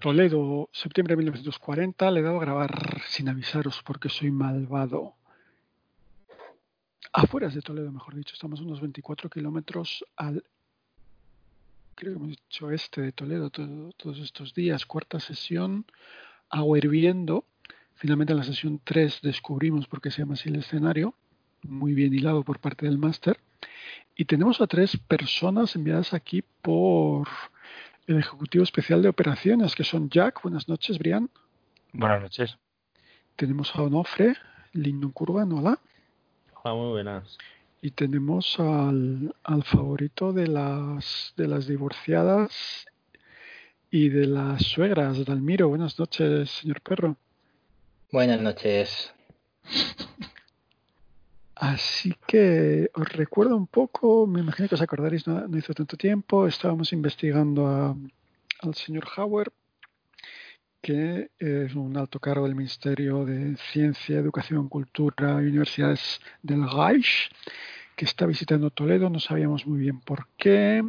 Toledo, septiembre de 1940, le he dado a grabar sin avisaros porque soy malvado. Afueras de Toledo, mejor dicho, estamos unos 24 kilómetros al, creo que hemos dicho este de Toledo todos estos días. Cuarta sesión, agua hirviendo. Finalmente en la sesión 3 descubrimos por qué se llama así el escenario, muy bien hilado por parte del máster. Y tenemos a tres personas enviadas aquí por el Ejecutivo Especial de Operaciones, que son Jack. Buenas noches, Brian. Buenas noches. Tenemos a Onofre, Lindon Curvan, hola. Hola, muy buenas. Y tenemos al, al, favorito de las, de las divorciadas y de las suegras, Dalmiro. Buenas noches, señor Perro. Buenas noches. Así que os recuerdo un poco, me imagino que os acordaréis, no, hizo tanto tiempo, estábamos investigando al señor Hauer, que es un alto cargo del Ministerio de Ciencia, Educación, Cultura y Universidades del Reich, que está visitando Toledo, no sabíamos muy bien por qué,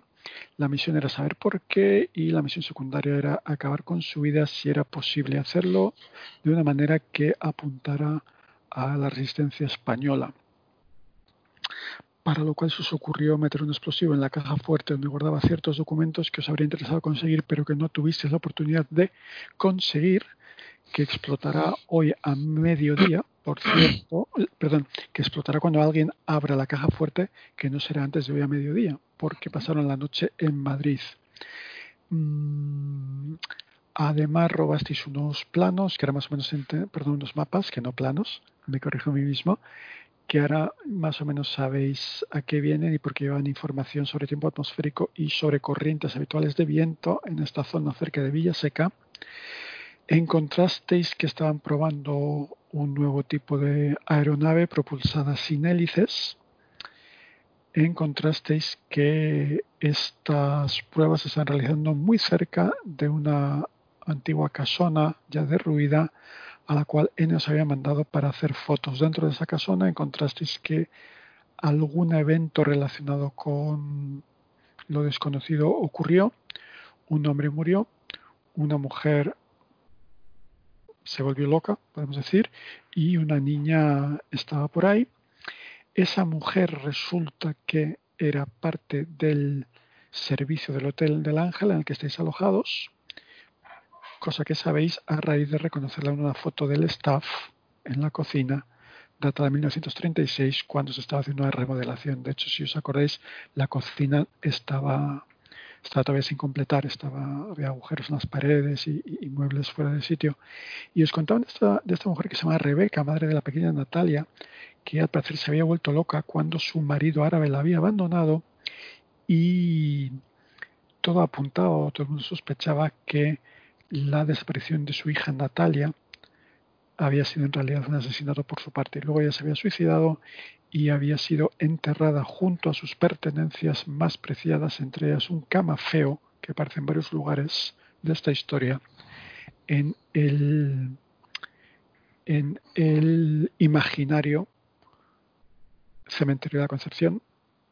la misión era saber por qué y la misión secundaria era acabar con su vida si era posible hacerlo de una manera que apuntara a la resistencia española para lo cual se os ocurrió meter un explosivo en la caja fuerte donde guardaba ciertos documentos que os habría interesado conseguir, pero que no tuvisteis la oportunidad de conseguir, que explotará hoy a mediodía, por cierto, perdón, que explotará cuando alguien abra la caja fuerte, que no será antes de hoy a mediodía, porque pasaron la noche en Madrid. Mm, además, robasteis unos planos, que eran más o menos, perdón, unos mapas, que no planos, me corrijo a mí mismo, que ahora más o menos sabéis a qué vienen y por qué llevan información sobre tiempo atmosférico y sobre corrientes habituales de viento en esta zona cerca de Villaseca. Encontrasteis que estaban probando un nuevo tipo de aeronave propulsada sin hélices. Encontrasteis que estas pruebas se están realizando muy cerca de una antigua casona ya derruida a la cual N os había mandado para hacer fotos. Dentro de esa casona encontrasteis que algún evento relacionado con lo desconocido ocurrió. Un hombre murió, una mujer se volvió loca, podemos decir, y una niña estaba por ahí. Esa mujer resulta que era parte del servicio del Hotel del Ángel en el que estáis alojados cosa que sabéis a raíz de reconocerla en una foto del staff en la cocina data de 1936 cuando se estaba haciendo una remodelación. De hecho, si os acordáis, la cocina estaba, estaba todavía sin completar, estaba, había agujeros en las paredes y, muebles fuera de sitio. Y os contaban de esta, de esta mujer que se llama Rebeca, madre de la pequeña Natalia, que al parecer se había vuelto loca cuando su marido árabe la había abandonado y todo apuntaba, todo el mundo sospechaba que la desaparición de su hija Natalia había sido en realidad un asesinato por su parte. Luego ella se había suicidado y había sido enterrada junto a sus pertenencias más preciadas, entre ellas un camafeo que aparece en varios lugares de esta historia, en el, en el imaginario cementerio de la Concepción,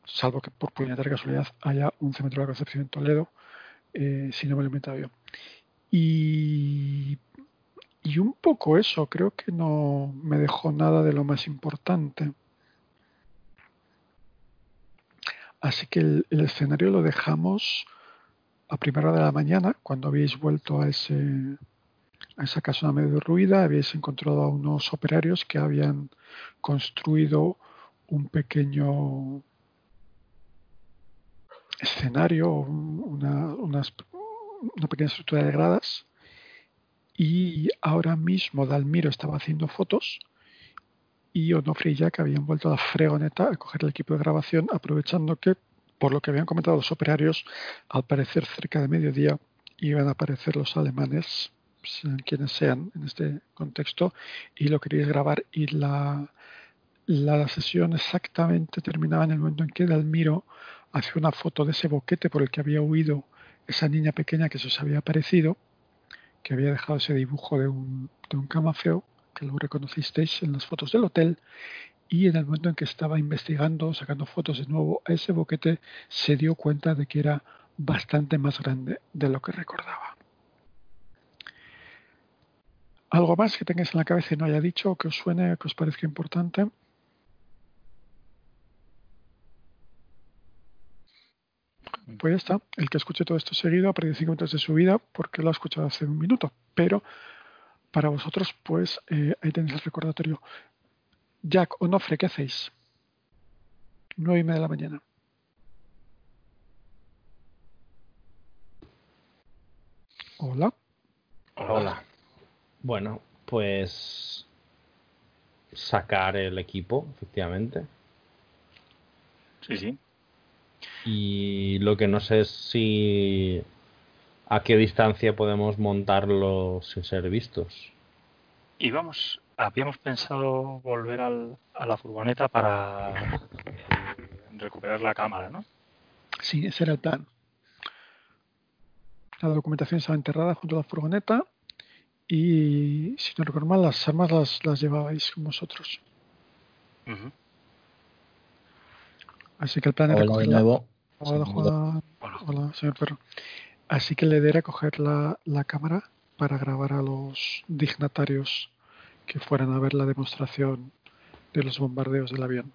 salvo que por puñetera casualidad haya un cementerio de la Concepción en Toledo, eh, si no me lo he yo. Y, y un poco eso, creo que no me dejó nada de lo más importante. Así que el, escenario lo dejamos a primera hora de la mañana, cuando habéis vuelto a ese a esa casa medio derruida, habéis encontrado a unos operarios que habían construido un pequeño escenario, una, unas una pequeña estructura de gradas. Y ahora mismo Dalmiro estaba haciendo fotos y Onofre y Jack habían vuelto a la fregoneta a coger el equipo de grabación aprovechando que por lo que habían comentado los operarios al parecer cerca de mediodía iban a aparecer los alemanes sean quienes sean en este contexto y lo queríais grabar. Y la, la sesión exactamente terminaba en el momento en que Dalmiro hacía una foto de ese boquete por el que había huido esa niña pequeña que se os había aparecido, que había dejado ese dibujo de un, de un camafeo, que luego reconocisteis en las fotos del hotel, y en el momento en que estaba investigando, sacando fotos de nuevo a ese boquete, se dio cuenta de que era bastante más grande de lo que recordaba. ¿Algo más que tengáis en la cabeza y no haya dicho, que os suene, que os parezca importante? Pues ya está. El que escuche todo esto seguido ha perdido cinco minutos de su vida porque lo ha escuchado hace un minuto. Pero para vosotros, pues eh, ahí tenéis el recordatorio. Jack, Onofre, ¿qué hacéis? Nueve y media de la mañana. Hola. Hola. Bueno, pues sacar el equipo, efectivamente. Sí, sí. Y lo que no sé es si a qué distancia podemos montarlo sin ser vistos. Y vamos, habíamos pensado volver al, a la furgoneta para recuperar la cámara, ¿no? Sí, ese era el plan. La documentación estaba enterrada junto a la furgoneta y, si no recuerdo mal, las armas las, las llevabais con vosotros. Así que el plan era Hola de coger la- nuevo. Hola, Juan. Hola. Hola, señor Perro. Así que la idea era coger la, la cámara para grabar a los dignatarios que fueran a ver la demostración de los bombardeos del avión.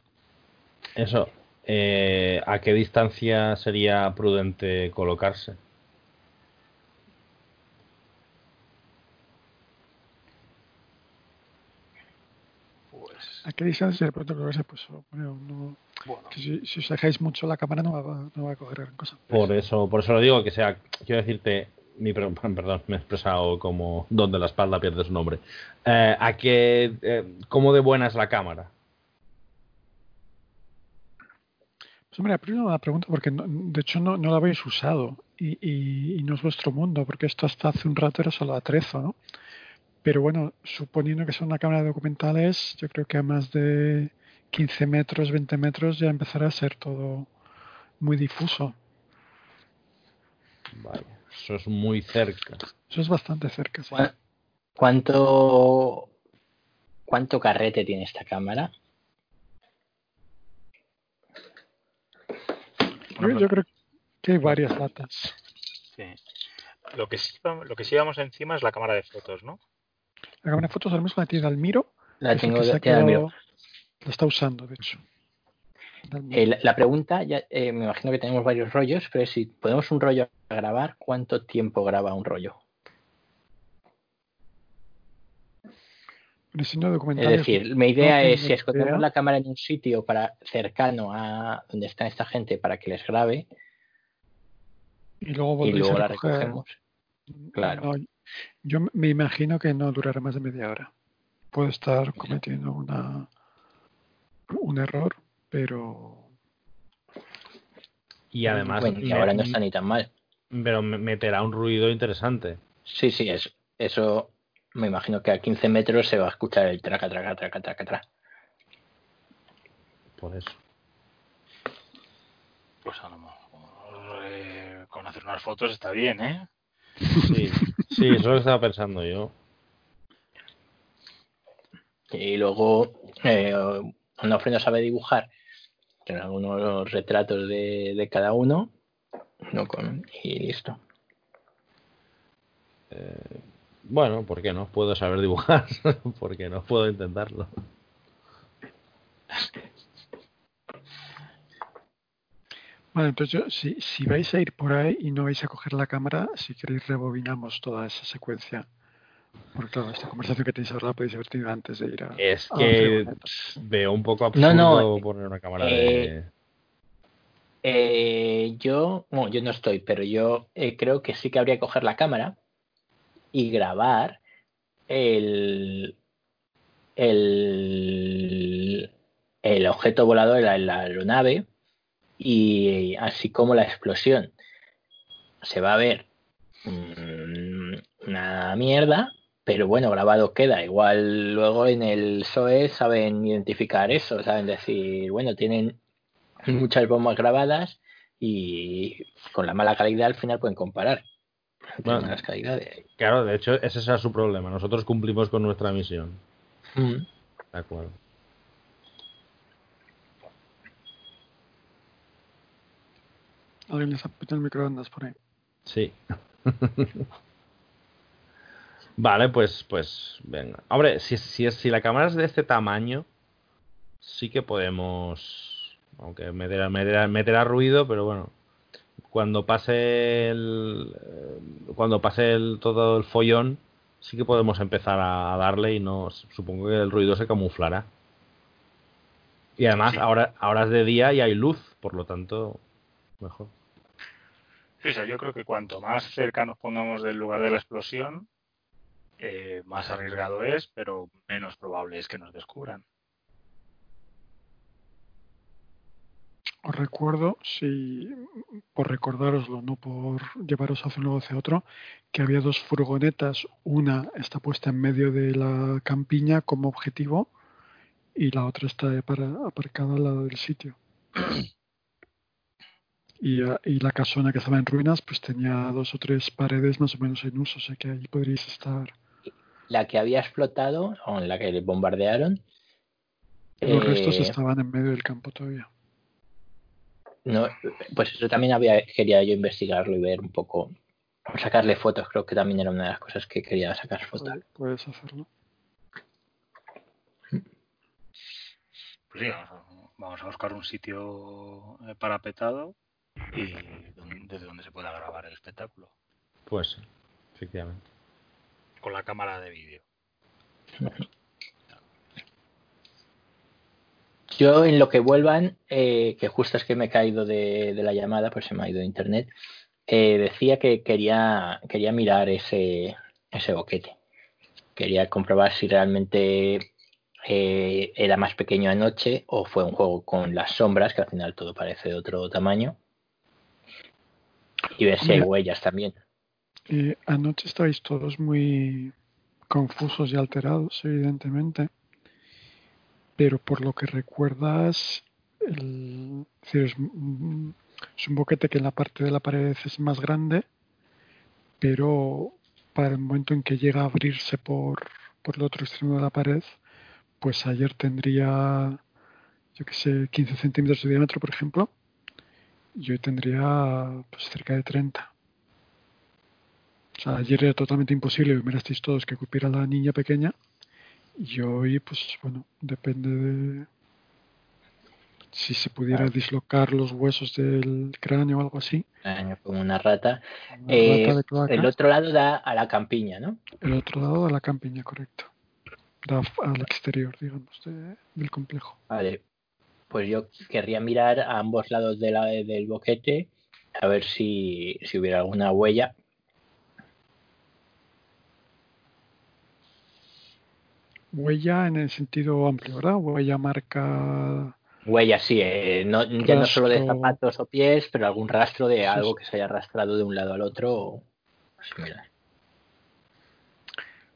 Eso, eh, ¿a qué distancia sería prudente colocarse? ¿A qué distancia de pronto colocarse? Pues bueno, no- bueno, que si, si os alejáis mucho la cámara no va, no va a coger gran cosa. Por eso, por eso lo digo, que sea, quiero decirte, mi per- perdón, me he expresado como donde la espalda pierde su nombre. Eh, ¿A qué, eh, cómo de buena es la cámara? Pues hombre, primero una pregunta porque no- de hecho no, no la habéis usado y, y- y no es vuestro mundo porque esto hasta hace un rato era solo atrezo, ¿no? Pero bueno, suponiendo que sea una cámara de documentales, yo creo que a más de 15 metros, 20 metros ya empezará a ser todo muy difuso. Vaya, eso es muy cerca. Eso es bastante cerca. sí. ¿Cuá- ¿Cuánto, ¿Cuánto carrete tiene esta cámara? Yo, yo creo que hay varias latas. sí. Lo que, sí, lo que sí vamos encima es la cámara de fotos, ¿no? La cámara de fotos ahora mismo la tiene Dalmiro. La tengo que la miro. quedado- La está usando, de hecho. Dalmiro. Eh, la, la pregunta, ya, eh, me imagino que tenemos varios rollos, pero si podemos un rollo a grabar, ¿cuánto tiempo graba un rollo? Es decir, mi idea es si escondemos la cámara en un sitio para cercano a donde está esta gente para que les grabe y luego y luego a la recogemos. Claro. No, yo me imagino que no durará más de media hora. Puedo estar cometiendo una un error, pero Y además, Bueno, y me- ahora no está ni tan mal. pero me- meterá un ruido interesante. Sí, sí, es, eso me imagino que a 15 metros se va a escuchar el traca, traca, traca, traca, traca. Por eso. Pues a lo mejor eh, con hacer unas fotos está bien, ¿eh? Sí, sí, eso es lo que estaba pensando yo. Y luego, eh, Onofre no sabe dibujar, tiene algunos retratos de, de cada uno, no con, y listo. Bueno, ¿por qué no? Puedo saber dibujar. ¿Por qué no? Puedo intentarlo. Bueno, entonces yo, si, si vais a ir por ahí y no vais a coger la cámara, si queréis rebobinamos toda esa secuencia. Porque claro, esta conversación que tenéis ahora la podéis haber tenido antes de ir a... Es a que veo un poco absurdo no, poner una cámara eh, de... Eh, yo, bueno, yo no estoy, pero yo eh, creo que sí que habría que coger la cámara y grabar el, el, el objeto volador la, la aeronave y así como la explosión. Se va a ver mm, una mierda, pero bueno, grabado queda. Igual luego en el SOE saben identificar eso, saben decir, bueno, tienen muchas bombas grabadas y con la mala calidad al final pueden comparar. Bueno. malas calidades. Claro, de hecho, ese será su problema. Nosotros cumplimos con nuestra misión. Mm. De acuerdo. Alguien les el microondas por ahí. Sí. Vale, pues, pues, venga. Hombre, si, si, si la cámara es de este tamaño, sí que podemos, aunque meterá, meterá, meterá ruido, pero bueno, cuando pase el, eh, cuando pase el, todo el follón, sí que podemos empezar a, darle y no, supongo que el ruido se camuflará. Y además, Sí. ahora, ahora es de día y hay luz, por lo tanto, mejor. Sí, o sea, yo creo que cuanto más cerca nos pongamos del lugar de la explosión, eh, más arriesgado es, pero menos probable es que nos descubran. Os recuerdo, si por recordároslo, no por llevaros hacia un lado hacia otro, que había dos furgonetas. Una está puesta en medio de la campiña como objetivo y la otra está para, aparcada al lado del sitio. Y, y la casona que estaba en ruinas, pues tenía dos o tres paredes más o menos en uso, o sea que ahí podríais estar. La que había explotado, o en la que bombardearon. Los restos eh, estaban en medio del campo todavía. No, pues eso también había, quería yo investigarlo y ver un poco, sacarle fotos, creo que también era una de las cosas que quería sacar fotos. Puede- Puedes hacerlo. Pues sí, vamos a, vamos a buscar un sitio eh, parapetado y desde donde se pueda grabar el espectáculo, Pues sí, efectivamente. con la cámara de vídeo. Yo en lo que vuelvan, eh, que justo es que me he caído de, de la llamada, pues se me ha ido internet, eh, decía que quería, quería mirar ese, ese boquete. Quería comprobar si realmente eh, era más pequeño anoche o fue un juego con las sombras, que al final todo parece de otro tamaño. Y ver si hay huellas también. Eh, anoche estáis todos muy confusos y alterados, evidentemente, pero por lo que recuerdas, el, es, decir, es, un- es un boquete que en la parte de la pared es más grande, pero para el momento en que llega a abrirse por, por el otro extremo de la pared, pues ayer tendría, yo que sé, 15 centímetros de diámetro, por ejemplo, y hoy tendría pues cerca de 30. O sea, ayer era totalmente imposible, mirasteis todos que cupiera la niña pequeña. Y hoy, pues bueno, depende de si se pudiera dislocar los huesos del cráneo o algo así. Como una rata. Una Eh, rata el otro lado da a la campiña, ¿no? El otro lado de la campiña, correcto. Da al exterior, digamos, de- del complejo. Vale. Pues yo querría mirar a ambos lados de la, del boquete a ver si, si hubiera alguna huella. Huella en el sentido amplio, ¿verdad? Huella marca. Huella, sí, eh, no, ya no solo de zapatos o pies, pero algún rastro de algo que se haya arrastrado de un lado al otro. o similar.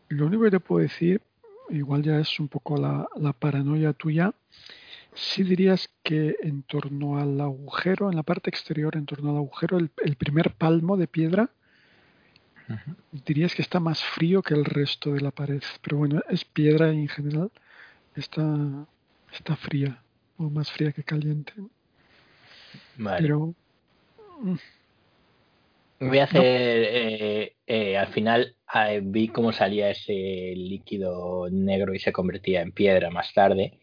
Lo único que te puedo decir, igual ya es un poco la, la paranoia tuya, sí dirías que en torno al agujero, en la parte exterior, en torno al agujero, el, el primer palmo de piedra, dirías que está más frío que el resto de la pared. Pero bueno, es piedra y en general está, está fría, o más fría que caliente. Vale. Pero mm, Voy a hacer, eh, eh, al final eh, vi cómo salía ese líquido negro y se convertía en piedra más tarde.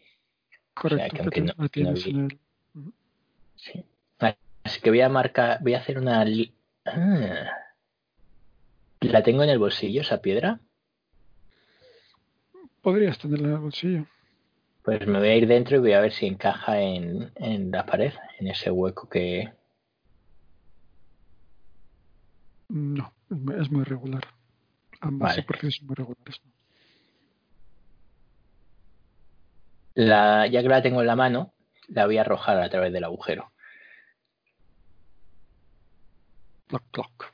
Correcto, que no- no el... Sí. Así que voy a marcar, voy a hacer una... li- Ah. ¿La tengo en el bolsillo esa piedra? Podrías tenerla en el bolsillo. Pues me voy a ir dentro y voy a ver si encaja en, en la pared, en ese hueco que... No, es muy- es muy regular. Ambas Vale. superficies son muy regulares. ¿no? La, ya que la tengo en la mano, la voy a arrojar a través del agujero. Cloc, cloc.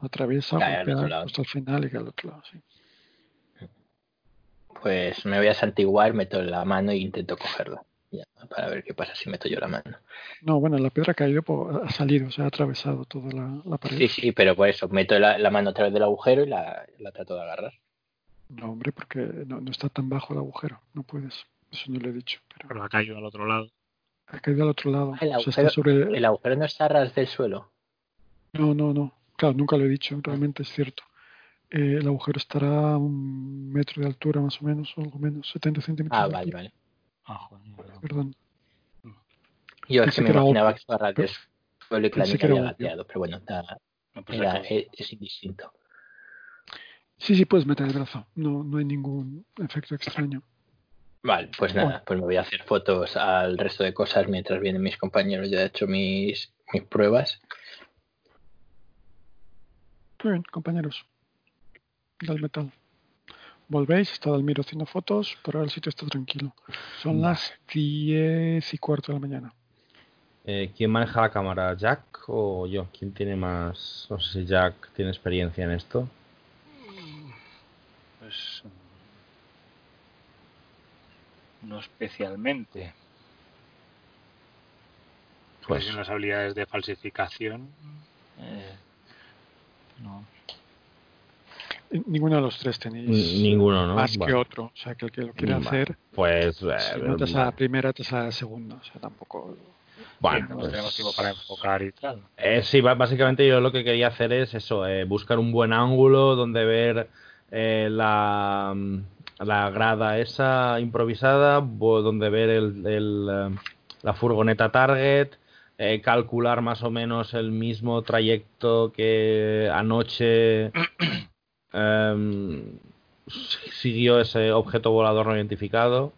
Atraviesa, Cae al otro lado. final y cae al otro lado, sí. Pues me voy a santiguar, meto la mano e intento cogerla. Ya, para ver qué pasa si meto yo la mano. No, bueno, la piedra ha caído, por- ha salido, o sea, ha atravesado toda la, la pared. Sí, sí, pero por eso meto la, la mano a través del agujero y la, la trato de agarrar. No, hombre, porque no, no está tan bajo el agujero, no puedes. Eso no lo he dicho, pero Pero ha caído al otro lado. ha caído al otro lado. Ah, el o sea, está agujero- sobre... El agujero no está a ras del suelo. No, no, no. Claro, nunca lo he dicho, realmente es cierto. eh, el agujero estará a un metro de altura más o menos, o algo menos, 70 centímetros. Ah, de vale, vale. Ah, joder. Perdón. Yo es que me imaginaba obvio, que estaba ras pero- de suelo y que la niña había gateado, pero bueno, está- No, pues era- es, es indistinto. Sí, sí, puedes meter el brazo. No, no hay ningún efecto extraño. Vale, pues Bueno. nada, pues me voy a hacer fotos al resto de cosas mientras vienen mis compañeros. Ya he hecho mis, mis pruebas. Muy bien, compañeros. Del metal. Volvéis, está Dalmiro haciendo fotos, pero ahora el sitio está tranquilo. Son las 10 y cuarto de la mañana. Eh, ¿Quién maneja la cámara? ¿Jack o yo? ¿Quién tiene más? No sé si Jack tiene experiencia en esto. Pues. mm, No especialmente. Pues en las habilidades de falsificación. eh, no. Eh, Ninguno de los tres tenéis ninguno, ¿no? más que otro. O sea, que el que lo quiera Vale. hacer, Pues, eh, si no te sale la primera, te sale la segunda. O sea, tampoco. Bueno, no pues- tenemos tiempo para enfocar y tal. Eh, sí, básicamente yo lo que quería hacer es eso, eh, buscar un buen ángulo donde ver eh, la, mm, la grada esa improvisada, donde ver el, el, eh, la furgoneta target, eh, calcular más o menos el mismo trayecto que anoche em, siguió ese objeto volador no identificado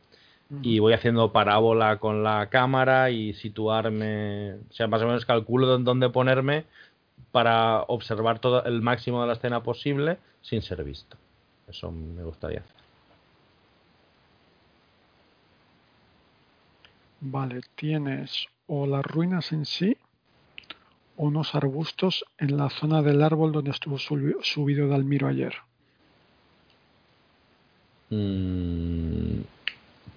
y voy haciendo parábola con la cámara y situarme, o sea, más o menos calculo en dónde ponerme para observar todo el máximo de la escena posible sin ser visto. Eso me gustaría hacer. Vale, tienes o las ruinas en sí o unos arbustos en la zona del árbol donde estuvo subi- subido Dalmiro ayer. Mm,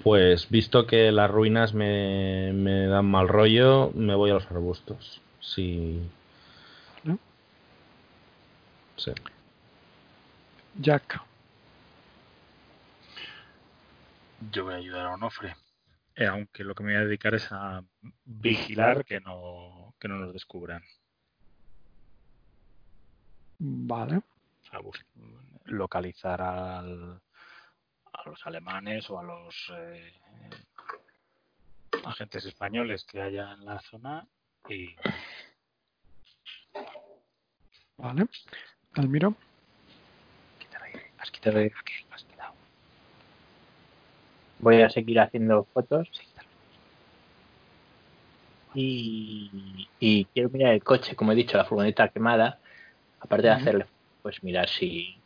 Pues visto que las ruinas me, me dan mal rollo, me voy a los arbustos. Sí. Jack, Yo voy a ayudar a Onofre. Eh, aunque lo que me voy a dedicar es a vigilar que no, que no nos descubran. vale. a localizar al- a los alemanes o a los eh, agentes españoles que haya en la zona y Vale. Ahí. Has quitado has quitado. Voy a seguir haciendo fotos. Y, y quiero mirar el coche, como he dicho, la furgoneta quemada. Aparte de hacerle, pues mirar si.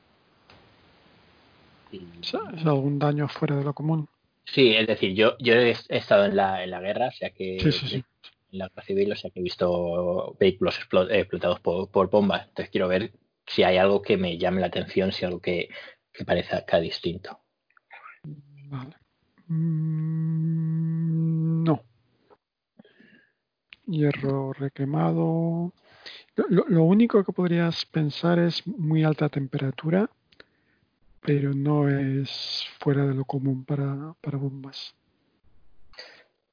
si- ¿es algún daño fuera de lo común? Sí, es decir, yo, yo he estado en la, en la guerra, o sea que. Sí, sí, sí. En la guerra civil, o sea que he visto vehículos explo- eh, explotados por, por bombas. Entonces quiero ver si hay algo que me llame la atención, si algo que, que parezca distinto. Vale. Mm, no. Hierro requemado. Lo, lo- lo único que podrías pensar es muy alta temperatura, pero no es fuera de lo común para, para bombas.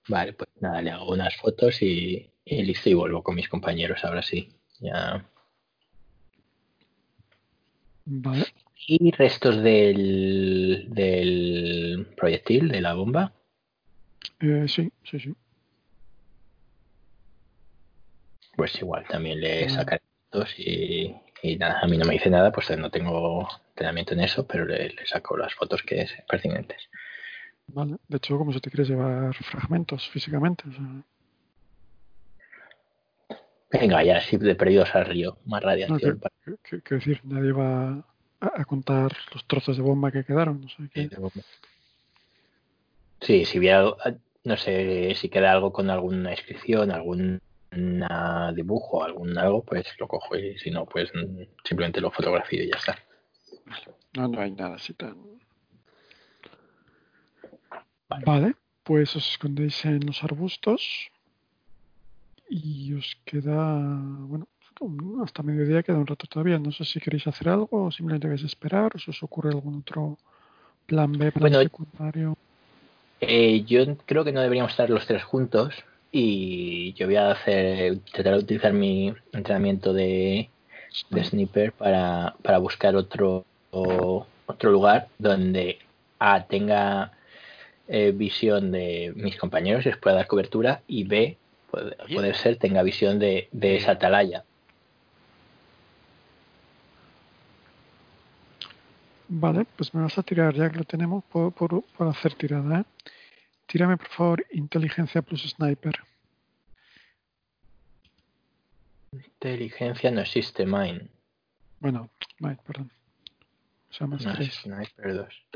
Vale, pues nada, le hago unas fotos y, y listo y vuelvo con mis compañeros, ahora sí. Ya. Vale. Y restos del, del proyectil, de la bomba. Eh, sí, sí, sí. Pues igual también le Mm. sacaré fotos y, y nada, a mí no me dice nada, pues no tengo entrenamiento en eso, pero le, le saco las fotos que es pertinentes. Vale. De hecho, como si te quieres llevar fragmentos físicamente. o sea, Venga, ya sí, de perdidos al río, más no, radiación. que- para- que- que- Quiero decir, nadie va a, a contar los trozos de bomba que quedaron. O sea, que- Sí, si hubiera, algo- no sé si queda algo con alguna inscripción, algún dibujo, algún algo, pues lo cojo y si no, pues mm, simplemente lo fotografío y ya está. No, no hay nada así tan. Vale. Vale, pues os escondéis en los arbustos y os queda, bueno, hasta mediodía queda un rato todavía. No sé si queréis hacer algo o simplemente vais a esperar o si os ocurre algún otro plan B, plan Bueno, secundario. Eh, yo creo que no deberíamos estar los tres juntos y yo voy a hacer, tratar de utilizar mi entrenamiento de, de sniper para, para buscar otro otro lugar donde A tenga eh, visión de mis compañeros y les pueda dar cobertura y B puede, ser tenga visión de, de esa atalaya. Vale, pues me vas a tirar, ya que lo tenemos, por, por, por hacer tirada. ¿eh? Tírame, por favor, inteligencia plus sniper. Inteligencia no existe, mine. Bueno, Mike, perdón. O sea, más No, tres. Sniper 2.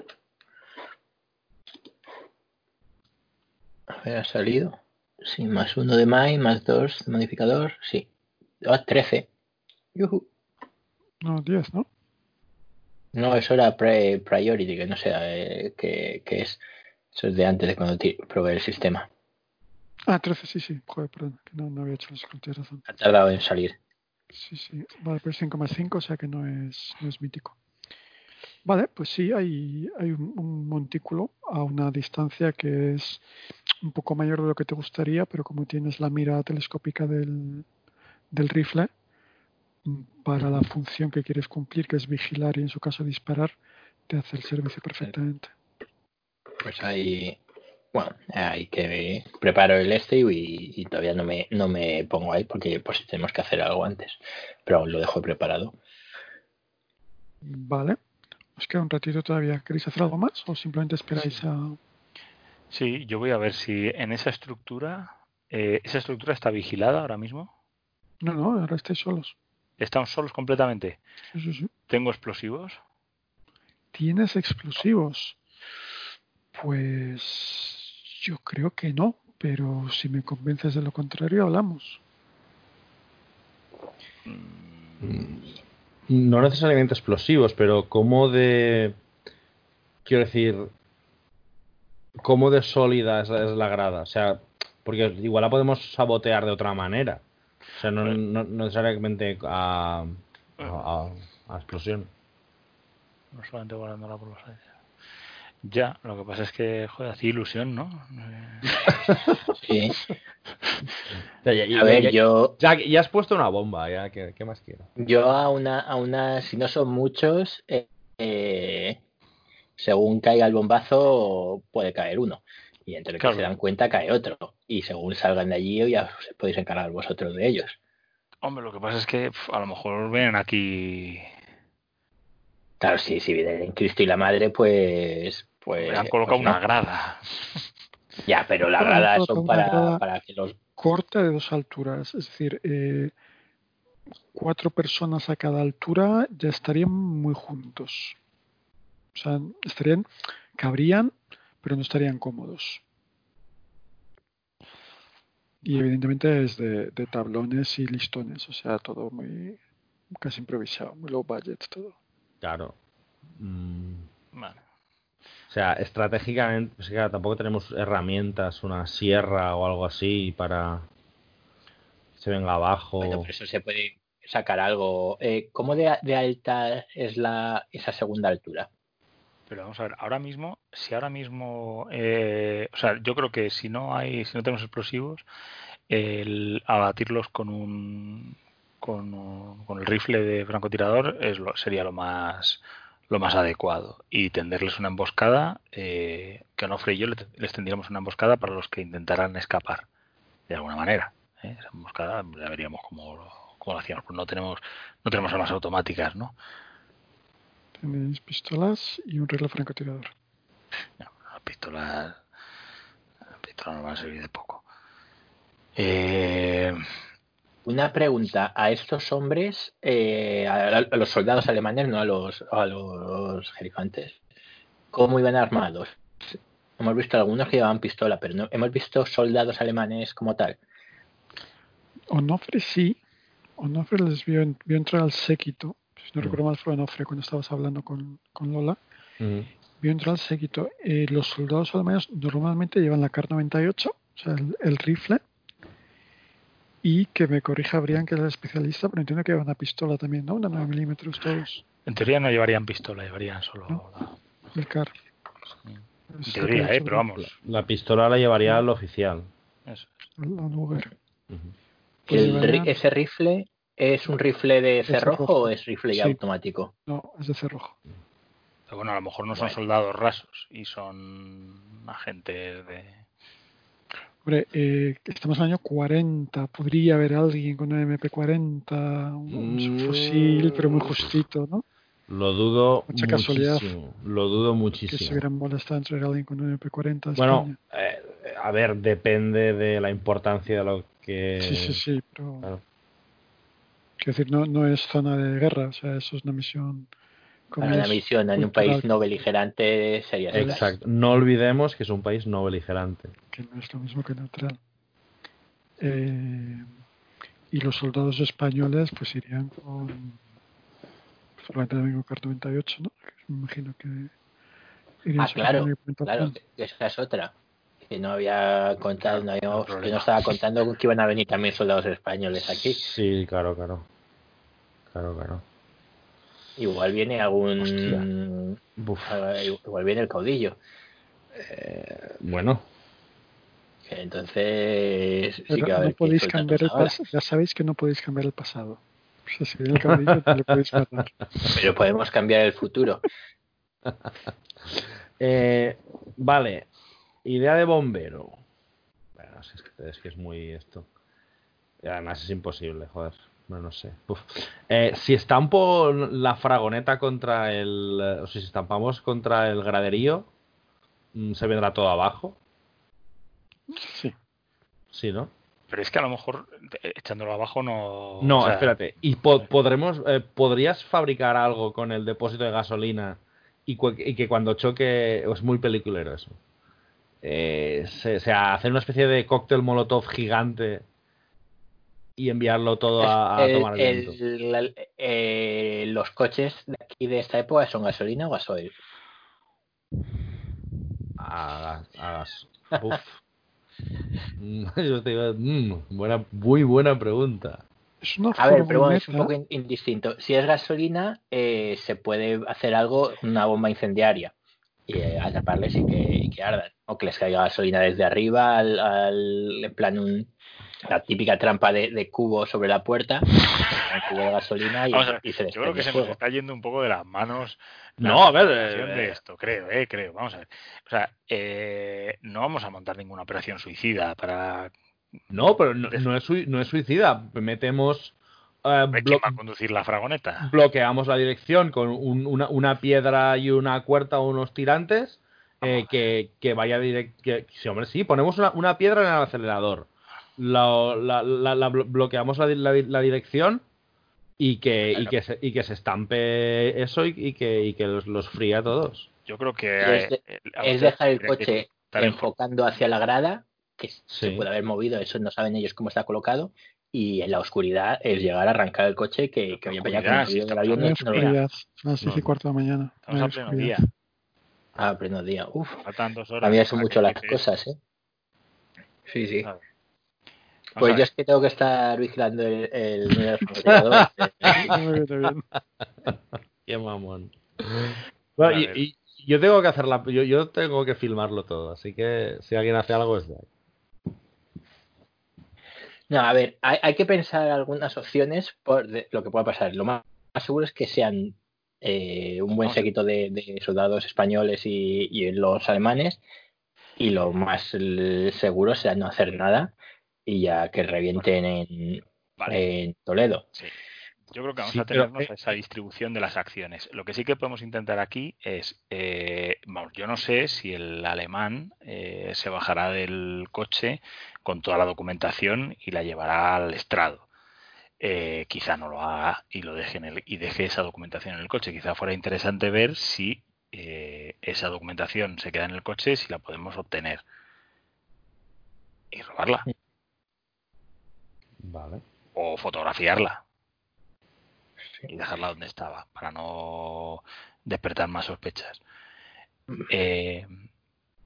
A ver, ha salido. Sí, más uno de mine, más dos de modificador. Sí. Ah, 13. Yujú. No, 10, ¿no? No, eso era pre priority, que no sé eh, qué, qué es. Eso es de antes de cuando probé el sistema. Ah, 13, sí, sí. Joder, perdón, que no, no había hecho los tienes razón. Ha tardado en salir. Sí, sí. Vale, pero es 5,5, o sea que no es, no es mítico. Vale, pues sí, hay, hay un, un montículo a una distancia que es un poco mayor de lo que te gustaría, pero como tienes la mira telescópica del, del rifle, para la función que quieres cumplir, que es vigilar y en su caso disparar, te hace el servicio perfectamente. Pues ahí. Bueno, hay que preparo el este y, y todavía no me, no me pongo ahí porque por si tenemos que hacer algo antes. Pero aún lo dejo preparado. Vale. Os queda un ratito todavía. ¿Queréis hacer algo más o simplemente esperáis a...? Sí, yo voy a ver si en esa estructura, eh, esa estructura está vigilada ahora mismo. No, no, ahora estáis solos. Estamos solos completamente. Sí, sí, sí. Tengo explosivos. ¿Tienes explosivos? Pues yo creo que no, pero si me convences de lo contrario, hablamos. No necesariamente explosivos, pero como de. Quiero decir. ¿Cómo de sólida es, es la grada? O sea, porque igual la podemos sabotear de otra manera. O sea, no, no- no necesariamente a, a, explosión. No solamente guardándola por los aires. Ya, lo que pasa es que, joder, hacía ilusión, ¿no? Sí. A ver, ya- yo, ya- ya has puesto una bomba, ya, ¿qué, qué más quiero? yo a una, a una, si no son muchos, eh, eh, según caiga el bombazo, puede caer uno. Y entre Claro. que se dan cuenta, cae otro. Y según salgan de allí, ya os podéis encargar vosotros de ellos. Hombre, lo que pasa es que a lo mejor vienen aquí. Claro, sí, si vienen Cristo y la Madre, pues. pues Me han colocado pues no. una grada. Ya, pero gradas colocado son para, grada. para que los. Corta de dos alturas, es decir, eh, cuatro personas a cada altura ya estarían muy juntos. O sea, estarían, cabrían, pero no estarían cómodos. Y evidentemente es de, de tablones y listones, o sea, todo muy casi improvisado, muy low budget todo. Claro. Mm, Vale. o sea, estratégicamente, pues, claro, tampoco tenemos herramientas, una sierra o algo así para que se venga abajo. Bueno, por eso se puede sacar algo. Eh, ¿Cómo de, de alta es la esa segunda altura? Pero vamos a ver, ahora mismo, si ahora mismo, eh, o sea, yo creo que si no hay, si no tenemos explosivos, el abatirlos con un, con, un- con el rifle de francotirador es lo, sería lo más, lo más adecuado y tenderles una emboscada, eh, que Onofre y yo le- les tendríamos una emboscada para los que intentaran escapar de alguna manera. ¿eh? Esa emboscada ya veríamos cómo, cómo lo hacíamos, pero no tenemos, no tenemos armas automáticas, ¿no? Tenéis pistolas y un reloj francotirador. No, las pistolas. Las pistolas nos van a servir de poco. Eh, Una pregunta a estos hombres, eh, a, a los soldados alemanes, no a los, a los ¿cómo iban armados? Hemos visto algunos que llevaban pistola, pero no hemos visto soldados alemanes como tal. Onofre sí. Onofre les vio, vio entrar al séquito. Si no Mm. recuerdo mal, fue Onofre cuando estabas hablando con, con Lola. Vio entrar al séquito. Eh, los soldados alemanes normalmente llevan la CAR 98, o sea, el, el rifle. Y que me corrija Brian, que es el especialista, pero entiendo que llevan una pistola también, ¿no? Una 9 milímetros todos. en teoría no llevarían pistola, llevarían solo. No. la- El CAR. En teoría, ¿eh? Pero vamos. La pistola la llevaría el oficial. eso. La Luger. Pues El llevarían- ¿Ese rifle es un rifle de cerrojo. cerrojo o es rifle ya Sí. automático? No, es de cerrojo. Pero bueno, a lo mejor no son soldados rasos y son agentes de. Hombre, eh, estamos en el año 40. Podría haber alguien con una MP40, un Mm. fusil, pero muy justito, ¿no? Lo dudo Mucha casualidad. muchísimo. Lo dudo Que se muchísimo. hubieran molestado en traer a alguien con una MP40 a Bueno, eh, a ver, depende de la importancia de lo que. Sí, sí, sí, pero. claro. Quiero decir, no, no es zona de guerra, o sea, eso es una misión. como Para una misión en un país no beligerante sería. Exacto. No olvidemos que es un país no beligerante. que no es lo mismo que neutral. Eh, y los soldados españoles pues irían con probablemente también con Kar 98, ¿no? Me imagino que irían Ah, claro. Claro, esa es otra. Que no había contado, no habíamos- no hay que no estaba contando con que iban a venir también soldados españoles aquí. Sí, claro, claro. Claro, claro. Igual viene algún. Buf. Igual viene el caudillo. Eh, bueno, entonces. Sí que no podéis cambiar el. Ya sabéis que no podéis cambiar el pasado. O sea, si viene el caudillo, te lo podéis matar. Pero podemos cambiar el futuro. Eh, vale, idea de bombero. Bueno, si es, que, es que es muy esto. Y además es imposible, joder. No, no sé. Eh, si estampo la fragoneta contra el. eh, O si estampamos contra el graderío, mm, ¿se vendrá todo abajo? Sí. Sí, ¿no? Pero es que a lo mejor eh, echándolo abajo no. No, o sea, espérate. ¿Y po- podremos, eh, podrías fabricar algo con el depósito de gasolina y que cuando choque es muy peliculero eso? Eh, se- o sea, hacer una especie de cóctel molotov gigante y enviarlo todo a, a El- tomar viento. el- la- eh, los coches de aquí de esta época son gasolina o gasoil. A Yo te iba- mm, buena, muy buena pregunta. Es una A ver, pero bueno, es un poco in- indistinto. Si es gasolina, eh, se puede hacer algo, una bomba incendiaria, y eh, atraparles y que, y que ardan. O que les caiga gasolina desde arriba, al, al- en plan un, la típica trampa de, de cubo sobre la puerta, un cubo de gasolina y, ver, y se Yo creo que se nos está yendo un poco de las manos. No, a ver, eh, de esto, creo, eh, creo. Vamos a ver. O sea, eh, no vamos a montar ninguna operación suicida para. No, pero no, no es, no es suicida. Metemos. Eh, ¿Quién blo- va a conducir la fragoneta? bloqueamos la dirección con un- una, una piedra y una cuerda o unos tirantes eh, que, que vaya directo. Sí, hombre, sí, ponemos una, una piedra en el acelerador. La, la- la- la blo- bloqueamos la, di- la di- la dirección y que, y, que se, y que se estampe eso y, y que, y que los, los fría a todos. Yo creo que. Es de- eh, Es dejar el coche enfocando hacia la grada, que se puede haber movido, eso no saben ellos cómo está colocado, y en la oscuridad es llegar a arrancar el coche que, que allá con el ruido del estamos avión. No oscuridad. Las 10 y cuarto de la mañana. Estamos a pleno día. Ah, pleno día. Uf, Faltan dos horas. a mí son para mucho las cosas, ¿eh? Sí, sí. A Pues yo es que tengo que estar vigilando el. Qué mamón. A Bueno, y, y yo tengo que hacer la, yo, yo tengo que filmarlo todo, así que si alguien hace algo es de ahí. No, a ver, hay, hay que pensar algunas opciones por de- lo que pueda pasar. Lo más, más seguro es que sean eh, un buen séquito de, de soldados españoles y, y los alemanes, y lo más seguro será no hacer nada y ya que revienten en, Vale. en Toledo. Sí. Yo creo que vamos Sí, a pero, tenernos eh, a esa distribución de las acciones. Lo que sí que podemos intentar aquí es, eh, vamos, yo no sé si el alemán eh, se bajará del coche con toda la documentación y la llevará al estrado. Eh, quizá no lo haga y lo deje en el, y deje esa documentación en el coche. Quizá fuera interesante ver si eh, esa documentación se queda en el coche, si la podemos obtener y robarla Vale. o fotografiarla y dejarla donde estaba para no despertar más sospechas. Eh,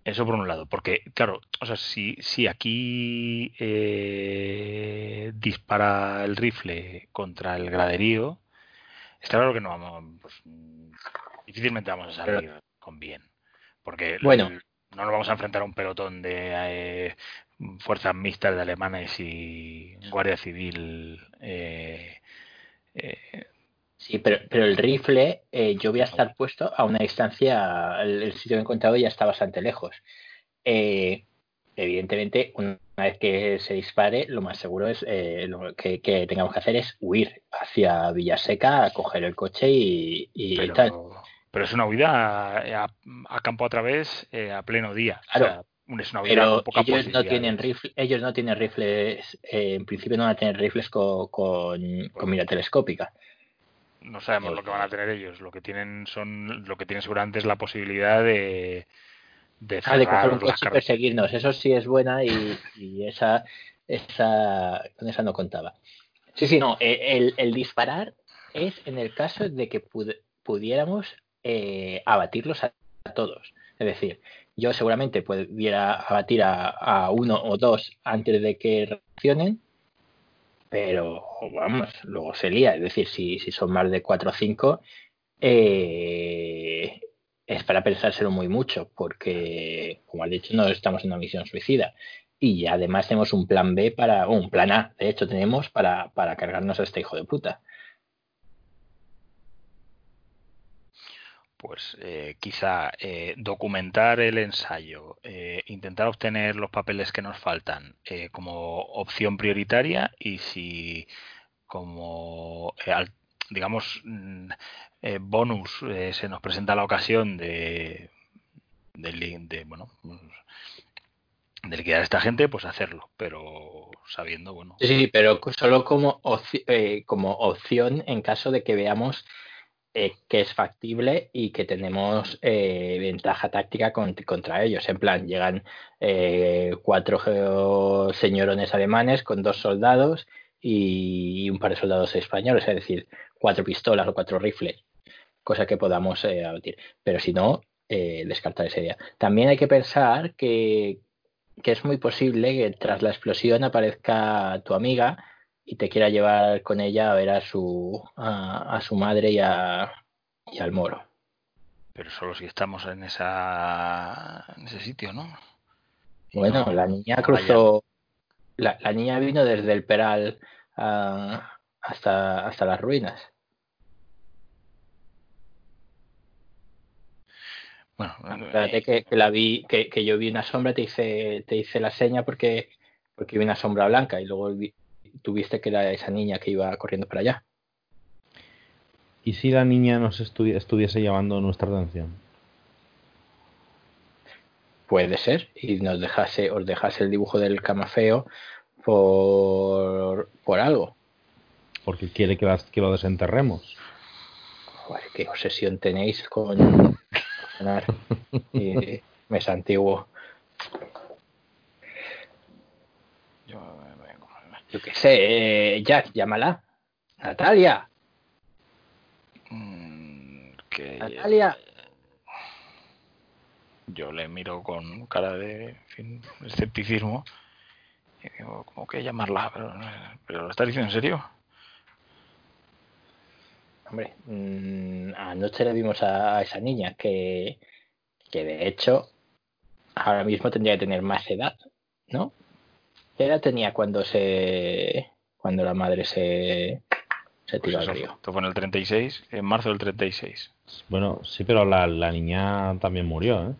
eso por un lado, porque claro, o sea, si, si aquí eh, dispara el rifle contra el graderío, está claro que no vamos, pues, difícilmente vamos a salir con bien, porque Bueno. no nos vamos a enfrentar a un pelotón de eh, fuerzas mixtas de alemanes y guardia civil eh, eh, Sí, pero, pero el rifle eh, yo voy a estar puesto a una distancia, el, el sitio que he encontrado ya está bastante lejos. Eh, evidentemente, una vez que se dispare, lo más seguro es eh, lo que, que tengamos que hacer es huir hacia Villaseca, a coger el coche y, y Pero, tal. pero es una huida a, a- a campo a través eh, a pleno día. O Claro. sea, es una huida Pero con pocas ellos no tienen rifle, ellos no tienen rifles, eh, en principio no van a tener rifles co- con, con mira telescópica. No sabemos lo que van a tener ellos. Lo que tienen son, lo que tienen seguramente es la posibilidad de de Ah, de coger cerrar un coche y perseguirnos, eso sí es buena y, y esa, esa, con esa no contaba. Sí, sí, no, eh, el, el disparar es en el caso de que pud- pudiéramos eh, abatirlos a, a todos. Es decir, yo seguramente pudiera abatir a, a uno o dos antes de que reaccionen, pero vamos, luego se lía. Es decir, si, si son más de cuatro o cinco, eh, es para pensárselo muy mucho, porque, como has dicho, no estamos en una misión suicida. Y además tenemos un plan B para, o un plan A, de hecho, tenemos para, para cargarnos a este hijo de puta. Pues eh, quizá eh, documentar el ensayo, eh, intentar obtener los papeles que nos faltan eh, como opción prioritaria y si como, eh, al- digamos, mm, bonus se nos presenta la ocasión de, de, li- de, bueno, pues, de liquidar a esta gente, pues hacerlo, pero sabiendo, bueno, Sí, sí, pero solo como, como opción en caso de que veamos eh, que es factible y que tenemos eh, ventaja táctica con- contra ellos. En plan, llegan eh, cuatro señorones alemanes con dos soldados y un par de soldados españoles, es decir, cuatro pistolas o cuatro rifles, cosa que podamos eh, abatir. Pero si no, eh, descartar esa idea. También hay que pensar que, que es muy posible que tras la explosión aparezca tu amiga y te quiera llevar con ella a ver a su a, a su madre y, a, y al moro. pero solo si estamos en esa en ese sitio, ¿no? Y Bueno, no- la niña cruzó, la, la niña vino desde el Peral ah, hasta, hasta las ruinas. Bueno, Espérate eh, que, que la vi, que, que yo vi una sombra, te hice, te hice la seña porque, porque vi una sombra blanca y luego vi- tuviste que era esa niña que iba corriendo para allá. ¿Y si la niña nos estu- estuviese llamando nuestra atención? Puede ser, y nos dejase, os dejase el dibujo del camafeo por, por algo. Porque quiere que, las, que lo desenterremos. Joder, qué obsesión tenéis con y mes antiguo. yo, eh, Yo qué sé, eh, Jack, llámala. Natalia, mm, que Natalia. yo le miro con cara de en fin, escepticismo y digo, ¿cómo que llamarla? Pero, pero ¿lo estás diciendo en serio? Hombre, mm, anoche le vimos a, a esa niña que, que de hecho ahora mismo tendría que tener más edad, ¿no? ¿Qué edad tenía cuando se cuando la madre se, se Pues tiró eso al río? esto fue en el 36, en marzo del 36. Bueno, sí, pero la, la niña también murió, ¿eh?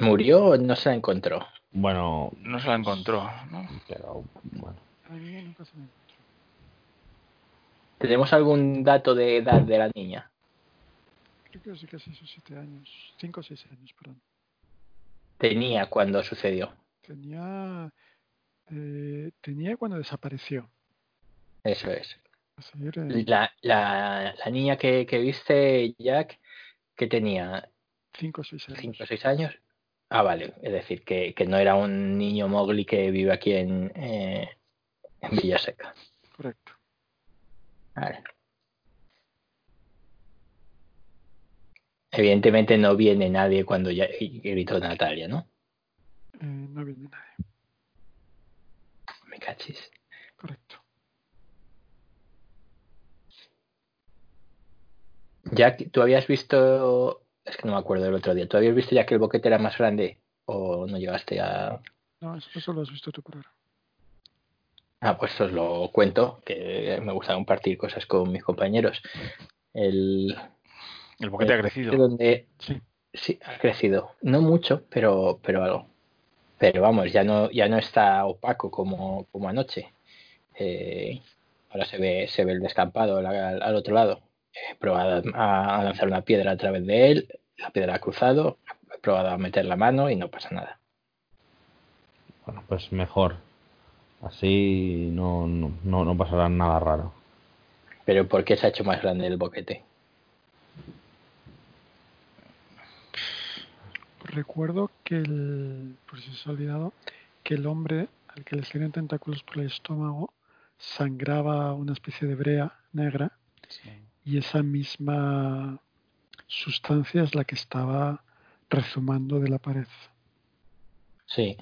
¿Murió o no se la encontró? Bueno, No se la encontró, ¿no? pero bueno. A la niña nunca se me encontró. ¿Tenemos algún dato de edad de la niña? Creo que sí 6 o 7 años. 5 o 6 años, perdón. Tenía cuando sucedió. Tenía, eh, tenía cuando desapareció. Eso es. Eh, La, la, la niña que, que viste, Jack, que tenía 5 o 6 años. 5 o 6 años. Ah, vale. Es decir, que, que no era un niño Mowgli que vive aquí en, eh, en Villaseca. Correcto. Vale. Evidentemente no viene nadie cuando ya gritó Natalia, ¿no? Eh, no viene nadie. Me cachis. Correcto. Jack, ¿tú habías visto... Es que no me acuerdo del otro día. ¿Tú habías visto ya que el boquete era más grande? ¿O no llegaste a...? No, eso, eso lo has visto tú por ahora. Ah, pues os lo cuento, que me gusta compartir cosas con mis compañeros. El, El boquete ha crecido. donde Sí. sí ha crecido, no mucho, pero pero algo. Pero vamos, ya no ya no está opaco como como anoche. Eh, ahora se ve se ve el descampado al, otro lado. He probado a, a lanzar una piedra a través de él, la piedra ha cruzado, he probado a meter la mano y no pasa nada. Bueno, pues mejor. Así no, no, no, no pasará nada raro. Pero ¿por qué se ha hecho más grande el boquete? Recuerdo que el, por si se ha olvidado, que el hombre al que le salían tentáculos por el estómago sangraba una especie de brea negra y esa misma sustancia es la que estaba rezumando de la pared. Sí.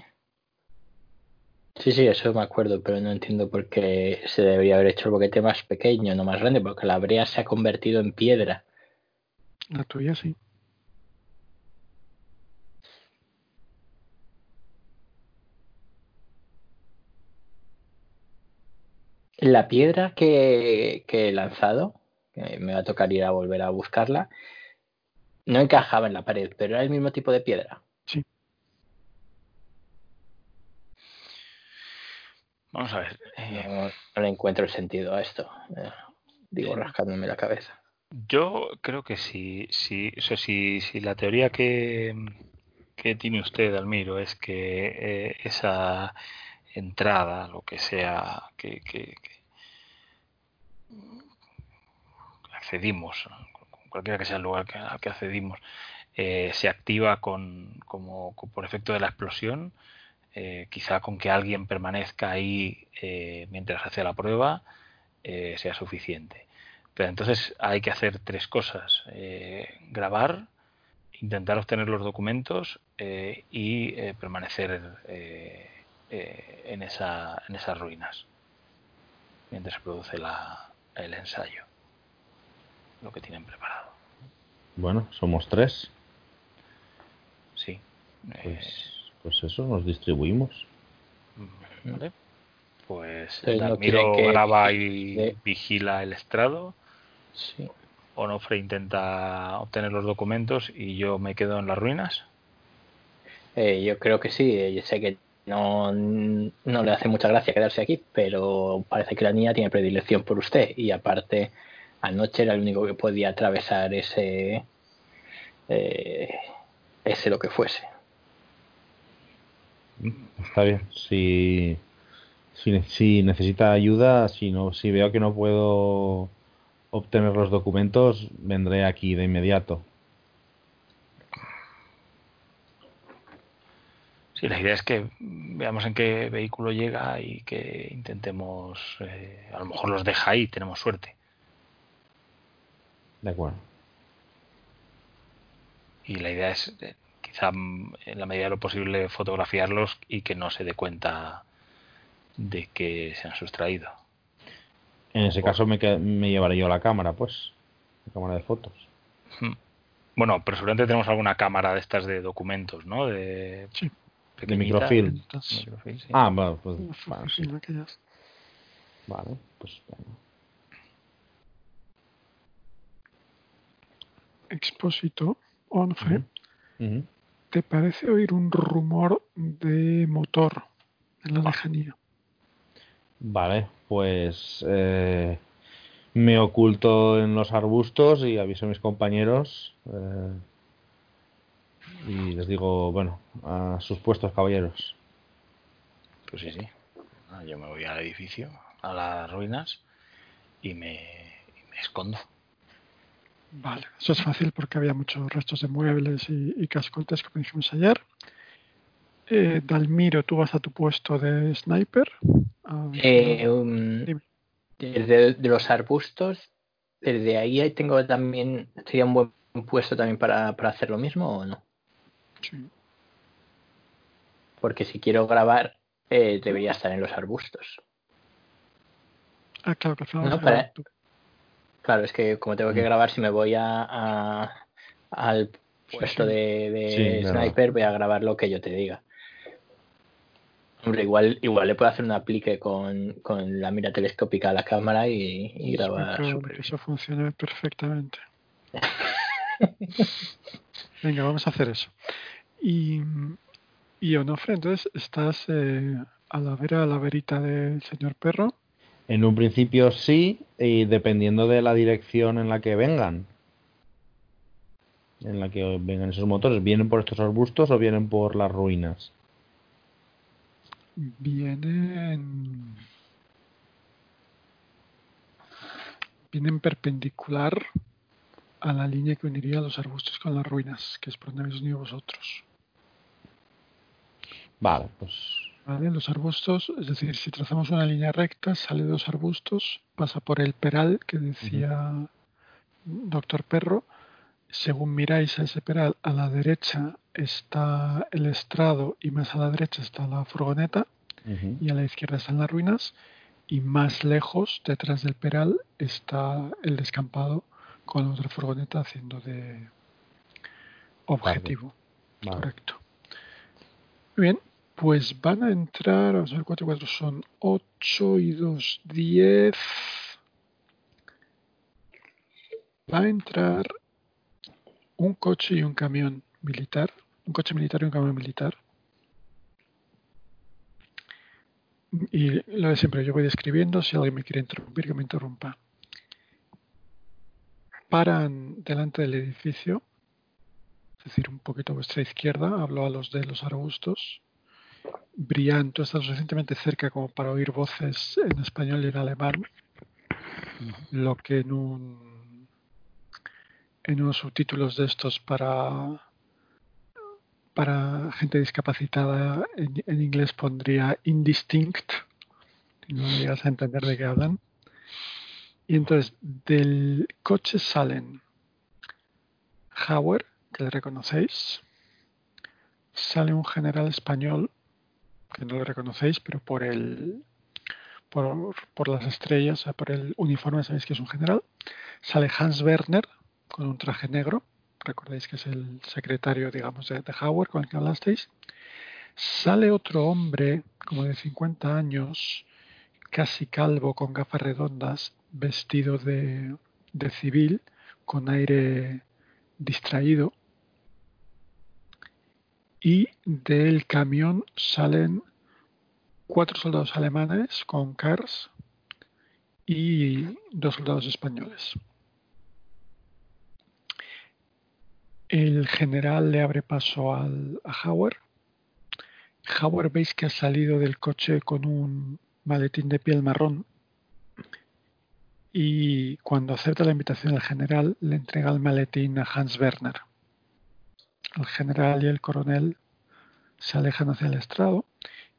Sí, sí, eso me acuerdo, pero no entiendo por qué se debería haber hecho el boquete más pequeño, no más grande, porque la brea se ha convertido en piedra. La tuya sí. La piedra que, que he lanzado, que me va a tocar ir a volver a buscarla, no encajaba en la pared, pero era el mismo tipo de piedra. Vamos a ver. eh, No, no le encuentro el sentido a esto. eh, digo, rascándome la cabeza. Yo creo que si, si, o sea, si, si la teoría que, que tiene usted, Almiro, es que eh, esa entrada, lo que sea, que, que- que accedimos, cualquiera que sea el lugar al que accedimos, eh, se activa con, como, por efecto de la explosión, eh, quizá con que alguien permanezca ahí eh, mientras hace la prueba sea suficiente. Pero entonces hay que hacer tres cosas. grabar, intentar obtener los documentos y permanecer en, esa, en esas ruinas mientras se produce la, el ensayo. Lo que tienen preparado. Bueno, somos tres. Sí. Eh, Pues, pues eso, nos distribuimos. ¿vale? Pues Entonces, ¿no Dalmiro quieren que graba y vigila el estrado. Sí. Onofre intenta obtener los documentos y yo me quedo en las ruinas. Eh, yo creo que sí, eh, yo sé que no, no le hace mucha gracia quedarse aquí, pero parece que la niña tiene predilección por usted y aparte anoche era el único que podía atravesar ese eh, ese lo que fuese. Está bien. Si, si, si necesita ayuda, si no, si veo que no puedo obtener los documentos, vendré aquí de inmediato. Sí, la idea es que veamos en qué vehículo llega y que intentemos, eh, a lo mejor los deja ahí, tenemos suerte. De acuerdo. Y la idea es, eh, quizá en la medida de lo posible, fotografiarlos y que no se dé cuenta de que se han sustraído. En ese caso me llevaré yo la cámara, pues. La cámara de fotos. Hmm. Bueno, pero seguramente tenemos alguna cámara de estas de documentos, ¿no? De, Sí. Pequeñita. microfilm. Entonces, Microfilm, sí. Ah, bueno, pues, bueno, sí. aquellas. Vale, pues venga. Expósito, Onfre, Ujú. ¿te parece oír un rumor de motor en la lejanía? Vale, pues eh, me oculto en los arbustos y aviso a mis compañeros eh, y les digo, bueno, a sus puestos, caballeros. Pues sí, sí. Ah, Yo me voy al edificio, a las ruinas, y me, y me escondo. Vale, eso es fácil porque había muchos restos de muebles y, y cascotes, como dijimos ayer. Eh, Dalmiro, tú vas a tu puesto de sniper. Ah, Eh, um, desde de los arbustos, desde ahí tengo también, sería un buen puesto también para, para hacer lo mismo o no? Sí. Porque si quiero grabar, eh, debería estar en los arbustos. Ah, claro, que No, para-. Claro, es que como tengo que Mm. grabar, si me voy a, a- al puesto sí. de, Sí, sniper, voy a grabar lo que yo te diga. Hombre, igual, igual le puede hacer un aplique con, con la mira telescópica a la cámara y, y grabar. Bien. eso funcione perfectamente. Venga, vamos a hacer eso. Y, y Onofre, entonces, ¿estás eh, a la vera, a la verita del señor perro? En un principio sí, y dependiendo de la dirección en la que vengan. En la que vengan esos motores. ¿Vienen por estos arbustos o vienen por las ruinas? Vienen. Vienen perpendicular a la línea que uniría los arbustos con las ruinas, que es por donde habéis venido vosotros. Vale, pues ¿Vale? Los arbustos, es decir, si trazamos una línea recta, sale dos arbustos, pasa por el peral que decía Doctor Perro. Según miráis a ese peral, a la derecha está el estrado y más a la derecha está la furgoneta y a la izquierda están las ruinas y más lejos, detrás del peral, está el descampado con la otra furgoneta haciendo de objetivo. vale. Correcto. Bien, pues van a entrar, vamos a ver, 4 y 4 son 8 y 2, 10. Va a entrar un coche y un camión militar, un coche militar y un camión militar. Y lo de siempre, yo voy describiendo, si alguien me quiere interrumpir, que me interrumpa. Paran delante del edificio, es decir, un poquito a vuestra izquierda, hablo a los de los arbustos. Brian, tú estás suficientemente cerca como para oír voces en español y en alemán, lo que en un en unos subtítulos de estos para para gente discapacitada en, en inglés pondría indistinct, no llegas a entender de qué hablan. Y entonces del coche salen Hauer, que le reconocéis, sale un general español que no le reconocéis, pero por el por, por las estrellas, o por el uniforme sabéis que es un general. Sale Hans Werner con un traje negro, recordáis que es el secretario, digamos, de, de Hauer con el que hablasteis. Sale otro hombre, como de 50 años, casi calvo, con gafas redondas, vestido de, de civil, con aire distraído. Y del camión salen cuatro soldados alemanes con cars y dos soldados españoles. El general le abre paso al, a Hauer. Hauer veis que ha salido del coche con un maletín de piel marrón y cuando acepta la invitación del general le entrega el maletín a Hans Werner. El general y el coronel se alejan hacia el estrado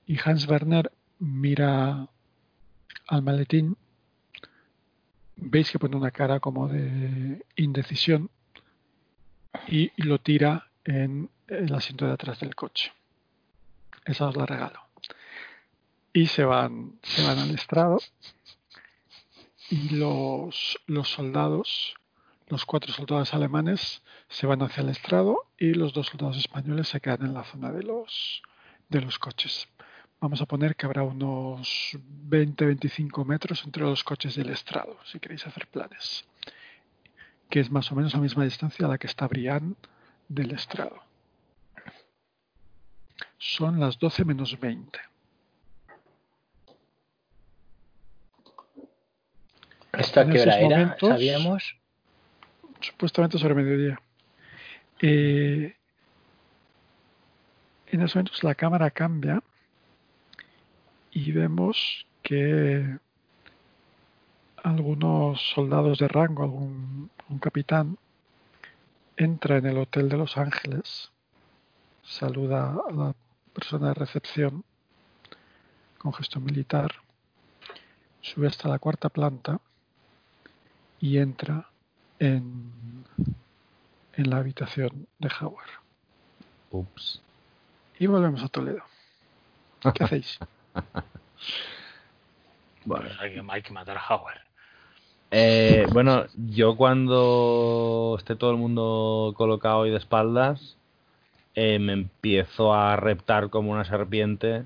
y Hans Werner mira al maletín. Veis que pone una cara como de indecisión y lo tira en el asiento de atrás del coche. Esa os la regalo. Y se van, se van al estrado y los, los soldados, los cuatro soldados alemanes, se van hacia el estrado y los dos soldados españoles se quedan en la zona de los, de los coches. Vamos a poner que habrá unos 20-25 metros entre los coches y el estrado, si queréis hacer planes, que es más o menos la misma distancia a la que está Brian del estrado. Son las 12 menos 20. ¿Esto a qué hora era? ¿Sabíamos? Supuestamente sobre mediodía. Eh, en esos momentos la cámara cambia y vemos que algunos soldados de rango, algún un capitán, entra en el hotel de Los Ángeles, saluda a la persona de recepción con gesto militar, sube hasta la cuarta planta y entra en, en la habitación de Howard. Ups. Y volvemos a Toledo. ¿Qué hacéis? Bueno, hay, que, hay que matar a Howard. Eh, bueno, yo cuando esté todo el mundo colocado y de espaldas, eh, me empiezo a reptar como una serpiente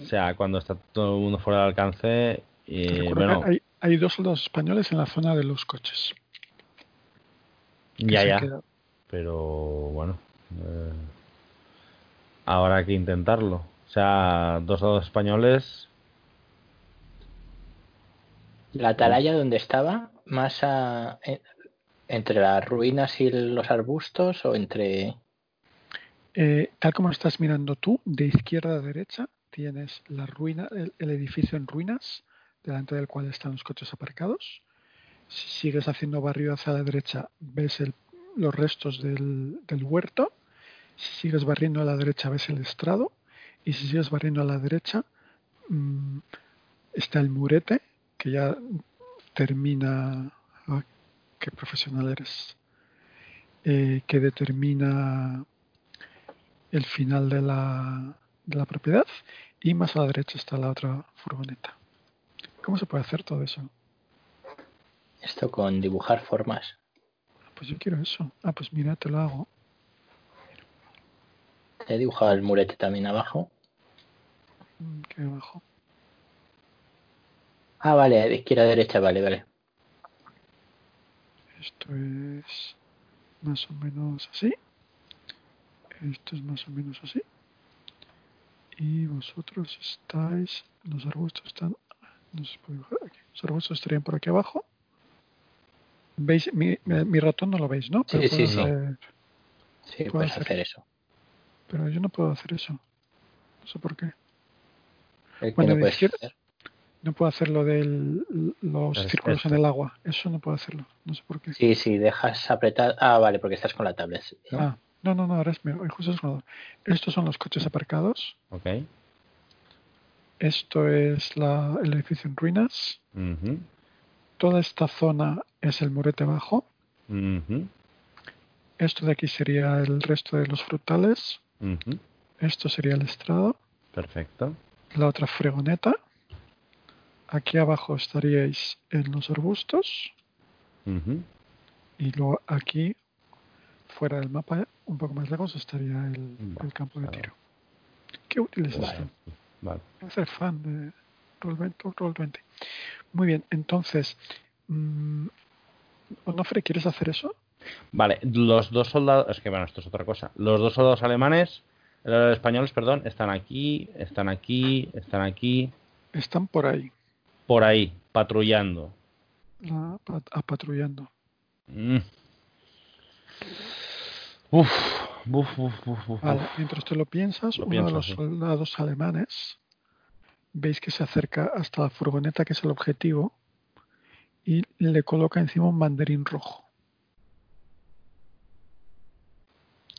O sea, cuando está todo el mundo fuera de alcance. Recuerda bueno, hay, hay dos soldados españoles en la zona de los coches. ya, ya. quedado. Pero bueno. eh, ahora hay que intentarlo. O sea, dos soldados españoles. La atalaya donde estaba, más a- en- entre las ruinas y los arbustos o entre... Eh, tal como estás mirando tú, de izquierda a derecha tienes la ruina, el, el edificio en ruinas, delante del cual están los coches aparcados. Si sigues haciendo barrio hacia la derecha, ves los restos del, del huerto. Si sigues barriendo a la derecha, ves el estrado. Y si sigues barriendo a la derecha, mm, está el murete, que ya termina. ah, qué profesional eres. Eh, que determina el final de la, de la propiedad y más a la derecha está la otra furgoneta. ¿Cómo se puede hacer todo eso? Esto con dibujar formas. Pues yo quiero eso. Ah, pues mira, te lo hago. He dibujado el murete también abajo. Mm, Que abajo. Ah, vale, de izquierda a derecha, vale, vale. Esto es más o menos así. Esto es más o menos así. Y vosotros estáis, los arbustos están, no se puede dibujar aquí. Los arbustos estarían por aquí abajo. ¿Veis? Mi, mi- mi ratón no lo veis, ¿no? Sí, Pero sí, puedo sí. hacer- Sí, Puedo puedes hacer. hacer eso. Pero yo no puedo hacer eso. No sé por qué. Bueno, no izquierda- hacer. No puedo hacer lo de los círculos en el agua. Eso no puedo hacerlo. No sé por qué. Sí, sí, dejas apretar. Ah, vale, porque estás con la tablet. ¿no? Ah, no, no, no, ahora es mejor. Justo es cuando- Estos son los coches aparcados. Ok. Esto es la- el edificio en ruinas. Toda esta zona es el murete bajo. Esto de aquí sería el resto de los frutales. Esto sería el estrado. Perfecto. La otra fregoneta. Aquí abajo estaríais en los arbustos. Y luego aquí, fuera del mapa, un poco más lejos, estaría el, campo de tiro. Qué útil es Vale. a ser fan de Roll20. Roll20. Muy bien, entonces, mm, Onofre, ¿quieres hacer eso? Vale, los dos soldados, es que bueno, esto es otra cosa. Los dos soldados alemanes, eh, españoles, perdón, están aquí, están aquí, están aquí, Están por ahí, por ahí, patrullando. la- pa- apatrullando. Mm. Uf, Vale, mientras tú lo piensas, Lo uno pienso, de los sí. soldados alemanes veis que se acerca hasta la furgoneta, que es el objetivo, y le coloca encima un banderín rojo.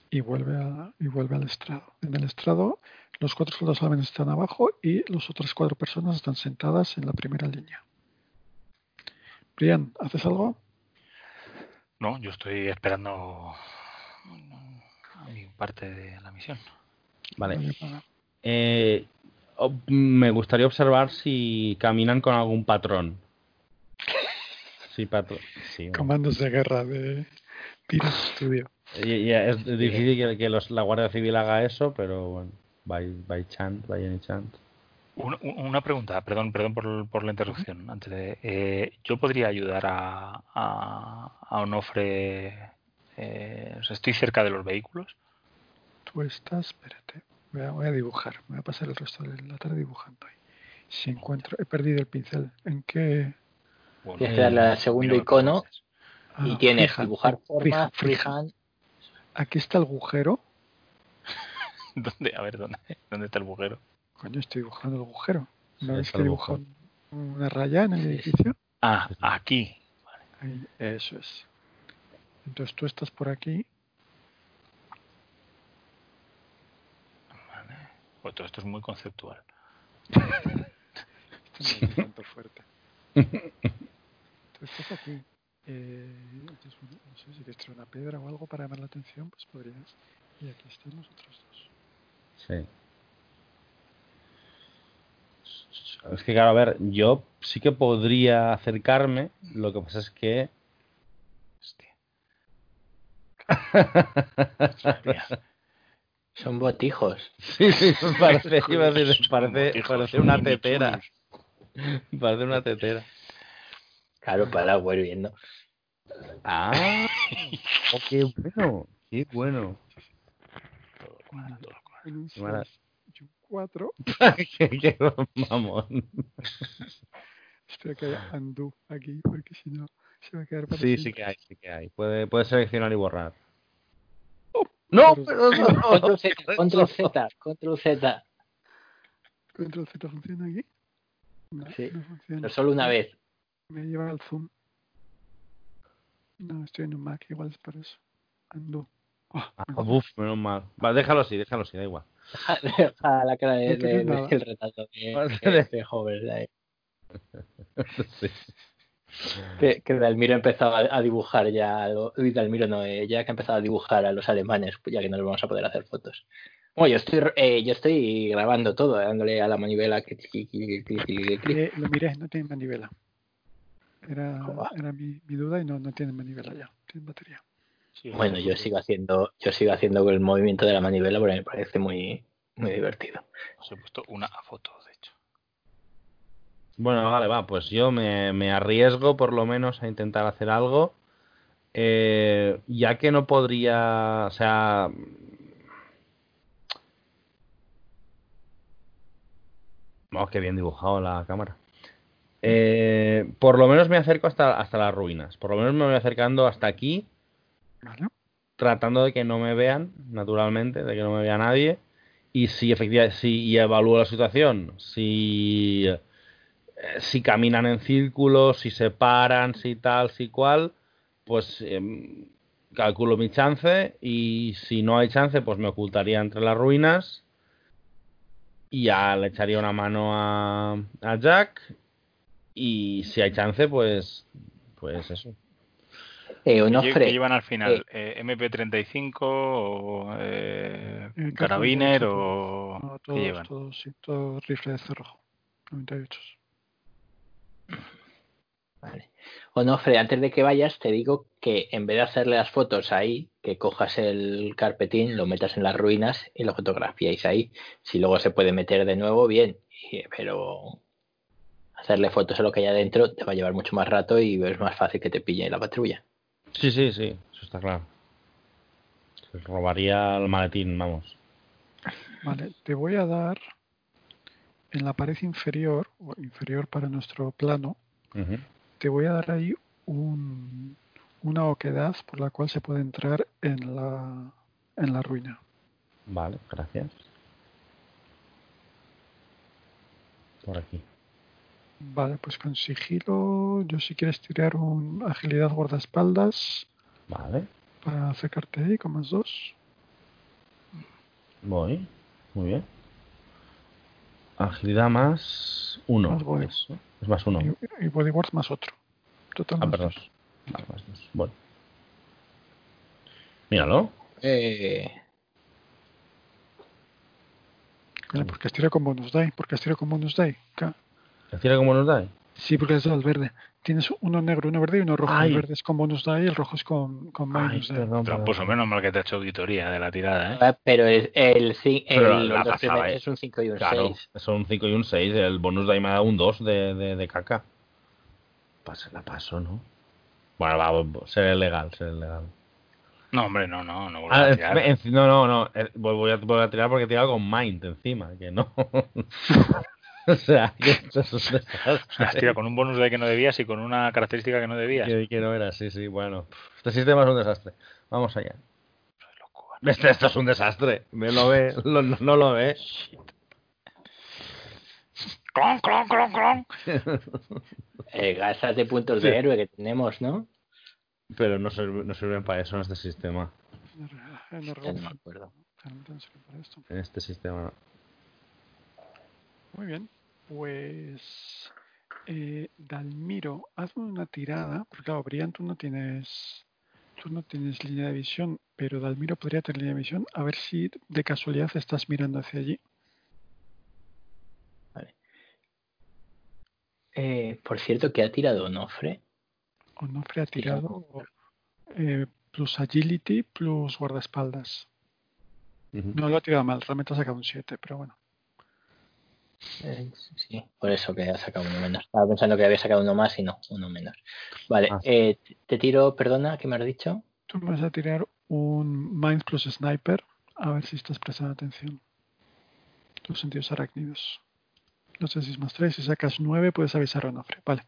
Y vuelve, a- y vuelve al estrado. En el estrado, los cuatro soldados alemanes están abajo y las otras cuatro personas están sentadas en la primera línea. Brian, ¿haces algo? No, yo estoy esperando parte de la misión. Vale. Eh, me gustaría observar si caminan con algún patrón. Sí, patrón. Sí, bueno. Comandos de guerra de Tiros Studio. Y- y es difícil que, que los- la Guardia Civil haga eso, pero bueno, by, by chance, by any chance. Una, una pregunta, perdón, perdón por, por la interrupción. Antes de, eh, yo podría ayudar a, a, a Onofre. eh, o sea, estoy cerca de los vehículos. Tú estás, espérate, voy a, voy a dibujar, me voy a pasar el resto de la tarde dibujando ahí. Si encuentro, he perdido el pincel. ¿En qué? Bueno, Tienes que darle al segundo icono y Ah, tienes freehand, dibujar forma, freehand. Aquí está el agujero. ¿Dónde? A ver, ¿dónde, ¿dónde está el agujero? Coño, estoy dibujando el agujero. ¿No ves que dibujo una raya en el edificio? Ah, aquí. Ahí, eso es. Entonces tú estás por aquí. Pues todo esto es muy conceptual. Esto es tanto fuerte. Estás aquí. Eh, entonces, no sé si quieres una piedra o algo para llamar la atención, pues podrías. Y aquí están los otros dos. Sí. Es que, claro, a ver, yo sí que podría acercarme, lo que pasa es que... Hostia. Son botijos. Sí, sí, parece, iba a decir, Son parece, botijos, parece son una tetera. Parece una tetera. Claro, para el agua hirviendo. Ah, oh, qué bueno, qué bueno. En un Qué mala- 6 y un 4. qué, qué mamón. Espero que haya undo aquí, porque si no se va a quedar para Sí, sí que hay, sí que hay. Puede, puede seleccionar y borrar. No, pero- pero no. Control Z, control Z, control Z. ¿Control Z funciona aquí? No, Sí, no funciona. Pero solo una vez. Me lleva al zoom. No, estoy en un Mac, igual es por eso. Undo. Oh, Ah, menos buf, menos mal. Va, déjalo así, déjalo así, da igual. Deja la cara de, No de- de, Vale. de, de Hover, de ahí. Sí. Que, que Dalmiro empezaba a, a dibujar ya, a lo- uy, Dalmiro no, eh, ya que ha empezado a dibujar a los alemanes, pues ya que no les vamos a poder hacer fotos. Bueno, yo estoy, eh, yo estoy grabando todo, eh, dándole a la manivela. clic. Eh, lo miré, no tiene manivela. Era, era mi, mi duda y no, no tiene manivela ya, tiene batería. Sí, Bueno, yo sigo haciendo, yo sigo haciendo el movimiento de la manivela porque me parece muy, muy divertido. Os he puesto una foto. Bueno, vale, va, pues yo me, me arriesgo por lo menos a intentar hacer algo. Eh, ya que no podría, o sea... Oh, qué bien dibujado la cámara. Eh, por lo menos me acerco hasta, hasta las ruinas. Por lo menos me voy acercando hasta aquí, tratando de que no me vean, naturalmente, de que no me vea nadie. Y si efectivamente, si y evalúo la situación, si, eh, si caminan en círculos, si se paran, si tal, si cual, pues em, calculo mi chance y si no hay chance, pues me ocultaría entre las ruinas y ya le echaría una mano a, a Jack y si hay chance, pues, pues eso. Eh, ¿Qué lle- Onofre, ¿Qué llevan al final? Eh, ¿MP35 o eh, Eh, Carabiner K98, o No, qué llevan? todos, todos, sí, todos rifle de cerrojo. 98. Vale. Onofre, antes de que vayas, te digo que en vez de hacerle las fotos ahí, que cojas el carpetín, lo metas en las ruinas y lo fotografiáis ahí. Si luego se puede meter de nuevo, bien. Pero hacerle fotos a lo que hay adentro te va a llevar mucho más rato y es más fácil que te pille la patrulla. Sí, sí, sí, eso está claro. Se robaría el maletín, vamos. Vale, te voy a dar en la pared inferior, o inferior para nuestro plano. Te voy a dar ahí un, una oquedad por la cual se puede entrar en la, en la ruina. Vale, gracias. Por aquí. Vale, pues con sigilo, yo si quieres tirar un agilidad guardaespaldas Vale, para acercarte ahí con más dos. voy. Muy bien. Agilidad más uno. Más body. Eso. Es más uno. Y, y bodyguards más otro. Total Ah, más perdón. dos. Vale, más dos. Bueno. Míralo. Eh, porque has tirado con bonus die, porque has tirado con bonus die. Ca- ¿Te tira como nos da? Sí, porque es el verde. Tienes uno negro, uno verde y uno rojo. Ay. El verde es con bonus die y el rojo es con, con Ay, minus die. perdón, perdón. pues o menos mal que te ha hecho auditoría de la tirada, ¿eh? Ah, pero el, el, Pero el- la dos primeros ¿eh? es un 5 y un Claro, 6. son un 5 y un 6. El bonus de ahí me ha dado un 2 de, de, de caca. Pasa, la paso, ¿no? Bueno, va, seré legal, seré legal. No, hombre, no, no, no vuelvo Ah, a tirar. en- no, no, no. eh, Voy voy a, voy a tirar porque he tirado con Mind encima, que no. o sea, que esto es un Has desastre. tirado con un bonus de que no debías y con una característica que no debías. Que, que no era, sí, sí, bueno. Este sistema es un desastre. Vamos allá. Este, esto es un desastre. Me lo ve, lo- no, no lo ve. ¡Clon, clon, clon, clon! Eh, gastas de puntos Sí. de héroe que tenemos, ¿no? Pero no, sirve- no sirven para eso en este sistema. No me acuerdo. Realmente no esto. En este sistema no. Muy bien, pues eh, Dalmiro, hazme una tirada, porque claro, Brian, tú no tienes, tú no tienes línea de visión, pero Dalmiro podría tener línea de visión, a ver si de casualidad estás mirando hacia allí. Eh, por cierto, que ha tirado Onofre. Onofre ha tirado eh, plus agility plus guardaespaldas. No lo ha tirado mal, realmente ha sacado un 7, pero bueno. Eh, Sí, por eso que ha sacado uno menos. Estaba pensando que había sacado uno más y no, uno menos. Vale, Ah. eh, te tiro, perdona, ¿qué me has dicho? Tú me vas a tirar un Mind plus Sniper, a ver si estás prestando atención. Tus sentidos arácnidos. No sé si es más 3, si sacas 9 puedes avisar a Onofre. Vale.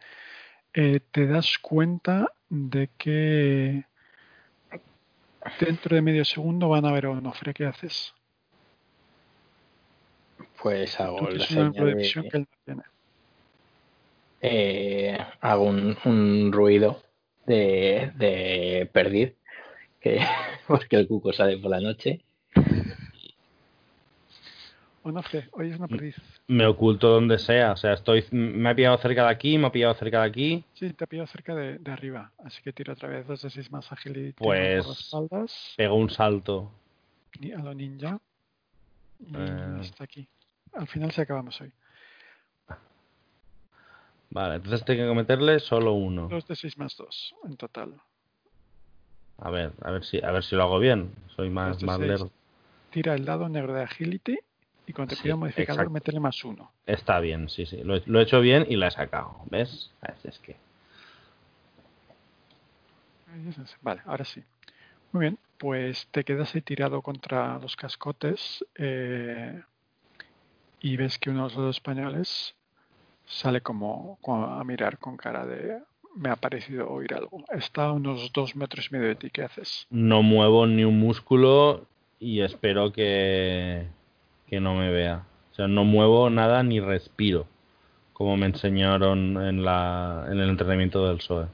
Eh, te das cuenta de que dentro de medio segundo van a ver a Onofre. ¿Qué haces? Pues hago la un ángulo de que él no tiene. eh, hago un, un ruido de, de perdir, que, porque el cuco sale por la noche. Onofre, hoy es una perdiz. Me oculto donde sea, o sea, estoy, me ha pillado cerca de aquí, me ha pillado cerca de aquí. Sí, te ha pillado cerca de, de arriba, así que tiro otra vez 2 de 6 más agility Pues- por las espaldas. Pego un salto. ni- a lo ninja. Y Eh. está aquí. Al final se acabamos hoy. Vale, entonces tengo que meterle solo uno. 2 de 6 más 2 en total. A ver, a ver si, a ver si lo hago bien. Soy más, Dos más seis. lerdo. Tira el dado negro de agility y cuando te Sí, pida modificador, exacto. métele más 1. Está bien, sí, sí. Lo, he- lo he hecho bien y la he sacado. ¿Ves? Es, es que. Vale, ahora sí. Muy bien, pues te quedas ahí tirado contra los cascotes eh, y ves que uno de los españoles sale como, como a mirar con cara de me ha parecido oír algo. Está a unos dos metros y medio de ti, ¿qué haces? No muevo ni un músculo y espero que, que no me vea. O sea, no muevo nada ni respiro. Como me enseñaron en, la, en el entrenamiento del SOE.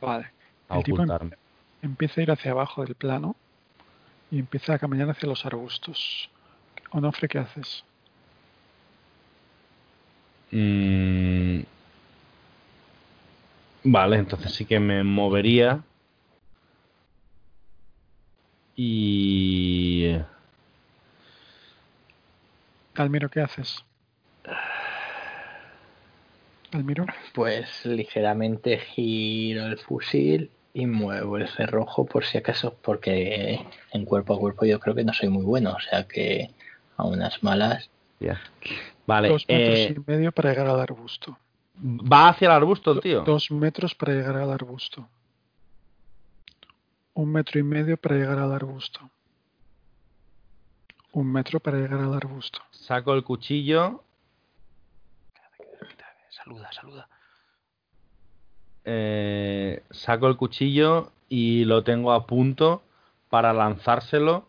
Vale. A El tipo em- ocultarme. empieza a ir hacia abajo del plano y empieza a caminar hacia los arbustos. Onofre, ¿qué haces? Mm, Vale, entonces sí que me movería. Y... Almiro, ¿qué haces? Almiro, Pues ligeramente giro el fusil y muevo el cerrojo por si acaso, porque en cuerpo a cuerpo yo creo que no soy muy bueno, o sea que a unas malas. Vale, dos metros eh, y medio para llegar al arbusto. va hacia el arbusto tío. Dos metros para llegar al arbusto. Un metro y medio para llegar al arbusto. Un metro para llegar al arbusto. Saco el cuchillo, Saluda, saluda. eh, saco el cuchillo y lo tengo a punto para lanzárselo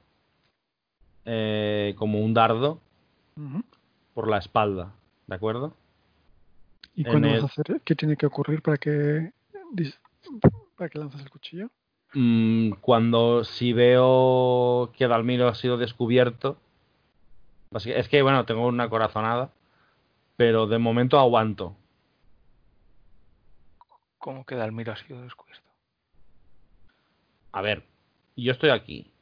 eh, como un dardo Por la espalda, ¿de acuerdo? ¿Y En cuándo el- vas a hacer? ¿Qué tiene que ocurrir para que para que lances el cuchillo? Mm, cuando si veo que Dalmiro ha sido descubierto, es que bueno, tengo una corazonada, pero de momento aguanto. ¿Cómo que Dalmiro ha sido descubierto? A ver, yo estoy aquí.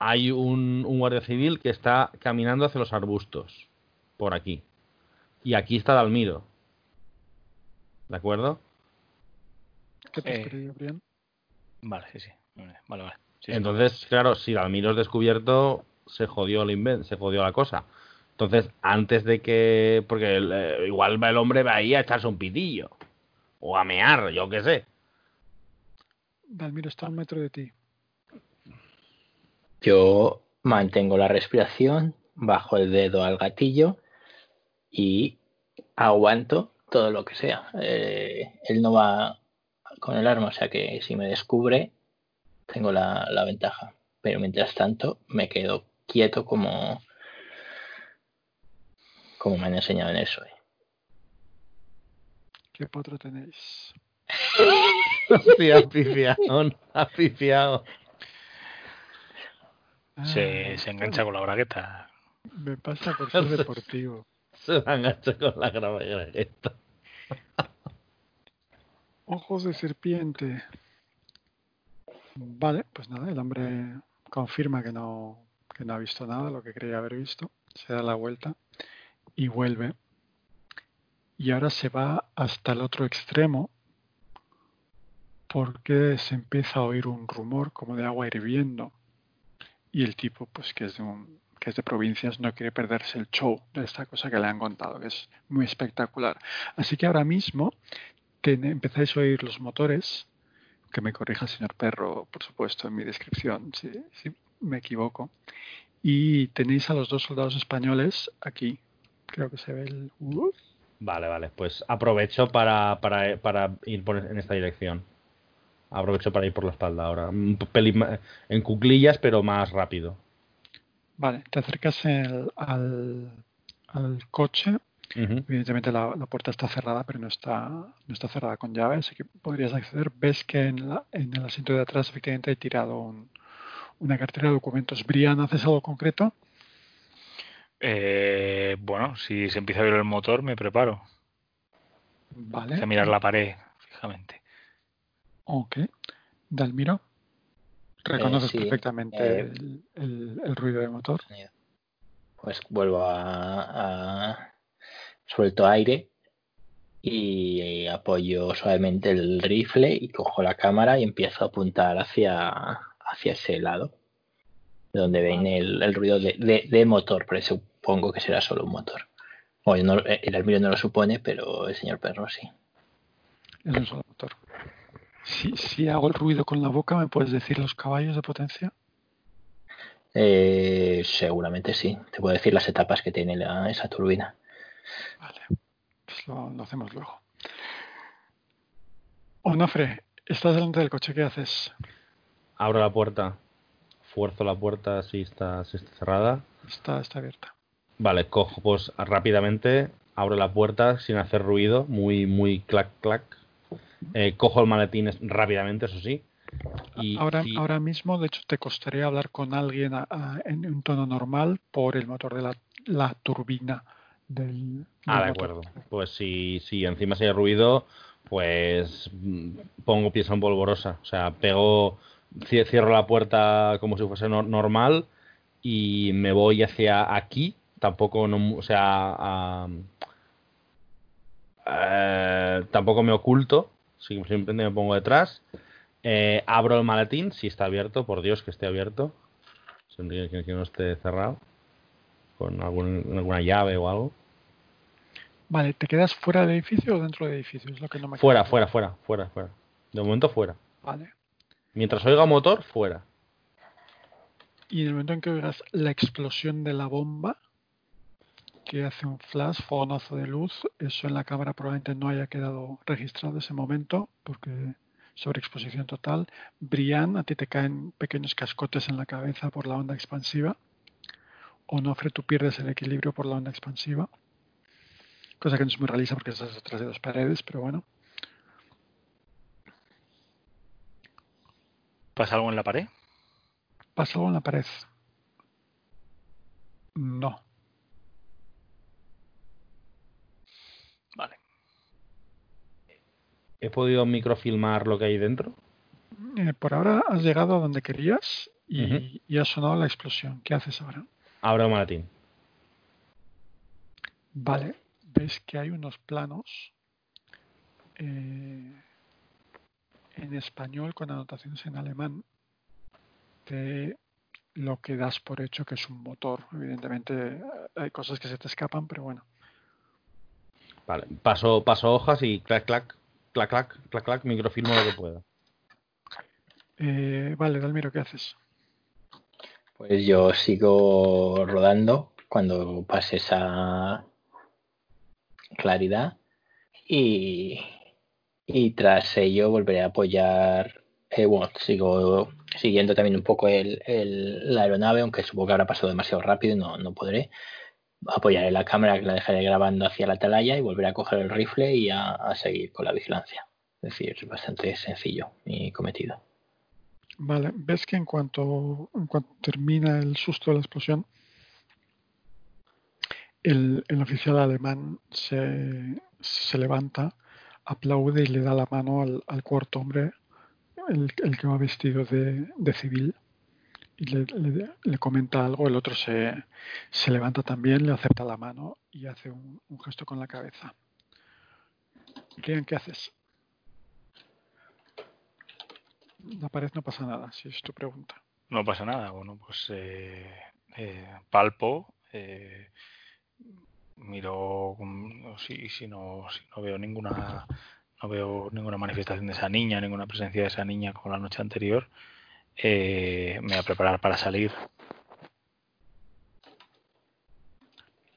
Hay un, un guardia civil que está caminando hacia los arbustos, por aquí. Y aquí está Dalmiro. ¿De acuerdo? ¿Qué te has Eh, Brian? Vale, sí, sí. Vale, vale. sí. Entonces, claro, si Dalmiro es descubierto, se jodió el invent, se jodió la cosa. Entonces, antes de que. Porque el, eh, igual va el hombre va ahí a echarse un pitillo. O a mear, yo qué sé. Dalmiro está a un metro de ti. Yo mantengo la respiración, bajo el dedo al gatillo y aguanto todo lo que sea. Eh, él no va con el arma, o sea que si me descubre, tengo la, la ventaja. Pero mientras tanto, me quedo quieto como, como me han enseñado en eso. ¿Qué potro tenéis? Sí, ha pifiado, ha pifiado. Se, Ah, se engancha con la bragueta. Me pasa por ser deportivo. Se engancha con la gravedad. Ojos de serpiente. Vale, pues nada, el hombre confirma que no, que no ha visto nada, lo que creía haber visto. Se da la vuelta y vuelve. Y ahora se va hasta el otro extremo porque se empieza a oír un rumor como de agua hirviendo. Y el tipo, pues que es de un que es de provincias, no quiere perderse el show de esta cosa que le han contado, que es muy espectacular. Así que ahora mismo empezáis a oír los motores, que me corrija el señor Perro, por supuesto, en mi descripción, si, me equivoco, y tenéis a los dos soldados españoles aquí. Creo que se ve el... Vale, vale, pues aprovecho para, para, para ir por, en esta dirección. Aprovecho para ir por la espalda ahora. Un pelín en cuclillas, pero más rápido. Vale, te acercas al, al, coche. Evidentemente la, puerta está cerrada, pero no está, no está cerrada con llave, así que podrías acceder. Ves que en, la, en el asiento de atrás efectivamente he tirado una cartera de documentos. Brian, ¿haces algo concreto? Eh, bueno, si se empieza a ver el motor, me preparo. Vale. A mirar la pared fijamente. Ok. Dalmiro. ¿Reconoces eh, perfectamente eh, el, ruido del motor? Pues vuelvo a, suelto aire y apoyo suavemente el rifle y cojo la cámara y empiezo a apuntar hacia, hacia ese lado donde viene el, ruido de, de, motor, pero supongo que será solo un motor. Bueno, el Almiro no lo supone, pero el señor Perro sí. Es un solo motor. Si, si hago el ruido con la boca, ¿me puedes decir los caballos de potencia? Eh, seguramente sí. Te puedo decir las etapas que tiene esa turbina. Vale, pues lo, hacemos luego. Onofre, estás delante del coche, ¿qué haces? Abro la puerta. Fuerzo la puerta si está, si está cerrada. Está, está abierta. Vale, cojo pues rápidamente, abro la puerta sin hacer ruido, muy, muy clac, clac. Eh, cojo el maletín rápidamente, eso sí. Y ahora, ahora mismo, de hecho, te costaría hablar con alguien en un tono normal por el motor de la, turbina del, Ah, de acuerdo. Pues si, si encima se hay ruido, pues mm, pongo pieza en polvorosa. O sea, pego, cierro la puerta como si fuese normal y me voy hacia aquí. Tampoco, no, o sea, eh, tampoco me oculto simplemente me pongo detrás. Eh, abro el maletín, si está abierto, por Dios que esté abierto. Que, que no esté cerrado. Con alguna llave o algo. Vale, ¿te quedas fuera del edificio o dentro del edificio? Es lo que no me fuera, fuera, fuera, fuera, fuera. De momento fuera. Vale. Mientras oiga motor, fuera. Y en el momento en que oigas la explosión de la bomba, que hace un flash, fogonazo de luz. Eso en la cámara probablemente no haya quedado registrado ese momento porque sobreexposición total. Brian, a ti te caen pequeños cascotes en la cabeza por la onda expansiva. Onofre, tú pierdes el equilibrio por la onda expansiva. Cosa que no es muy realista porque estás detrás de dos paredes, pero bueno. ¿Pasa algo en la pared? ¿Pasa algo en la pared? No. ¿He podido microfilmar lo que hay dentro? Eh, por ahora has llegado a donde querías y, ha sonado la explosión. ¿Qué haces ahora? Ahora un maletín. Vale, ves que hay unos planos eh, en español con anotaciones en alemán de lo que das por hecho que es un motor. Evidentemente hay cosas que se te escapan, pero bueno. Vale, paso, paso hojas y clac, clac, clac, clac, clac, clac, microfilmo lo que pueda. Eh, vale, Dalmiro, ¿qué haces? Pues yo sigo rodando cuando pase esa claridad y, y tras ello volveré a apoyar, eh, bueno, sigo siguiendo también un poco el, el, la aeronave, aunque supongo que habrá pasado demasiado rápido y no, no podré, apoyaré la cámara la dejaré grabando hacia la atalaya y volveré a coger el rifle y a, seguir con la vigilancia. Es decir, bastante sencillo mi cometido. Vale, ves que en cuanto, en cuanto termina el susto de la explosión, el, oficial alemán se, se, levanta, aplaude y le da la mano al, cuarto hombre, el, que va vestido de, de civil y le, comenta algo, el otro se, se, levanta también, le acepta la mano y hace un, gesto con la cabeza. ¿qué haces? La pared no pasa nada, si es tu pregunta. no pasa nada. Bueno, pues eh, eh, palpo, eh, miro si, si, no, si no veo ninguna no veo ninguna manifestación de esa niña, ninguna presencia de esa niña como la noche anterior, me voy a preparar para salir.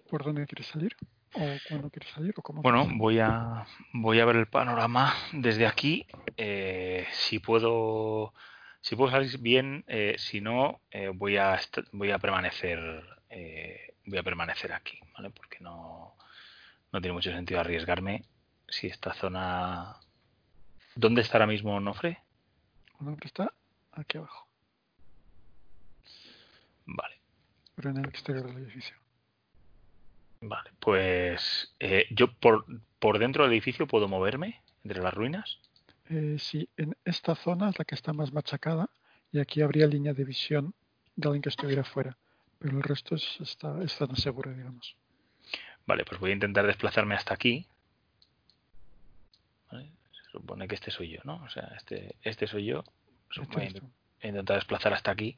¿Por dónde quieres salir? ¿O cuándo quieres salir? ¿O cómo bueno, voy a, voy a ver el panorama desde aquí. si puedo si puedo salir bien, eh, si no, eh, voy a voy a permanecer eh, voy a permanecer aquí, ¿vale? Porque no, no tiene mucho sentido arriesgarme si esta zona ¿Dónde está ahora mismo Nofre? Nofre está aquí abajo. Vale. Pero en el exterior del edificio. Vale, pues yo por, por dentro del edificio puedo moverme entre las ruinas. Eh, sí, en esta zona es la que está más machacada y aquí habría línea de visión de alguien que estuviera fuera, pero el resto es, está, está no seguro, digamos. Vale, pues voy a intentar desplazarme hasta aquí. Se supone que este soy yo, ¿no? O sea, este, este soy yo. Voy a intentar desplazar hasta aquí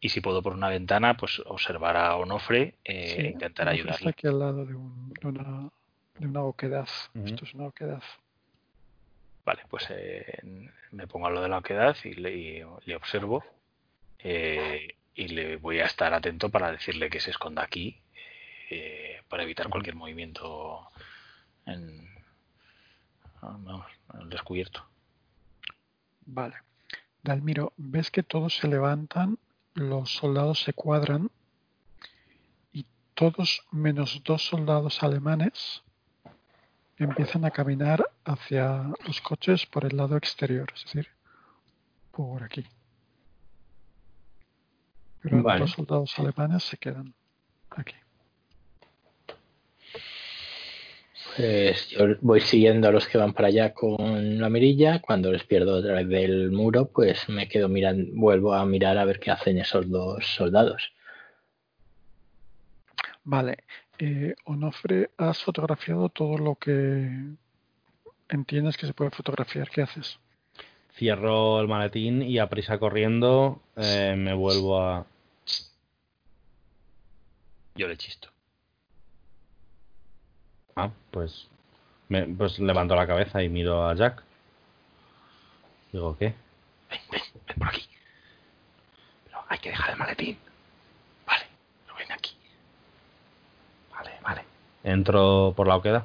y si puedo por una ventana, pues observar a Onofre e intentar ayudarle. Está aquí al lado de, una, de una oquedad. Esto es una oquedad. Vale, pues eh, me pongo a lo de la oquedad y le, observo eh, y le voy a estar atento para decirle que se esconda aquí eh, para evitar cualquier movimiento en, el descubierto. Vale. Dalmiro, ves que todos se levantan, los soldados se cuadran y todos menos dos soldados alemanes empiezan a caminar hacia los coches por el lado exterior, es decir, por aquí. Pero los soldados alemanes se quedan aquí. Pues yo voy siguiendo a los que van para allá con la mirilla. Cuando les pierdo otra vez del muro, pues me quedo mirando, vuelvo a mirar a ver qué hacen esos dos soldados. Vale, eh, Onofre, has fotografiado todo lo que entiendes que se puede fotografiar. ¿Qué haces? Cierro el maletín y a prisa corriendo eh, me vuelvo a... Yo le chisto. Ah, pues, me, pues levanto la cabeza y miro a Jack. Digo, ¿qué? Ven, ven, ven por aquí. Pero hay que dejar el maletín. Vale. Entro por la oqueda.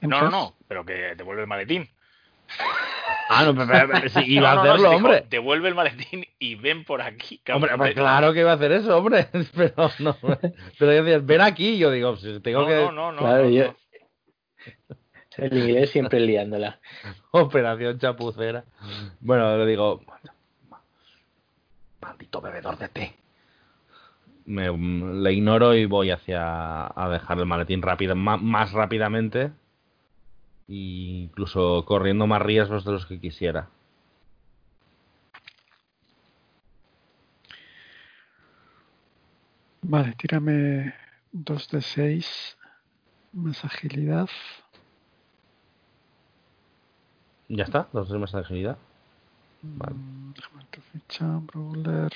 No, no, no, pero que devuelve el maletín. Ah, no, pero, si iba a hacerlo, hombre. devuelve el maletín y ven por aquí. Hombre, pues claro que iba a hacer eso, hombre. Pero no. Pero decías, ven aquí. Yo digo, tengo que. No, no, no. Claro, yo. El inglés siempre liándola. Operación chapucera. Bueno, le digo. Maldito bebedor de té me, le ignoro y voy hacia a dejar el maletín rápido, más, rápidamente e incluso corriendo más riesgos de los que quisiera. Vale, tírame 2 de 6 más agilidad. Ya está, 2 de más agilidad. Vale. Mm, déjame tu ficha, brawler.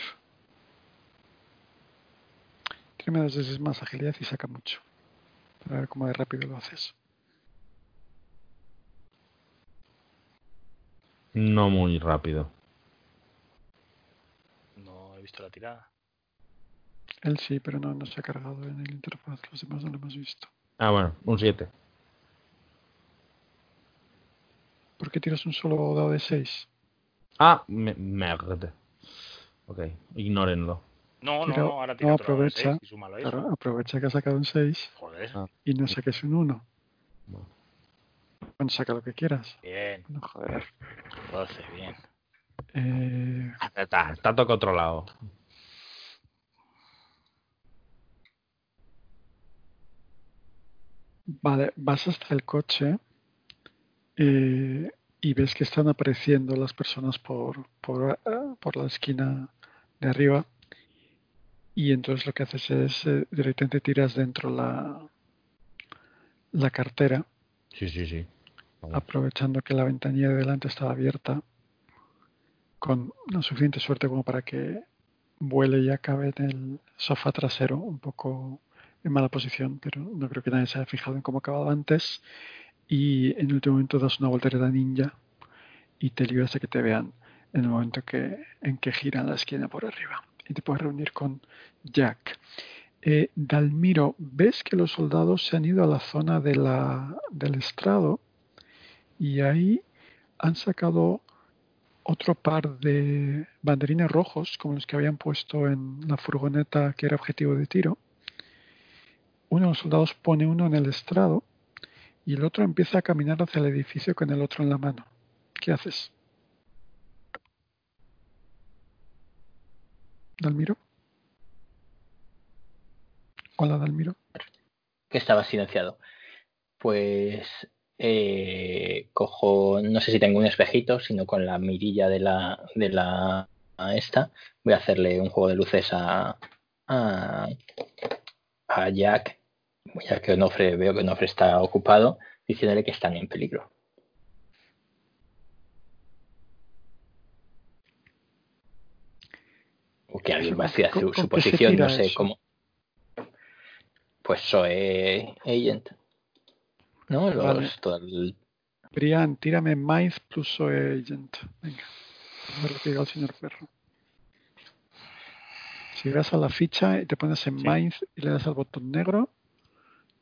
Tiene dos veces más agilidad y saca mucho. Para ver cómo de rápido lo haces. No muy rápido. No he visto la tirada. Él sí, pero no, no se ha cargado en el interfaz. Los demás no lo hemos visto. Ah, bueno, un 7. ¿Por qué tiras un solo dado de 6? Ah, me, Ok, ignórenlo. No, no, no, ahora tira no, aprovecha, claro, aprovecha que ha sacado un 6 Joder. y no saques un 1. Bueno, saca lo que quieras. Bien. No, joder. 12, bien. Eh... Está, está todo controlado. Vale, vas hasta el coche eh, y ves que están apareciendo las personas por, por, uh, por la esquina de arriba y entonces lo que haces es eh, directamente tiras dentro la, la cartera. Sí, sí, sí. Aprovechando que la ventanilla de delante estaba abierta con la suficiente suerte como para que vuele y acabe en el sofá trasero, un poco en mala posición, pero no creo que nadie se haya fijado en cómo acabado antes. Y en el último momento das una voltereta ninja y te libras de que te vean en el momento que, en que giran la esquina por arriba. Y te puedes reunir con Jack. Eh, Dalmiro, ves que los soldados se han ido a la zona de la, del estrado y ahí han sacado otro par de banderines rojos, como los que habían puesto en la furgoneta que era objetivo de tiro. Uno de los soldados pone uno en el estrado y el otro empieza a caminar hacia el edificio con el otro en la mano. ¿Qué haces? Dalmiro. Hola, Dalmiro. Que estaba silenciado. Pues eh, cojo, no sé si tengo un espejito, sino con la mirilla de la, de la esta, voy a hacerle un juego de luces a, a, a Jack, ya que Onofre, veo que Onofre está ocupado, diciéndole que están en peligro. O que alguien va hacia su, su posición, no sé cómo. Pues soy agent. ¿No? Los, Vale. todo el- Brian, tírame Mind plus Soe Agent. Venga, a ver lo que diga el señor Perro. Si vas a la ficha y te pones en Sí. Mind y le das al botón negro,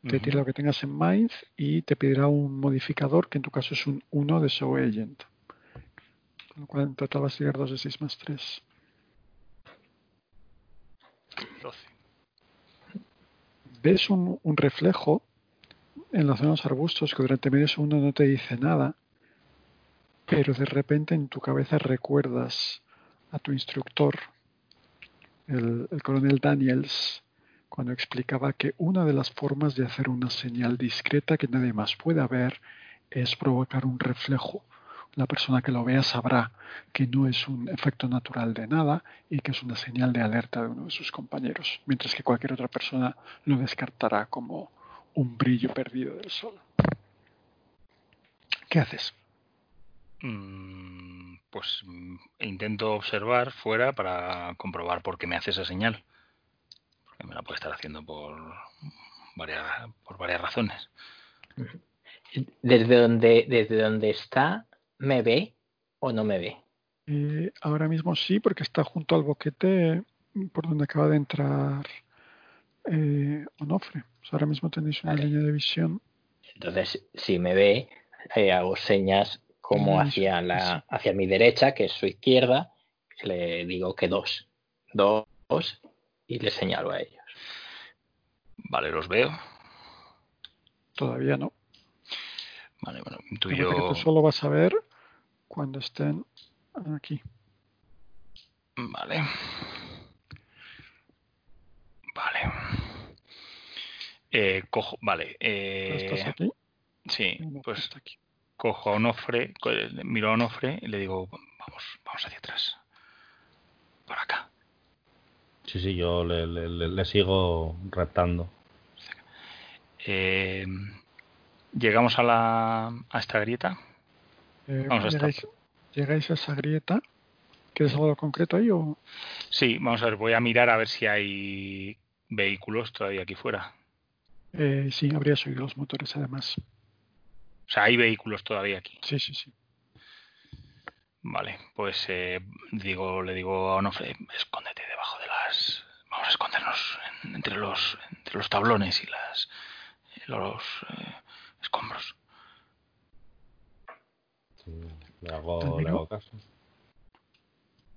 te Ujú. tira lo que tengas en Mind y te pedirá un modificador que en tu caso es un 1 de Soe Agent. Con lo cual en total vas a tirar 2 de 6 más 3. 12. ves un, un reflejo en la zona los arbustos que durante medio segundo no te dice nada, pero de repente en tu cabeza recuerdas a tu instructor, el, el coronel Daniels, cuando explicaba que una de las formas de hacer una señal discreta que nadie más pueda ver es provocar un reflejo. La persona que lo vea sabrá que no es un efecto natural de nada y que es una señal de alerta de uno de sus compañeros, mientras que cualquier otra persona lo descartará como un brillo perdido del sol. ¿Qué haces? Mm, Pues mm, intento observar fuera para comprobar por qué me hace esa señal. Porque me la puede estar haciendo por varias, por varias razones. desde donde desde donde está me ve o no me ve Eh, ahora mismo sí, porque está junto al boquete por donde acaba de entrar eh, Onofre. O sea, ahora mismo tenéis una Vale. línea de visión. entonces si me ve eh, hago señas como Eso, hacia la hacia mi derecha que es su izquierda le digo que dos dos y le señalo a ellos Vale, los veo. Todavía no. Vale, bueno, parece que tú solo vas a ver cuando estén aquí. Vale. Eh, cojo, vale. ¿Tú ¿Estás Eh, aquí? sí, pues cojo a Onofre, co- miro a Onofre y le digo, vamos, vamos hacia atrás. Por acá. Sí, sí, yo le, le- le- le sigo reptando. Eh, llegamos a la a esta grieta. Eh, Vamos a estar. llegáis, llegáis a esa grieta. ¿Quieres algo concreto ahí o...? Sí, vamos a ver, voy a mirar a ver si hay vehículos todavía aquí fuera. Eh, sí, habrías oído los motores además. O sea, hay vehículos todavía aquí. Sí, sí, sí. Vale, pues eh, digo, le digo a Onofre, escóndete debajo de las... Vamos a escondernos en- entre los entre los tablones y las los eh, escombros. Sí, le, hago, le hago caso.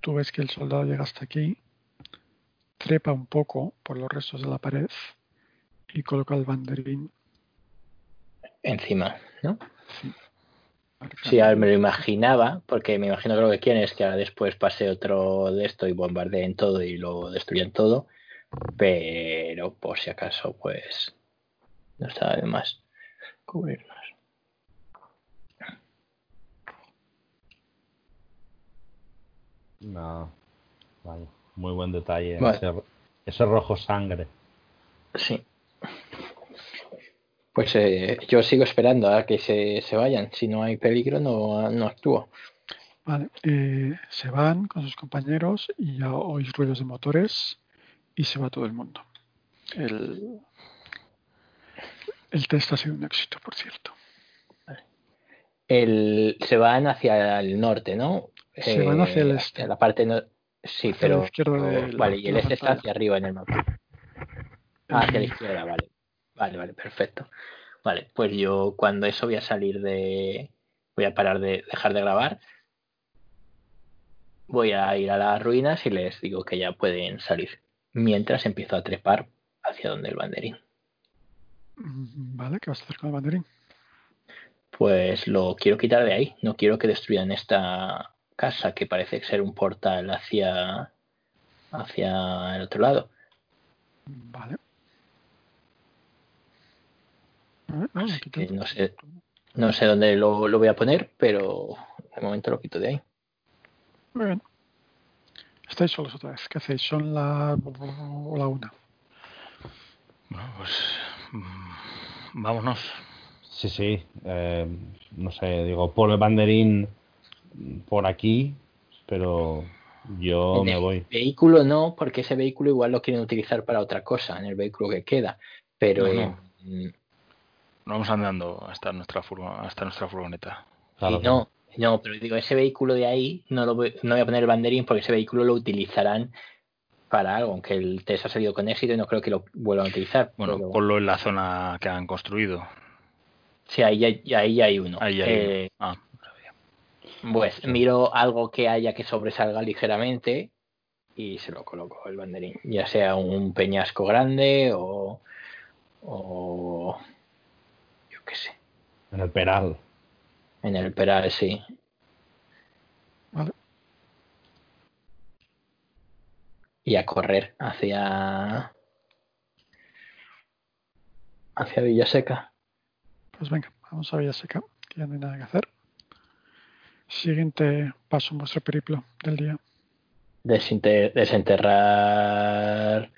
Tú ves que el soldado llega hasta aquí, trepa un poco por los restos de la pared y coloca el banderín. encima no Sí, Sí, a ver, me lo imaginaba, porque me imagino que lo que quieren es que ahora después pase otro de esto y bombardeen todo y lo destruyan todo, pero por si acaso, pues no está de más cubrirnos. No, vaya, muy buen detalle. Vale. Ese, ese rojo sangre. Sí. Pues eh, yo sigo esperando a que se, se vayan. Si no hay peligro, no, no actúo. Vale, eh, se van con sus compañeros y ya oís ruidos de motores y se va todo el mundo. El, el test ha sido un éxito, por cierto. El, se van hacia el norte, ¿no? Se van hacia el Eh, este. la parte no... Sí, Hacia la pero... izquierda de la- vale, y el este está hacia arriba en el mapa. Ah, hacia la izquierda, vale. Vale, vale, perfecto. Vale, pues yo cuando eso voy a salir de... Voy a parar de dejar de grabar. Voy a ir a las ruinas y les digo que ya pueden salir. Mientras empiezo a trepar hacia donde el banderín. mm, Vale, ¿qué vas a hacer con el banderín? Pues lo quiero quitar de ahí. No quiero que destruyan esta casa que parece ser un portal hacia hacia el otro lado. Vale. A ver, no, lo Así quito. que no sé, no sé dónde lo, lo voy a poner, pero de momento lo quito de ahí. Muy bien. Estáis solos otra vez. ¿Qué hacéis? Son la, la una. Bueno, pues mm, vámonos. Sí, sí. eh, no sé, digo, por el banderín por aquí, pero yo En me el voy. Vehículo no, porque ese vehículo igual lo quieren utilizar para otra cosa, en el vehículo que queda. Pero No, en- Vamos andando hasta nuestra, furgo- hasta nuestra furgoneta. Claro, y no, no, pero digo, ese vehículo de ahí no lo voy, no voy a poner el banderín porque ese vehículo lo utilizarán para algo, aunque el test ha salido con éxito y no creo que lo vuelvan a utilizar. Bueno, pero- ponlo en la zona que han construido. sí, ahí, hay- ahí hay uno. Ahí hay Eh, uno. Ah, no sabía. Pues miro algo que haya que sobresalga ligeramente y se lo coloco el banderín, ya sea un peñasco grande o, o qué sé, En el peral. en el peral sí. Vale. Y a correr hacia hacia Villaseca. Pues venga, vamos a Villaseca, que ya no hay nada que hacer. Siguiente paso en vuestro periplo del día. Desinter- desenterrar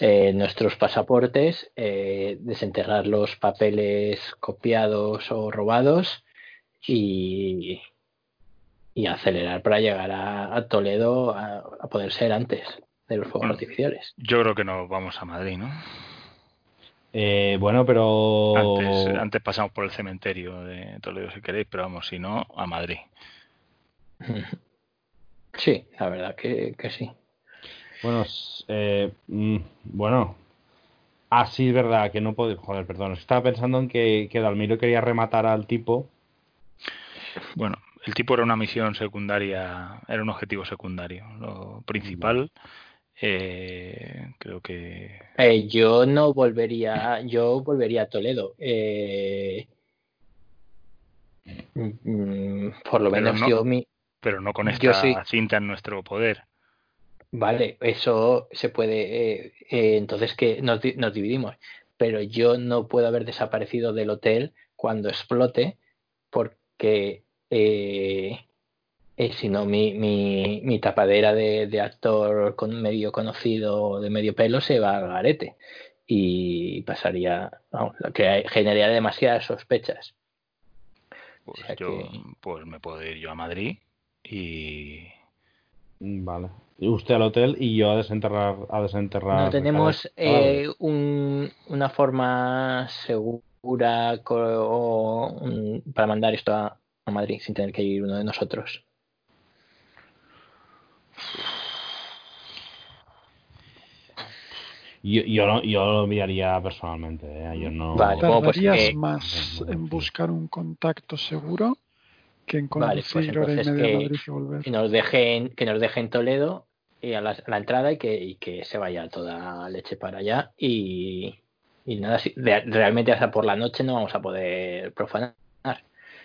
eh, nuestros pasaportes, eh, desenterrar los papeles copiados o robados y, y acelerar para llegar a, a Toledo a, a poder ser antes de los fuegos Bueno. artificiales. Yo creo que nos vamos a Madrid, ¿no? Eh, bueno, pero. Antes, antes pasamos por el cementerio de Toledo si queréis, pero vamos, si no, a Madrid. Sí, la verdad que, que sí. Bueno, eh, mm, bueno. Ah, sí, es verdad que no puedo. Joder, perdón. Estaba pensando en que, que Dalmiro quería rematar al tipo. Bueno, el tipo era una misión secundaria, era un objetivo secundario. Lo principal, eh, creo que. Eh, yo no volvería, yo volvería a Toledo. Eh, mm, por lo Pero menos no- yo mi, Pero no con esta cinta en nuestro poder. Vale, eso se puede. eh, eh, entonces que nos, di- nos dividimos. Pero yo no puedo haber desaparecido del hotel cuando explote, porque eh, eh, si no, mi, mi, mi tapadera de, de actor con medio conocido, de medio pelo, se va al garete. Y pasaría. Lo que generaría demasiadas sospechas. Pues O sea yo, que- pues me puedo ir yo a Madrid y Vale. Usted al hotel y yo a desenterrar. A desenterrar No tenemos eh, un- una forma segura co- o, un- para mandar esto a, a Madrid sin tener que ir uno de nosotros. Yo, yo, no- yo lo enviaría personalmente. eh, Yo no. Vale. Pues ¿Tardarías que- más en buscar un contacto seguro que en Vale, pues conducir hora y entonces media a que- Madrid y volver? Que nos dejen, que nos dejen Toledo y a la, a la entrada y que, y que se vaya toda leche para allá. Y, y nada, si, de- realmente hasta por la noche no vamos a poder profanar.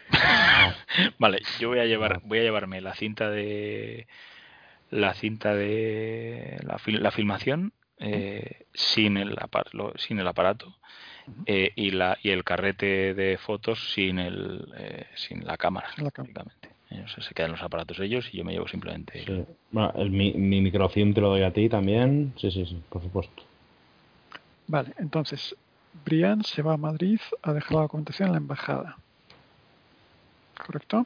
Vale, yo voy a llevar, voy a llevarme la cinta de la cinta de la, fil- la filmación eh, sin el sin el aparato eh, y la y el carrete de fotos sin el eh, sin la cámara, Sin la cámara. Eh, o sea, se quedan los aparatos ellos y yo me llevo simplemente. Sí. Bueno, el, mi, mi microfilm te lo doy a ti también. Sí, sí, sí, por supuesto. Vale, entonces, Brian se va a Madrid a dejar la documentación en la embajada. ¿Correcto?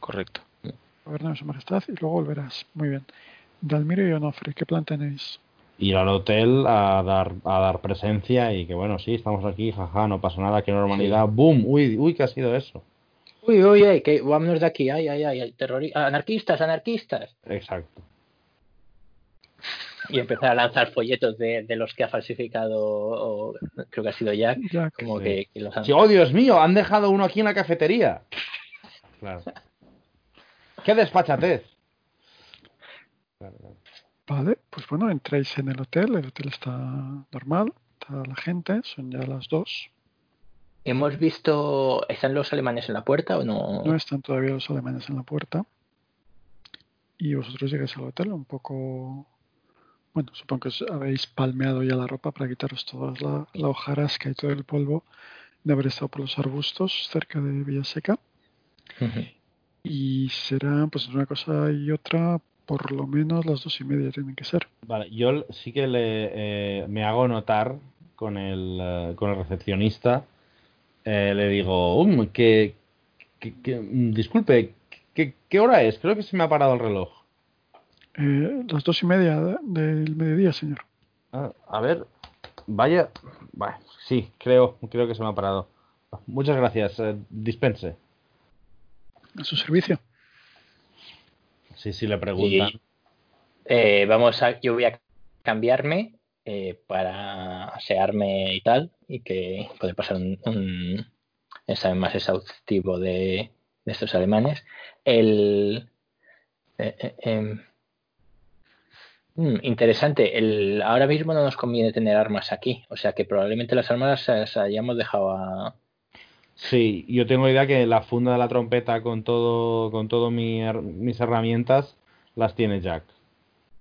Correcto. Gobernador su majestad y luego volverás. Muy bien. Dalmiro y Onofre, ¿qué plan tenéis? Ir al hotel a dar, a dar presencia y que bueno, sí, estamos aquí, jaja, no pasa nada, qué normalidad. ¡Boom! Uy, uy, ¿qué ha sido eso? Uy, uy, uy, que vámonos de aquí, ay, ay, ay, terrori- anarquistas, anarquistas. Exacto. Y empezar a lanzar folletos de, de los que ha falsificado, o, creo que ha sido Jack, Jack, como Sí. que, que los han... Sí, ¡Oh, Dios mío! Han dejado uno aquí en la cafetería. Claro. ¡Qué despachatez! Claro, claro. Vale, pues bueno, entráis en el hotel, el hotel está normal, está la gente, son ya las dos. Hemos visto, ¿están los alemanes en la puerta o no? No están todavía los alemanes en la puerta. Y vosotros llegáis al hotel un poco... Bueno, supongo que os habéis palmeado ya la ropa para quitaros toda la, la hojarasca y todo el polvo de haber estado por los arbustos cerca de Villaseca. Ujú. Y será pues una cosa y otra, por lo menos las dos y media tienen que ser. Vale, yo sí que le, eh, me hago notar con el, eh, con el recepcionista. Eh, le digo, um, que, que- que- mm, disculpe, ¿qué, ¿qué hora es? Creo que se me ha parado el reloj. Eh, las dos y media de- del mediodía, señor. Ah, a ver, vaya, sí, creo, creo que se me ha parado. Muchas gracias, eh, dispense. A su servicio. Sí, sí, le preguntan. Eh, vamos a, yo voy a cambiarme eh, para asearme y tal, y que poder pasar un, un examen más exhaustivo de, de estos alemanes. El eh, eh, em, mm, interesante. El, ahora mismo no nos conviene tener armas aquí, o sea que probablemente las armas las hayamos dejado a, Sí, yo tengo idea que la funda de la trompeta con todo, con todo mi mis herramientas las tiene Jack.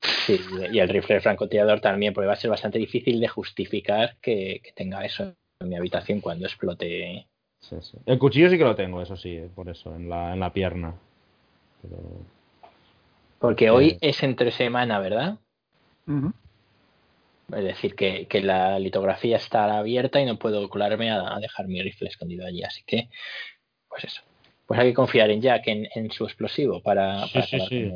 Sí, y el rifle francotirador también, porque va a ser bastante difícil de justificar que, que tenga eso en mi habitación cuando explote. Sí, sí. El cuchillo sí que lo tengo, eso sí, eh, por eso, en la, en la pierna. Pero Porque hoy Sí. es entre semana, ¿verdad? Es decir, que, que la litografía está abierta y no puedo colarme a, a dejar mi rifle escondido allí. Así que, pues eso. Pues hay que confiar en Jack, en, en su explosivo para... Sí, para sí.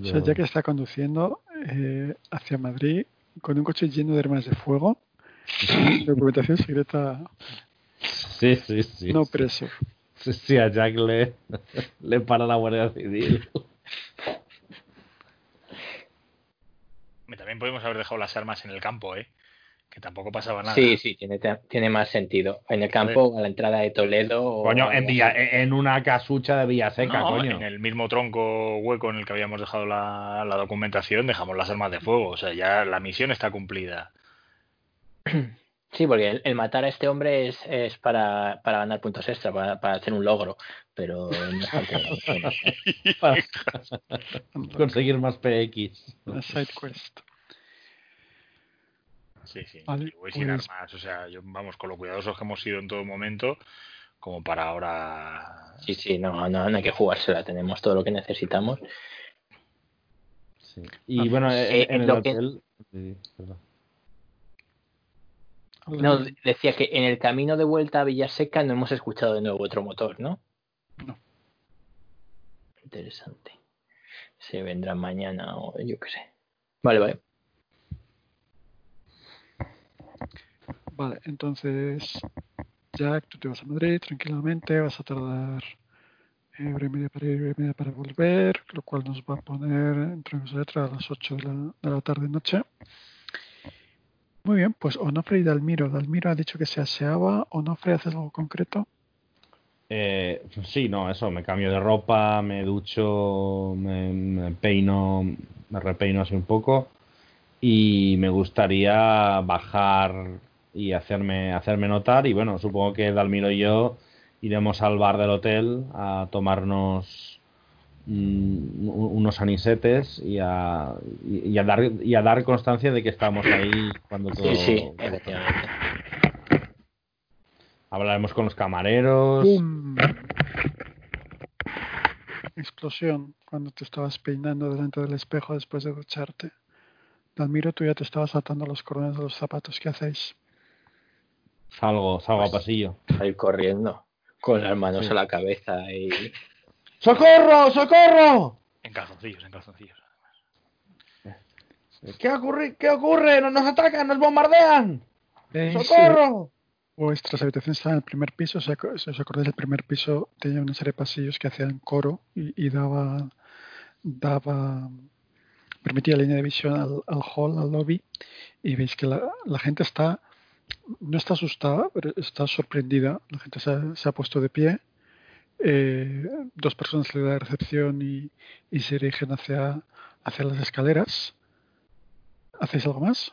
O sea, ya que está conduciendo eh, hacia Madrid con un coche lleno de armas de fuego, documentación secreta Sí, sí, sí. no preso. Sí, sí, a Jack le, le para la Guardia Civil. También podemos haber dejado las armas en el campo, ¿eh? Que tampoco pasaba nada. Sí, sí, tiene, tiene más sentido. En el campo, a la entrada de Toledo. o Coño, en, así. en una casucha de Villaseca, No, coño. en el mismo tronco hueco en el que habíamos dejado la, la documentación, dejamos las armas de fuego. O sea, ya la misión está cumplida. Sí, porque el, el matar a este hombre es, es para, para ganar puntos extra, para, para hacer un logro. Pero no. Para conseguir más PX. La side quest. Sí, sí. Vale, y voy sin pues- armas. O sea, yo, vamos, con lo cuidadosos que hemos sido en todo momento, como para ahora. Sí, sí, no, no, no hay que jugársela. Tenemos todo lo que necesitamos. Sí. Y bueno, Eh, en, en el lo que- hotel. sí, perdón. No, decía que en el camino de vuelta a Villaseca no hemos escuchado de nuevo otro motor, ¿no? No. Interesante. Se vendrá mañana o yo qué sé. Vale, vale. Vale, entonces, Jack, tú te vas a Madrid tranquilamente, vas a tardar eh, hora y media para ir, hora y media para volver, lo cual nos va a poner entre otra a las 8 de la, de la tarde-noche. Muy bien, pues Onofre y Dalmiro. Dalmiro ha dicho que se aseaba. Onofre, ¿haces algo concreto? Eh, sí, no, eso, me cambio de ropa, me ducho, me, me peino, me repeino así un poco y me gustaría bajar y hacerme, hacerme notar y bueno, supongo que Dalmiro y yo iremos al bar del hotel a tomarnos mm, unos anisetes y a, y, y a dar, y a dar constancia de que estamos ahí cuando todo... Sí, sí, efectivamente. Hablaremos con los camareros. ¡Pum! Explosión cuando te estabas peinando delante del espejo después de ducharte. Dalmiro, tú ya te estabas atando los cordones de los zapatos. ¿Qué hacéis? Salgo, salgo Pues- a pasillo. Salir corriendo con las manos Sí. a la cabeza y ¡Socorro! ¡Socorro! En calzoncillos, en calzoncillos. ¿Qué ocurre? ¿Qué ocurre? ¡Nos, nos atacan! ¡Nos bombardean! ¿Veis, eh, ¡Socorro! Vuestras habitaciones están en el primer piso. Si os acordáis, el primer piso tenía una serie de pasillos que hacían coro y, y daba, daba, permitía línea de visión al, al hall, al lobby. Y veis que la, la gente está, no está asustada, pero está sorprendida. La gente se ha, se ha puesto de pie. Eh, dos personas le da recepción y, y se dirigen hacia, hacia las escaleras. ¿Hacéis algo más?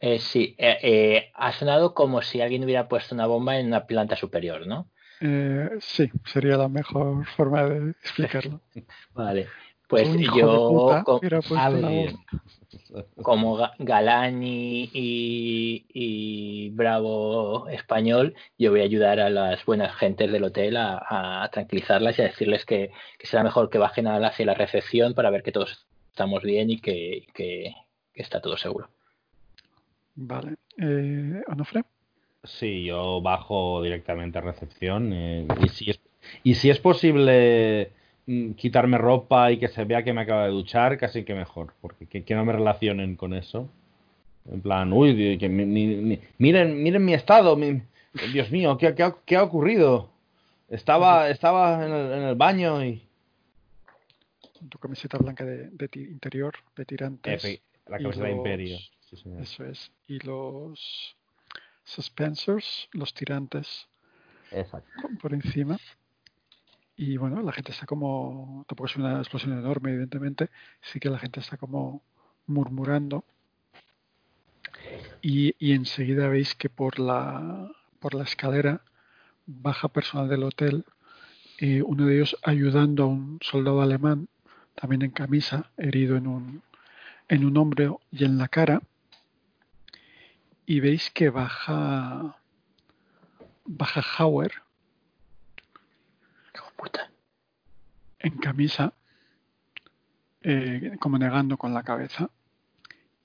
Eh, sí, eh, ha sonado como si alguien hubiera puesto una bomba en una planta superior, ¿no? Eh, sí, sería la mejor forma de explicarlo. Vale. Pues yo, puta co- hubiera puesto A ver. Como ga- galán y, y- y bravo español, yo voy a ayudar a las buenas gentes del hotel a, a tranquilizarlas y a decirles que, que será mejor que bajen a- hacia la recepción para ver que todos estamos bien y que, que- que está todo seguro. Vale. Eh, ¿Onofre? Sí, yo bajo directamente a recepción. eh, y, si es, y si es posible quitarme ropa y que se vea que me acabo de duchar, casi que mejor. Porque que, que no me relacionen con eso. En plan, uy, di- que mi- mi- mi- miren, miren mi estado. mi- Dios mío, ¿qué, qué ha- qué ha ocurrido? Estaba, estaba en el, en el baño y... Tu camiseta blanca de, interior, de tirantes. Efe- la cabeza de imperio. Sí, señor. Eso es. Y los suspensors, los tirantes Exacto. por encima. Y bueno, la gente está como. Tampoco es una explosión enorme, evidentemente. Sí que la gente está como murmurando. Y, y enseguida veis que por la, por la escalera baja personal del hotel. eh, uno de ellos ayudando a un soldado alemán, también en camisa, herido en un, en un hombro y en la cara. Y veis que baja. Baja Hauer en camisa, eh, como negando con la cabeza,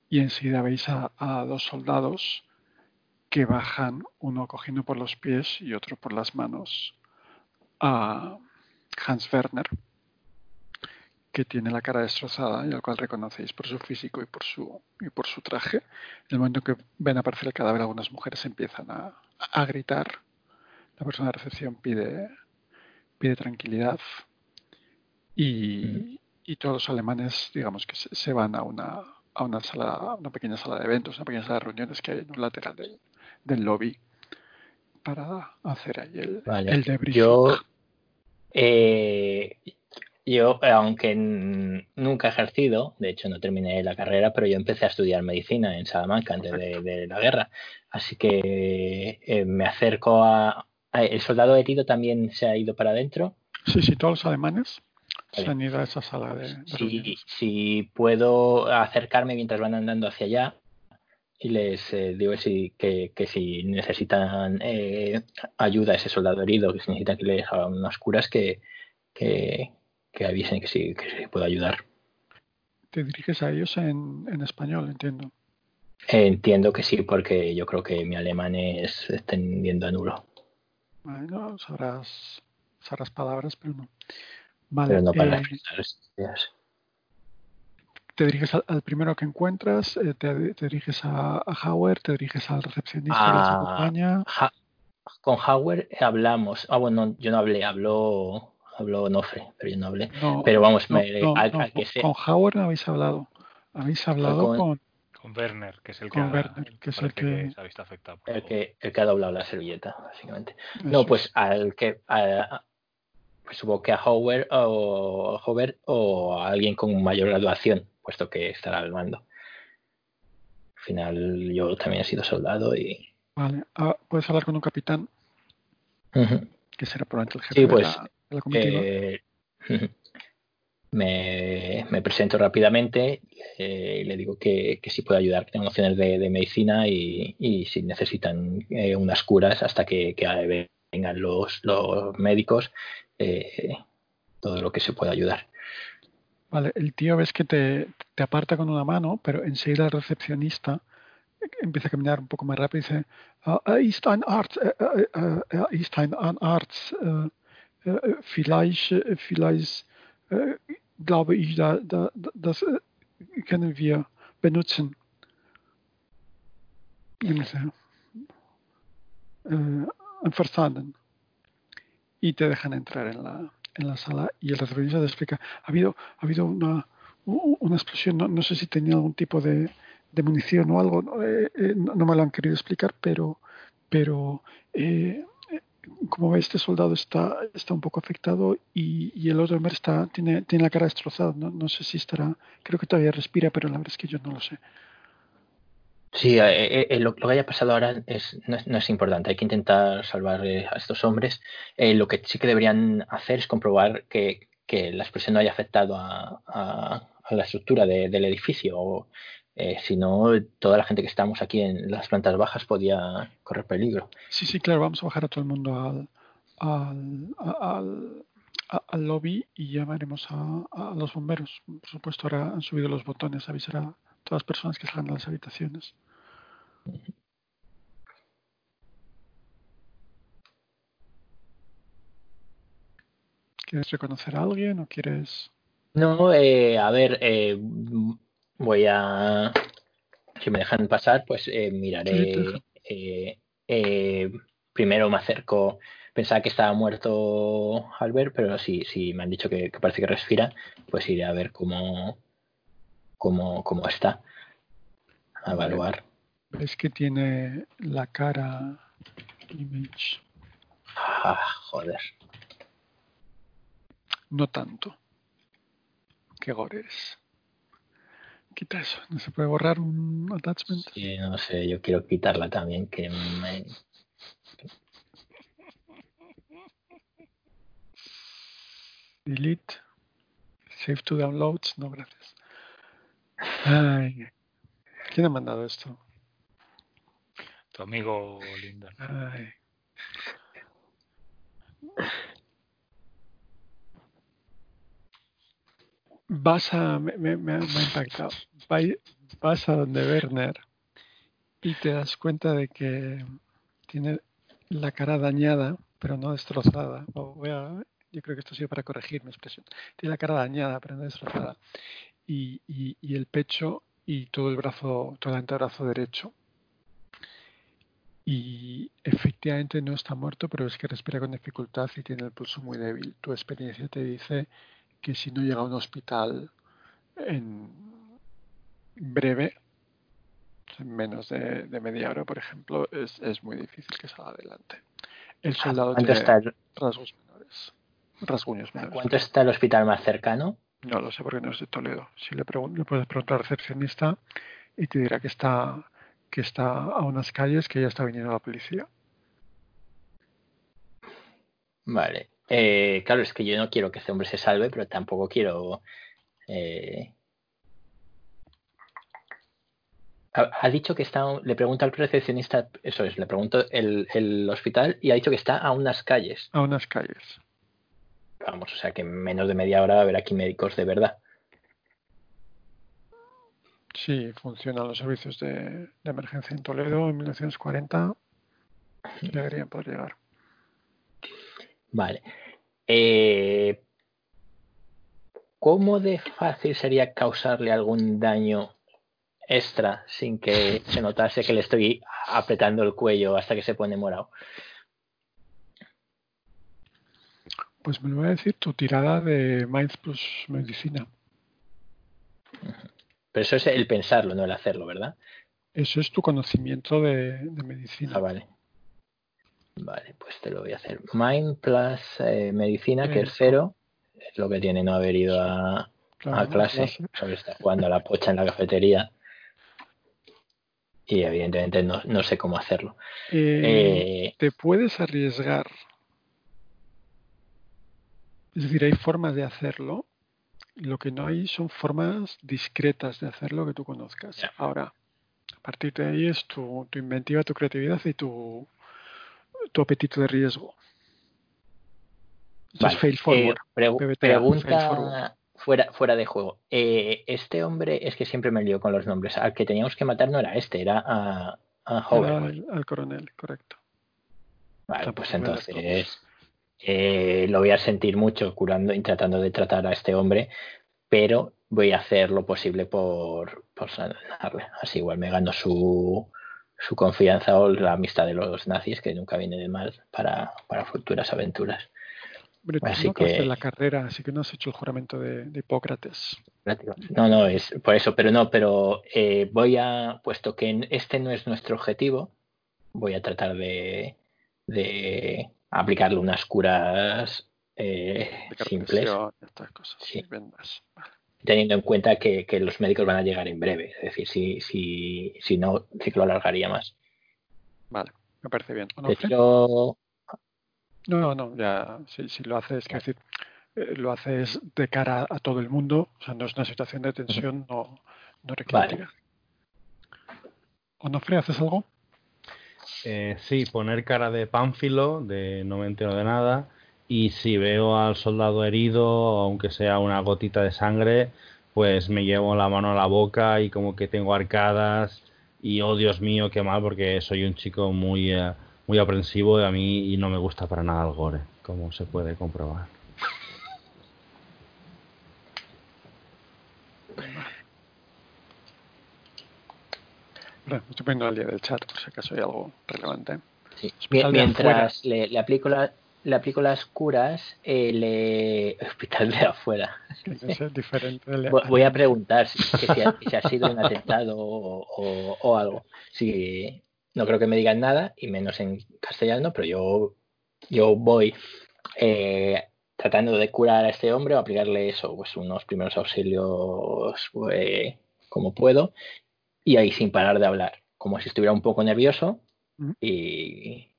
y enseguida veis a, a dos soldados que bajan, uno cogiendo por los pies y otro por las manos, a Hans Werner, que tiene la cara destrozada y al cual reconocéis por su físico y por su, y por su traje. En el momento que ven aparecer el cadáver, algunas mujeres empiezan a, a gritar. La persona de recepción pide, pide tranquilidad y, y todos los alemanes, digamos que se, se van a una, a una sala, a una pequeña sala de eventos, una pequeña sala de reuniones que hay en un lateral del, del lobby para hacer ahí el, Vale. el debriefing. Yo, eh, yo, aunque nunca he ejercido, de hecho no terminé la carrera, pero yo empecé a estudiar medicina en Salamanca antes de, de la guerra. Así que eh, me acerco a- ¿El soldado herido también se ha ido para adentro? Sí, sí, todos los alemanes se han ido a esa sala de, de Si, puedo acercarme mientras van andando hacia allá y les eh, digo si, que, que si necesitan eh, ayuda a ese soldado herido, que si necesitan que les haga unas curas, que, que, que avisen que sí, que sí puedo ayudar. Te diriges a ellos en, en español, entiendo. Entiendo que sí, porque yo creo que mi alemán es tendiendo a nulo, Vale, no, sabrás, sabrás palabras, pero no. Vale, pero no para eh, ideas. te diriges al, al primero que encuentras, eh, te, te diriges a, a Howard, te diriges al recepcionista que Ah. acompaña. Ja- con Howard hablamos. Ah, bueno, yo no hablé, habló, habló Nofre, pero yo no hablé. No, Pero vamos, no, me- no, al- que sea- con Howard habéis hablado. Habéis hablado con- con, Con Werner, que es el que, Con ha- Werner, que es el que- se ha visto afectado. por El que, el que ha doblado la servilleta, básicamente. eso No, es. pues al que. a- pues supongo que a Howard o, Howard o a alguien con mayor graduación, puesto que estará al mando. Al final, yo también he sido soldado y. Vale, ah, puedes hablar con un capitán, que será probablemente el jefe Sí, de pues, la- de la comitiva. Eh, me, me presento rápidamente eh, y le digo que, que si puedo ayudar, que tengo nociones de, de medicina y, y si necesitan eh, unas curas hasta que, que vengan los, los médicos, eh, todo lo que se pueda ayudar. Vale, el tío ves que te, te aparta con una mano, pero enseguida el recepcionista empieza a caminar un poco más rápido y dice, "Ah, er ist ein Arzt, ist ein, Arzt, vielleicht, vielleicht glaube ich, da, da, das äh, können wir benutzen. Eh, enforzando y te dejan entrar en la, en la sala y el retrovisor te explica, ha habido, ha habido una, una explosión, no, no sé si tenía algún tipo de, de munición o algo, no, eh, eh no, me lo han querido explicar, pero, pero eh, como ves, este soldado está, está un poco afectado y, y el otro hombre está, tiene, tiene la cara destrozada, no, no sé si estará, creo que todavía respira, pero la verdad es que yo no lo sé. Sí, eh, eh, eh, lo, que haya pasado ahora es, no, es, importante. Hay que intentar salvar a estos hombres. lo que sí que deberían hacer es comprobar que, la explosión no haya afectado a, la estructura del edificio. Si no, toda la gente que estamos aquí en las plantas bajas podía correr peligro. Sí, sí, claro. Vamos a bajar a todo el mundo al, al, al, lobby y llamaremos a, a los bomberos. Por supuesto, ahora han subido los botones. Avisar a todas las personas que salgan de las habitaciones. ¿Quieres reconocer a alguien o quieres...? No, eh, a ver, eh, voy a... Si me dejan pasar, pues eh, miraré... primero me acerco... Pensaba que estaba muerto Albert, pero si, si me han dicho que, parece que respira, pues iré a ver cómo, cómo, cómo está. A evaluar. Es que tiene la cara image. Ah, joder. No tanto. Qué gores. Quita eso. ¿No se puede borrar un attachment? Sí, no sé. Yo quiero quitarla también. Que me... Delete. Save to downloads. No, gracias. Ay. ¿Quién ha mandado esto? Tu amigo lindo. Vas a. Me, me, ha impactado. Vas a donde Werner y te das cuenta de que tiene la cara dañada, pero no destrozada. Voy a, yo creo que esto sirve para corregir mi expresión. Tiene la cara dañada, pero no destrozada. Y, y, y el pecho y todo el brazo, todo el antebrazo derecho y efectivamente no está muerto, pero es que respira con dificultad y tiene el pulso muy débil. Tu experiencia te dice que si no llega a un hospital en breve, en menos de, media hora, por ejemplo, es, es, muy difícil que salga adelante. El soldado tiene está rasgos menores, rasguños menores. ¿Cuánto está el hospital más cercano? No lo sé porque no es de Toledo. Si le, le puedes preguntar al recepcionista y te dirá que está que está a unas calles que ya está viniendo la policía. Vale. Eh, claro, es que yo no quiero que este hombre se salve, pero tampoco quiero. Eh... Ha, dicho que está. Le pregunta al recepcionista, eso es, le pregunto el, el hospital y ha dicho que está a unas calles. A unas calles. Vamos, o sea que en menos de media hora va a haber aquí médicos de verdad. Sí, funcionan los servicios de, emergencia en Toledo en 1940. Deberían poder llegar. Vale. Eh, ¿Cómo de fácil sería causarle algún daño extra sin que se notase que le estoy apretando el cuello hasta que se pone morado? Pues me lo voy a decir tu tirada de Mind Plus Medicina. Pero eso es el pensarlo, no el hacerlo, ¿verdad? Eso es tu conocimiento de, medicina. Ah, vale. Vale, pues te lo voy a hacer. Mind plus eh, medicina, que es cero, es lo que tiene no haber ido a, clase. Solo está jugando a la pocha en la cafetería. Y evidentemente no, sé cómo hacerlo. Eh, eh, te puedes arriesgar. Es decir, hay formas de hacerlo lo que no hay son formas discretas de hacerlo que tú conozcas. Ahora, a partir de ahí es tu, inventiva, tu creatividad y tu, tu apetito de riesgo. es fail forward. Eh, pregunta fuera, fuera de juego. Eh, este hombre es que siempre me lío con los nombres. Al que teníamos que matar no era este, era a, a Al, coronel, correcto. Vale, pues entonces eh, lo voy a sentir mucho curando y tratando de tratar a este hombre, pero voy a hacer lo posible por, por sanarle. Así igual me gano su, su confianza o la amistad de los nazis, que nunca viene de mal para, para futuras aventuras. Pero tú Así no que- la carrera, así que no has hecho el juramento de, de Hipócrates. No, no, es por eso, pero no, pero eh, voy a, puesto que este no es nuestro objetivo, voy a tratar de, de aplicarle unas curas eh, Aplicar simples, estas cosas. Sí. vendas. Vale. Teniendo en cuenta que, que los médicos van a llegar en breve. Es decir, si, si, si no, sí que lo alargaría más. Vale, me parece bien. Te ¿Onofre? tiro- No, no, no, ya, si, si lo haces, quiero decir, eh, lo haces de cara a todo el mundo, o sea, no es una situación de tensión, no, no requiere Vale. ¿Onofre, haces algo? Eh, sí, poner cara de pánfilo, de no me entero de nada. Y si veo al soldado herido, aunque sea una gotita de sangre, pues me llevo la mano a la boca y como que tengo arcadas. Y oh Dios mío, qué mal, porque soy un chico muy, eh, muy aprensivo de a mí y no me gusta para nada el gore, como se puede comprobar. Bueno, estoy poniendo al día del chat, por si acaso hay algo relevante. sí. Mientras le, le aplico la- le aplico las curas, eh, hospital de afuera. Diferente Voy a preguntar si, si, ha, si ha sido un atentado o, o- o algo. Si, no creo que me digan nada, y menos en castellano, pero yo, yo voy eh, tratando de curar a este hombre o aplicarle eso, pues unos primeros auxilios eh, como puedo, y ahí sin parar de hablar, como si estuviera un poco nervioso y-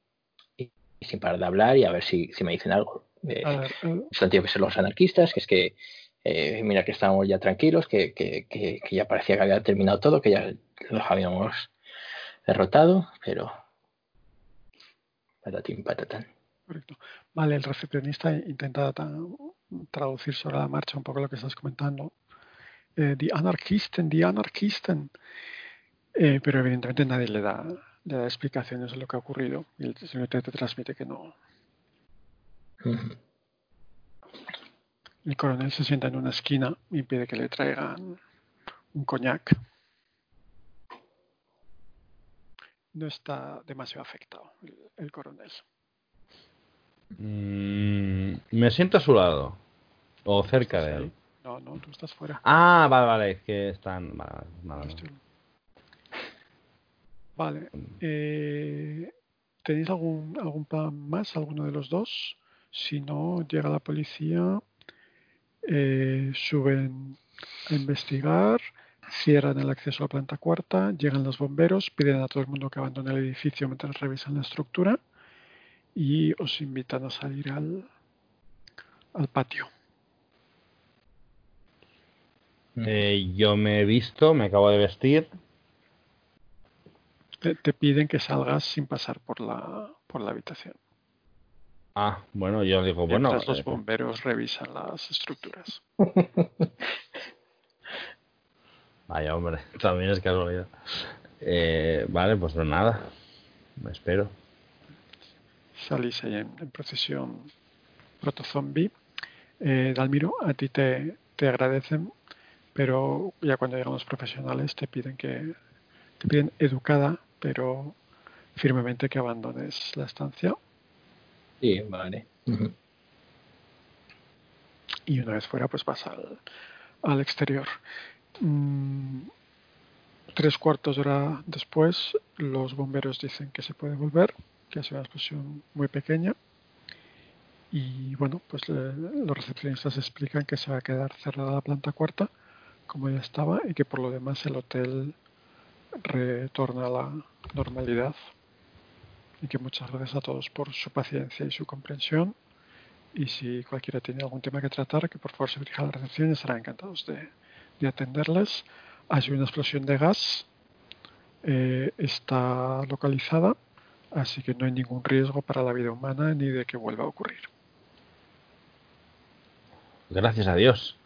y sin parar de hablar y a ver si, si me dicen algo. Eh, eh, son tío que son los anarquistas, que es que eh, mira que estábamos ya tranquilos, que, que, que, que ya parecía que había terminado todo, que ya los habíamos derrotado, pero patatín patatán. correcto. Vale, el recepcionista intenta ta- traducir sobre la marcha un poco lo que estás comentando. Eh, die Anarchisten, die Anarchisten. Eh, pero evidentemente nadie le da, le da explicaciones de lo que ha ocurrido y el simplemente te transmite que no. El coronel se sienta en una esquina y pide que le traigan un coñac. No está demasiado afectado el, el coronel. Mm, me siento a su lado, o cerca de él. No, no, tú estás fuera. Ah, vale, vale, es que están... Vale, vale, Vale. eh, ¿Tenéis algún, algún plan más, alguno de los dos? Si no, llega la policía, eh, suben a investigar, cierran el acceso a la planta cuarta, llegan los bomberos, piden a todo el mundo que abandone el edificio mientras revisan la estructura y os invitan a salir al, al patio. Eh, yo me he visto, me acabo de vestir. Te, te piden que salgas sin pasar por la, por la habitación. Ah, bueno, yo digo, bueno, Mientras los eh, bomberos revisan las estructuras. vaya hombre, también es casualidad. Eh, vale, pues no nada, me espero. Salís ahí en, en procesión proto-zombie. Eh, Dalmiro, a ti te, te agradecen, pero ya cuando llegan los profesionales te piden que te piden educada, pero firmemente que abandones la estancia. Sí, vale. Y una vez fuera pues vas al, al exterior. Mm, tres cuartos de hora después los bomberos dicen que se puede volver, que ha sido una explosión muy pequeña y bueno pues le- los recepcionistas explican que se va a quedar cerrada la planta cuarta como ya estaba y que por lo demás el hotel retorna a la normalidad y que muchas gracias a todos por su paciencia y su comprensión y si cualquiera tiene algún tema que tratar, que por favor se dirija a la recepción y estarán encantados de, de atenderles. Ha sido una explosión de gas, eh, está localizada, así que no hay ningún riesgo para la vida humana ni de que vuelva a ocurrir. Gracias a Dios.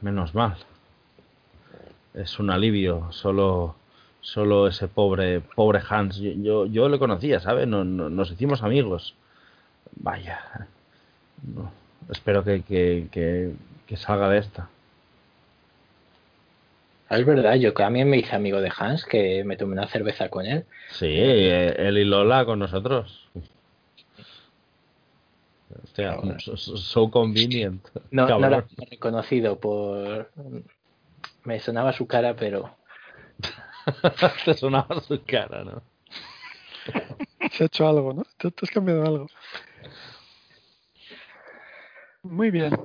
Menos mal. Es un alivio. Solo, solo ese pobre, pobre Hans. Yo, yo, yo le conocía, ¿sabes? No- no- nos hicimos amigos. Vaya. no. Espero que, que, que, que salga de esta. Ah, Es verdad, yo mí me hice amigo de Hans, que me tomé una cerveza con él. Sí, eh, él y Lola con nosotros. Hostia, Cabrón. so, so- so convenient. No, lo reconocido por... Me sonaba su cara, pero... Te sonaba su cara, ¿no? Se ha hecho algo, ¿no? Te, te has cambiado algo. Muy bien.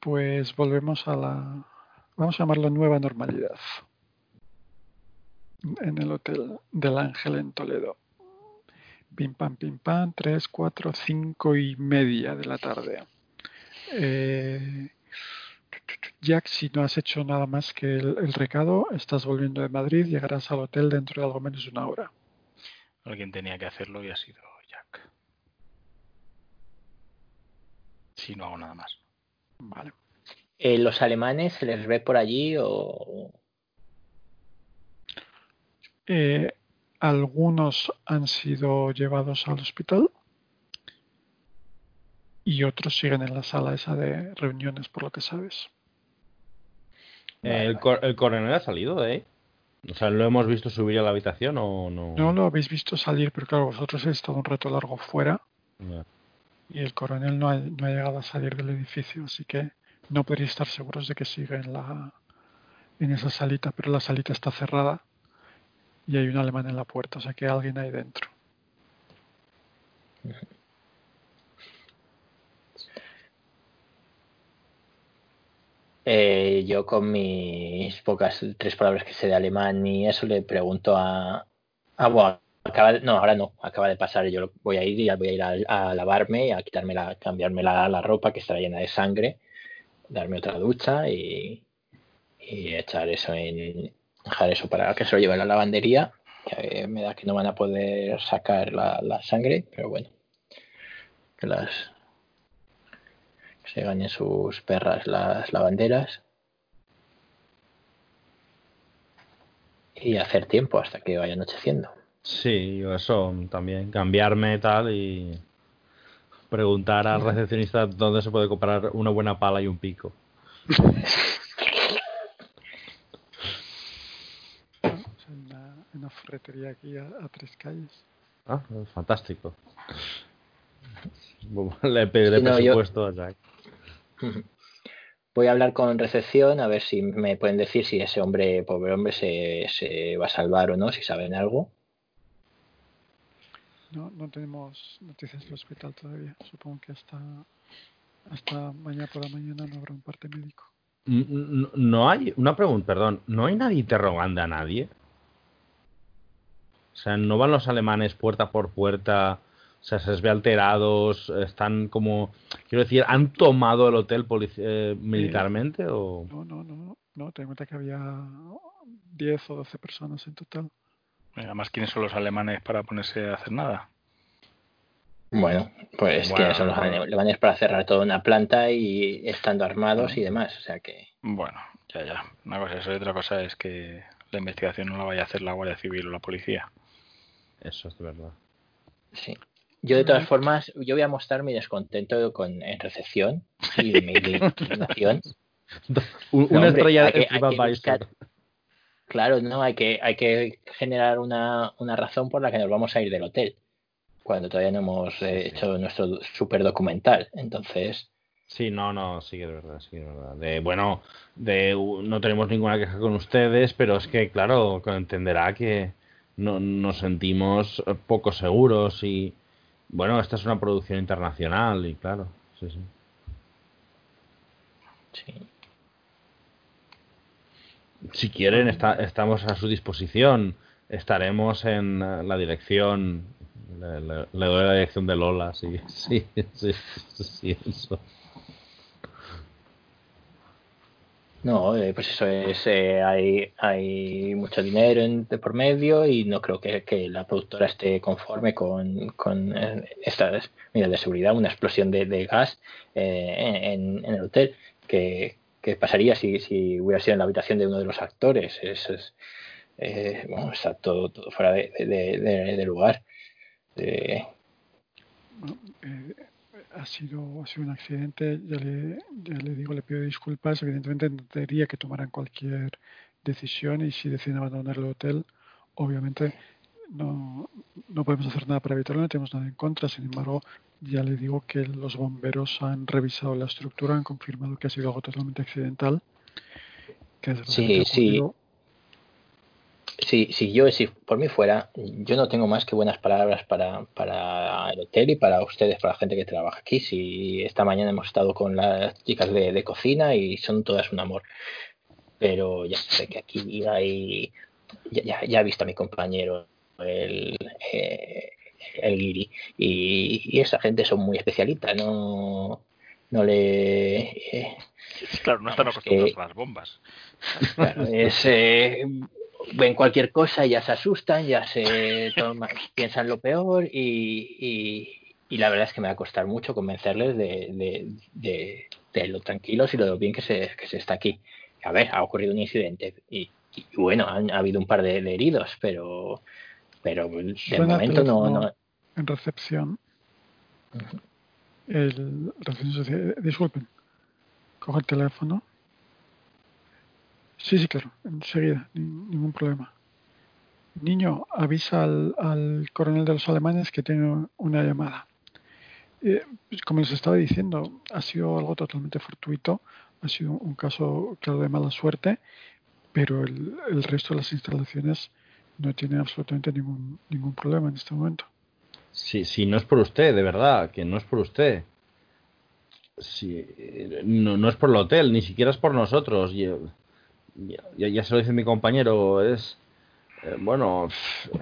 Pues volvemos a la, vamos a llamarlo nueva normalidad. En el Hotel del Ángel en Toledo. Pim pam, pim pam, 3, 4, 5 y media de la tarde. Eh, Jack, si no has hecho nada más que el, el recado, estás volviendo de Madrid, llegarás al hotel dentro de algo menos de una hora. Alguien tenía que hacerlo y ha sido Jack. Si no hago nada más. Vale. Eh, ¿Los alemanes se les ve por allí o...? Eh, algunos han sido llevados al hospital y otros siguen en la sala esa de reuniones, por lo que sabes. Eh, ¿El, cor- el coronel ha salido de ahí? O sea, ¿lo hemos visto subir a la habitación o no? No lo habéis visto salir, pero claro, vosotros habéis estado un rato largo fuera y el coronel no ha, no ha llegado a salir del edificio, así que no podéis estar seguros de que sigue en, la, en esa salita, pero la salita está cerrada y hay un alemán en la puerta, o sea que hay alguien ahí dentro. Eh, yo con mis pocas tres palabras que sé de alemán y eso le pregunto a... Ah, bueno, acaba de- no, ahora no, acaba de pasar, yo voy a ir y voy a ir a, a lavarme, a quitarme la, cambiarme la, la ropa que está llena de sangre, darme otra ducha y, y echar eso en... dejar eso para que se lo lleve a la lavandería, que eh, me da que no van a poder sacar la, la sangre, pero bueno, las se ganen sus perras las lavanderas y hacer tiempo hasta que vaya anocheciendo. Sí, yo eso también. Cambiarme tal y preguntar al recepcionista dónde se puede comprar una buena pala y un pico. Hay una, una ferretería aquí a, a tres calles. Ah, fantástico. Le pediré Sí, no, yo- presupuesto a Jack. Voy a hablar con recepción a ver si me pueden decir si ese hombre, pobre hombre, se, se va a salvar o no, si saben algo. No, no tenemos noticias del hospital todavía. Supongo que hasta, hasta mañana por la mañana no habrá un parte médico. N- n- No hay, una pregunta, perdón, ¿no hay nadie interrogando a nadie? O sea, ¿no van los alemanes puerta por puerta? O sea, se les ve alterados, están como, quiero decir, ¿han tomado el hotel polici- eh, militarmente o...? No, no, no, no. Ten en cuenta que había 10 o 12 personas en total. Además, ¿quiénes son los alemanes para ponerse a hacer nada? Bueno, pues Bueno, que son los alemanes para cerrar toda una planta y estando armados y demás. O sea que Bueno, ya, ya. Una cosa es eso y otra cosa es que la investigación no la vaya a hacer la Guardia Civil o la policía. Eso es de verdad. sí. Yo de todas formas, yo voy a mostrar mi descontento con, en recepción y mi indignación. No, una hombre, estrella hay de que- hay que buscar- Claro, no, hay que, hay que generar una, una razón por la que nos vamos a ir del hotel, cuando todavía no hemos eh, hecho nuestro super documental. Entonces, Sí, no, no, sí que es verdad, sí que es verdad. De, bueno, de, no tenemos ninguna queja con ustedes, pero es que, claro, entenderá que no, nos sentimos poco seguros y, bueno, esta es una producción internacional y, claro, sí, sí. sí. Si quieren, está- estamos a su disposición. Estaremos en la dirección. Le, le- le doy la dirección de Lola, sí, sí, sí, sí, sí, eso. No, eh, pues eso es, eh, hay, hay mucho dinero en- de por medio y no creo que, que la productora esté conforme con, con eh, estas medidas de seguridad, una explosión de, de gas eh, en, en el hotel. ¿Qué, qué pasaría si, si hubiera sido en la habitación de uno de los actores? Eso es, eh, bueno, está todo, todo fuera de, de- de lugar. Ha sido, ha sido un accidente, ya le, ya le digo, le pido disculpas, evidentemente entendería que tomaran cualquier decisión y si deciden abandonar el hotel, obviamente no, no podemos hacer nada para evitarlo, no tenemos nada en contra, sin embargo, ya le digo que los bomberos han revisado la estructura, han confirmado que ha sido algo totalmente accidental. Que sí, sí. Si, si yo, si por mí fuera, yo no tengo más que buenas palabras para, para el hotel y para ustedes, para la gente que trabaja aquí. Si esta mañana hemos estado con las chicas de, de cocina y son todas un amor. Pero ya sé que aquí hay. Ya, ya, ya he visto a mi compañero, el, eh, el guiri, y, y, esa gente son muy especialitas, no, no le. Eh, claro, no están acostumbrados a las bombas. Claro, es. Eh, ven cualquier cosa ya se asustan, ya se toman, piensan lo peor y, y, y, la verdad es que me va a costar mucho convencerles de, de, de, de lo tranquilos y lo bien que se, que se está aquí. A ver, ha ocurrido un incidente y, y bueno, han, ha habido un par de, heridos, pero, pero de Suena momento no. En recepción. El recepción social- Disculpen. Cojo el teléfono. Sí, sí, claro. Enseguida. ni- ningún problema. Niño, avisa al, al coronel de los alemanes que tiene una llamada. Eh, pues como les estaba diciendo, ha sido algo totalmente fortuito. Ha sido un caso, claro, de mala suerte. Pero el, el resto de las instalaciones no tienen absolutamente ningún, ningún problema en este momento. Si, si no es por usted, de verdad, que no es por usted. Si, eh, no, no es por el hotel, ni siquiera es por nosotros. Yo- ya, ya- se lo dice mi compañero, es... eh, bueno, pff,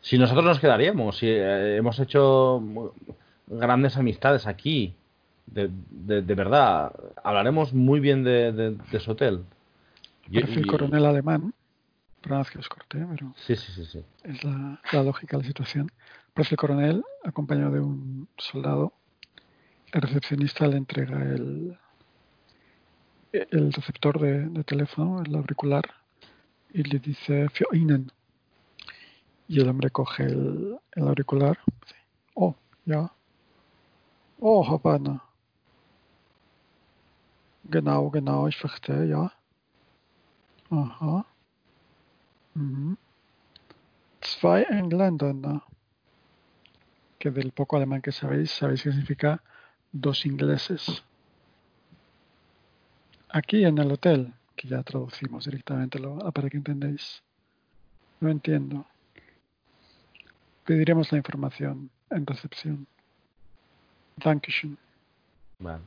si nosotros nos quedaríamos, si eh, hemos hecho grandes amistades aquí, de, de, de verdad, hablaremos muy bien de, de, ese hotel. Yo- Parece el yo- coronel alemán. Perdón que os corté, pero Sí, sí, sí, sí. es la, la lógica de la situación. Parece el coronel, acompañado de un soldado. El recepcionista le entrega el, el receptor de, teléfono, el auricular, y le dice "Für Ihnen". Y el hombre coge el, auricular. Oh, ja. Oh, Habana. Genau, genau, ich verstehe, ja. Aha. Mhm. Zwei Engländer, ¿no? Que del poco alemán que sabéis, sabéis que significa dos ingleses. Aquí en el hotel, que ya traducimos directamente lo, para que entendáis. No entiendo. Pediremos la información en recepción. Dankeschön. Vale.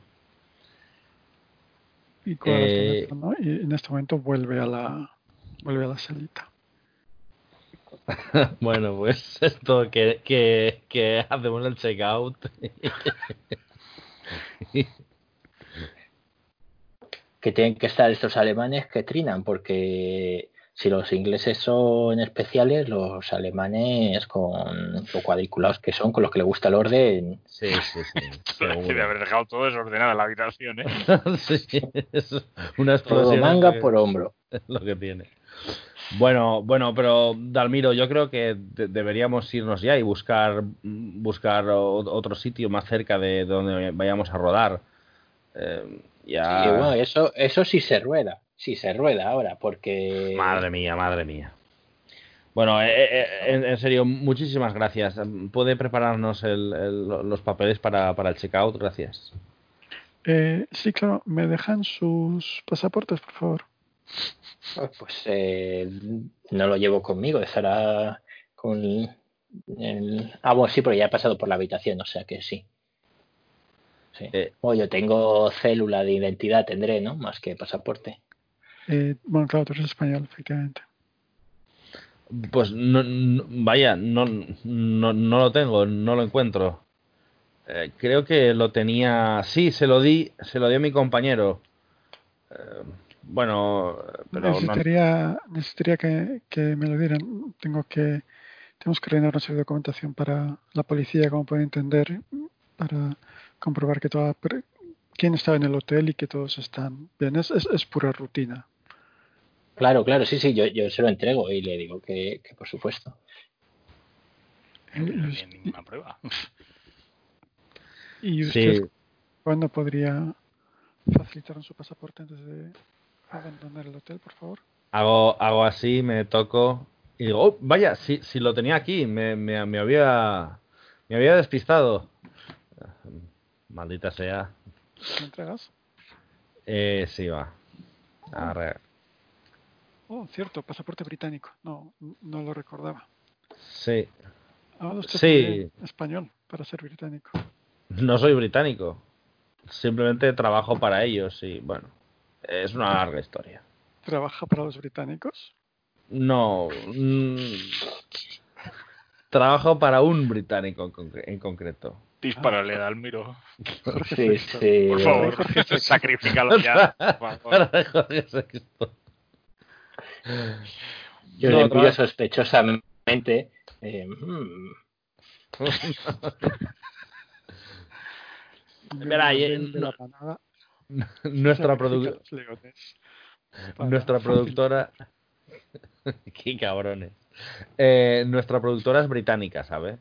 Y Eh, y en este momento vuelve a la vuelve a la salita. Bueno, pues esto que, que, que hacemos el checkout. que tienen que estar estos alemanes que trinan, porque si los ingleses son especiales, los alemanes con lo cuadriculados que son, con los que le gusta el orden, Sí, sí, sí. Debe haber dejado todo desordenado en la habitación, ¿eh? sí, es una todo explosión. manga que- por hombro. es lo que tiene. Bueno, bueno, pero Dalmiro, yo creo que de- deberíamos irnos ya y buscar buscar o- otro sitio más cerca de donde vayamos a rodar. Eh, ya. Y bueno, eso, eso sí se rueda, sí se rueda ahora, porque Madre mía, madre mía. Bueno, eh, eh, en, en serio, muchísimas gracias. ¿Puede prepararnos el- el- los papeles para, para el checkout? Gracias. Eh, sí, claro, ¿me dejan sus pasaportes, por favor? pues eh, no lo llevo conmigo, estará con el... Ah, bueno, sí, pero ya he pasado por la habitación, o sea que sí. Sí. Eh. Bueno, yo tengo célula de identidad, tendré, ¿no? Más que pasaporte. Eh, bueno, claro, tú eres español, efectivamente. Pues no, no- vaya, no, no, no lo tengo, no lo encuentro. Eh, creo que lo tenía. Sí, se lo di, se lo di a mi compañero. Eh, bueno, pero no, necesitaría necesitaría que, que me lo dieran. Tengo que tenemos que rellenar una serie de documentación para la policía, como pueden entender, para comprobar que toda quién estaba en el hotel y que todos están bien. Es, es, es pura rutina. Claro, claro, sí, sí, yo, yo se lo entrego y le digo que, que por supuesto. No tiene ninguna prueba. ¿Y Sí. usted cuándo podría facilitarnos su pasaporte antes de abandonar el hotel, por favor? Hago, hago así, me toco y digo, oh, vaya, si, si lo tenía aquí, me, me, me había me había despistado. Maldita sea. ¿Me entregas? Eh, sí, va. Arre. Oh, cierto, pasaporte británico. No, no lo recordaba. Sí, Ahora usted Sí. español para ser británico. no soy británico. Simplemente trabajo para ellos y bueno, es una larga historia. ¿Trabaja para los británicos? No. mm, trabajo para un británico en, concre- en concreto. Dispárale, Dalmiro. Jorge Sí, sí. Por favor, sacrifícalo ya. Por favor. Yo No, le envío sospechosamente. eh, mm, Verá, no- nuestra, produ- nuestra productora. Qué cabrones. Eh, nuestra productora es británica, ¿sabes?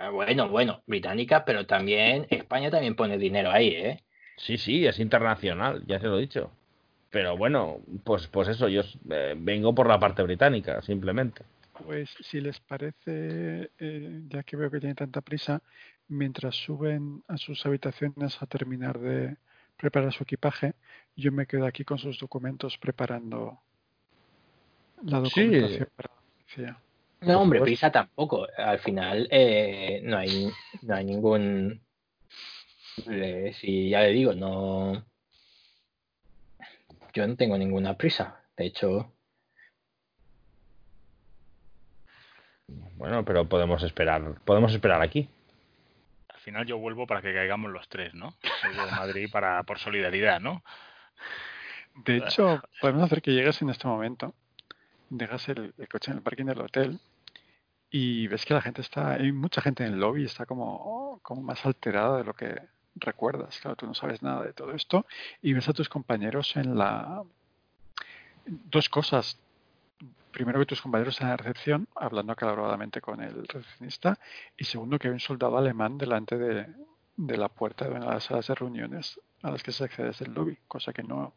Ah, bueno, bueno, británica, pero también España también pone dinero ahí, ¿eh? Sí, sí, es internacional, ya se lo he dicho. Pero bueno, pues, pues eso, yo eh, vengo por la parte británica, simplemente. Pues si les parece, eh, ya que veo que tienen tanta prisa, mientras suben a sus habitaciones a terminar de preparar su equipaje, yo me quedo aquí con sus documentos preparando la Sí. documentación para la policía. No, hombre, prisa tampoco. Al final eh, no hay no hay ningún. eh, si ya le digo, no. Yo no tengo ninguna prisa. De hecho, Bueno, pero podemos esperar, podemos esperar aquí. Al final yo vuelvo para que caigamos los tres, ¿no? Vuelvo de Madrid para, por solidaridad, ¿no? De hecho, podemos hacer que llegues en este momento, dejas el, coche en el parking del hotel y ves que la gente está, hay mucha gente en el lobby, está como, como más alterada de lo que recuerdas. Claro, tú no sabes nada de todo esto y ves a tus compañeros en la... Dos cosas. Primero que tus compañeros en la recepción, hablando acaloradamente con el recepcionista, y segundo que hay un soldado alemán delante de, de la puerta de una de las salas de reuniones a las que se accede desde el lobby, cosa que no,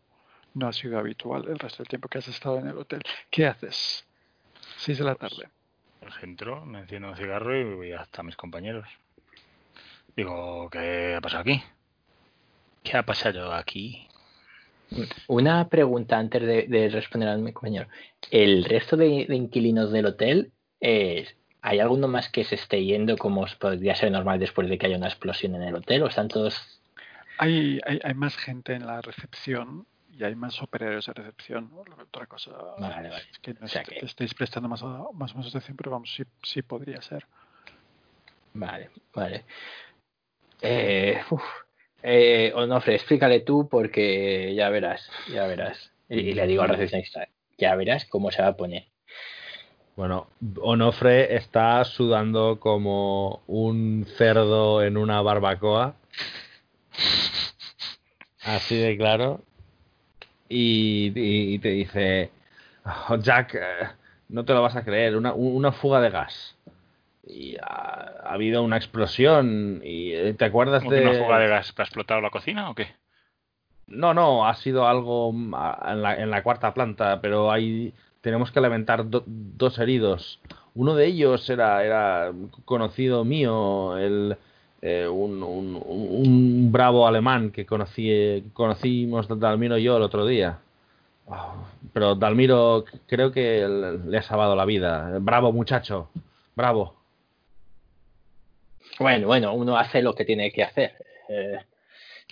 no ha sido habitual el resto del tiempo que has estado en el hotel. ¿Qué haces? Seis de la tarde. Pues entro, me enciendo un cigarro y voy hasta mis compañeros. Digo, ¿qué ha pasado aquí? ¿Qué ha pasado aquí? una pregunta antes de, de responder a mi compañero. ¿El resto de, de inquilinos del hotel, eh, hay alguno más que se esté yendo como podría ser normal después de que haya una explosión en el hotel? ¿O están todos Hay, hay, hay más gente en la recepción y hay más operarios de recepción. ¿no? Otra cosa Vale, vale. es que no O sea est- que- estéis prestando más, más o menos atención, pero vamos, sí, sí podría ser. Vale, vale. Eh, uf. Eh, Onofre, explícale tú porque ya verás, ya verás. Y, y le digo al recepcionista, ya verás cómo se va a poner. Bueno, Onofre está sudando como un cerdo en una barbacoa. Así de claro. Y, y- y te dice, "Oh, Jack, eh, no te lo vas a creer, una, una fuga de gas. Y ha, ha habido una explosión. Y eh, te acuerdas ¿Cómo que de... una fuga de gas? ¿Ha explotado la cocina o qué? No, no, ha sido algo mm, en la, en la cuarta planta, pero hay tenemos que lamentar do- dos heridos. Uno de ellos era, era conocido mío, el, eh, un, un- un- bravo alemán que conocí, conocimos Dalmiro y yo el otro día. Oh, pero Dalmiro creo que le le ha salvado la vida. Bravo muchacho, bravo. Bueno, bueno, uno hace lo que tiene que hacer. eh,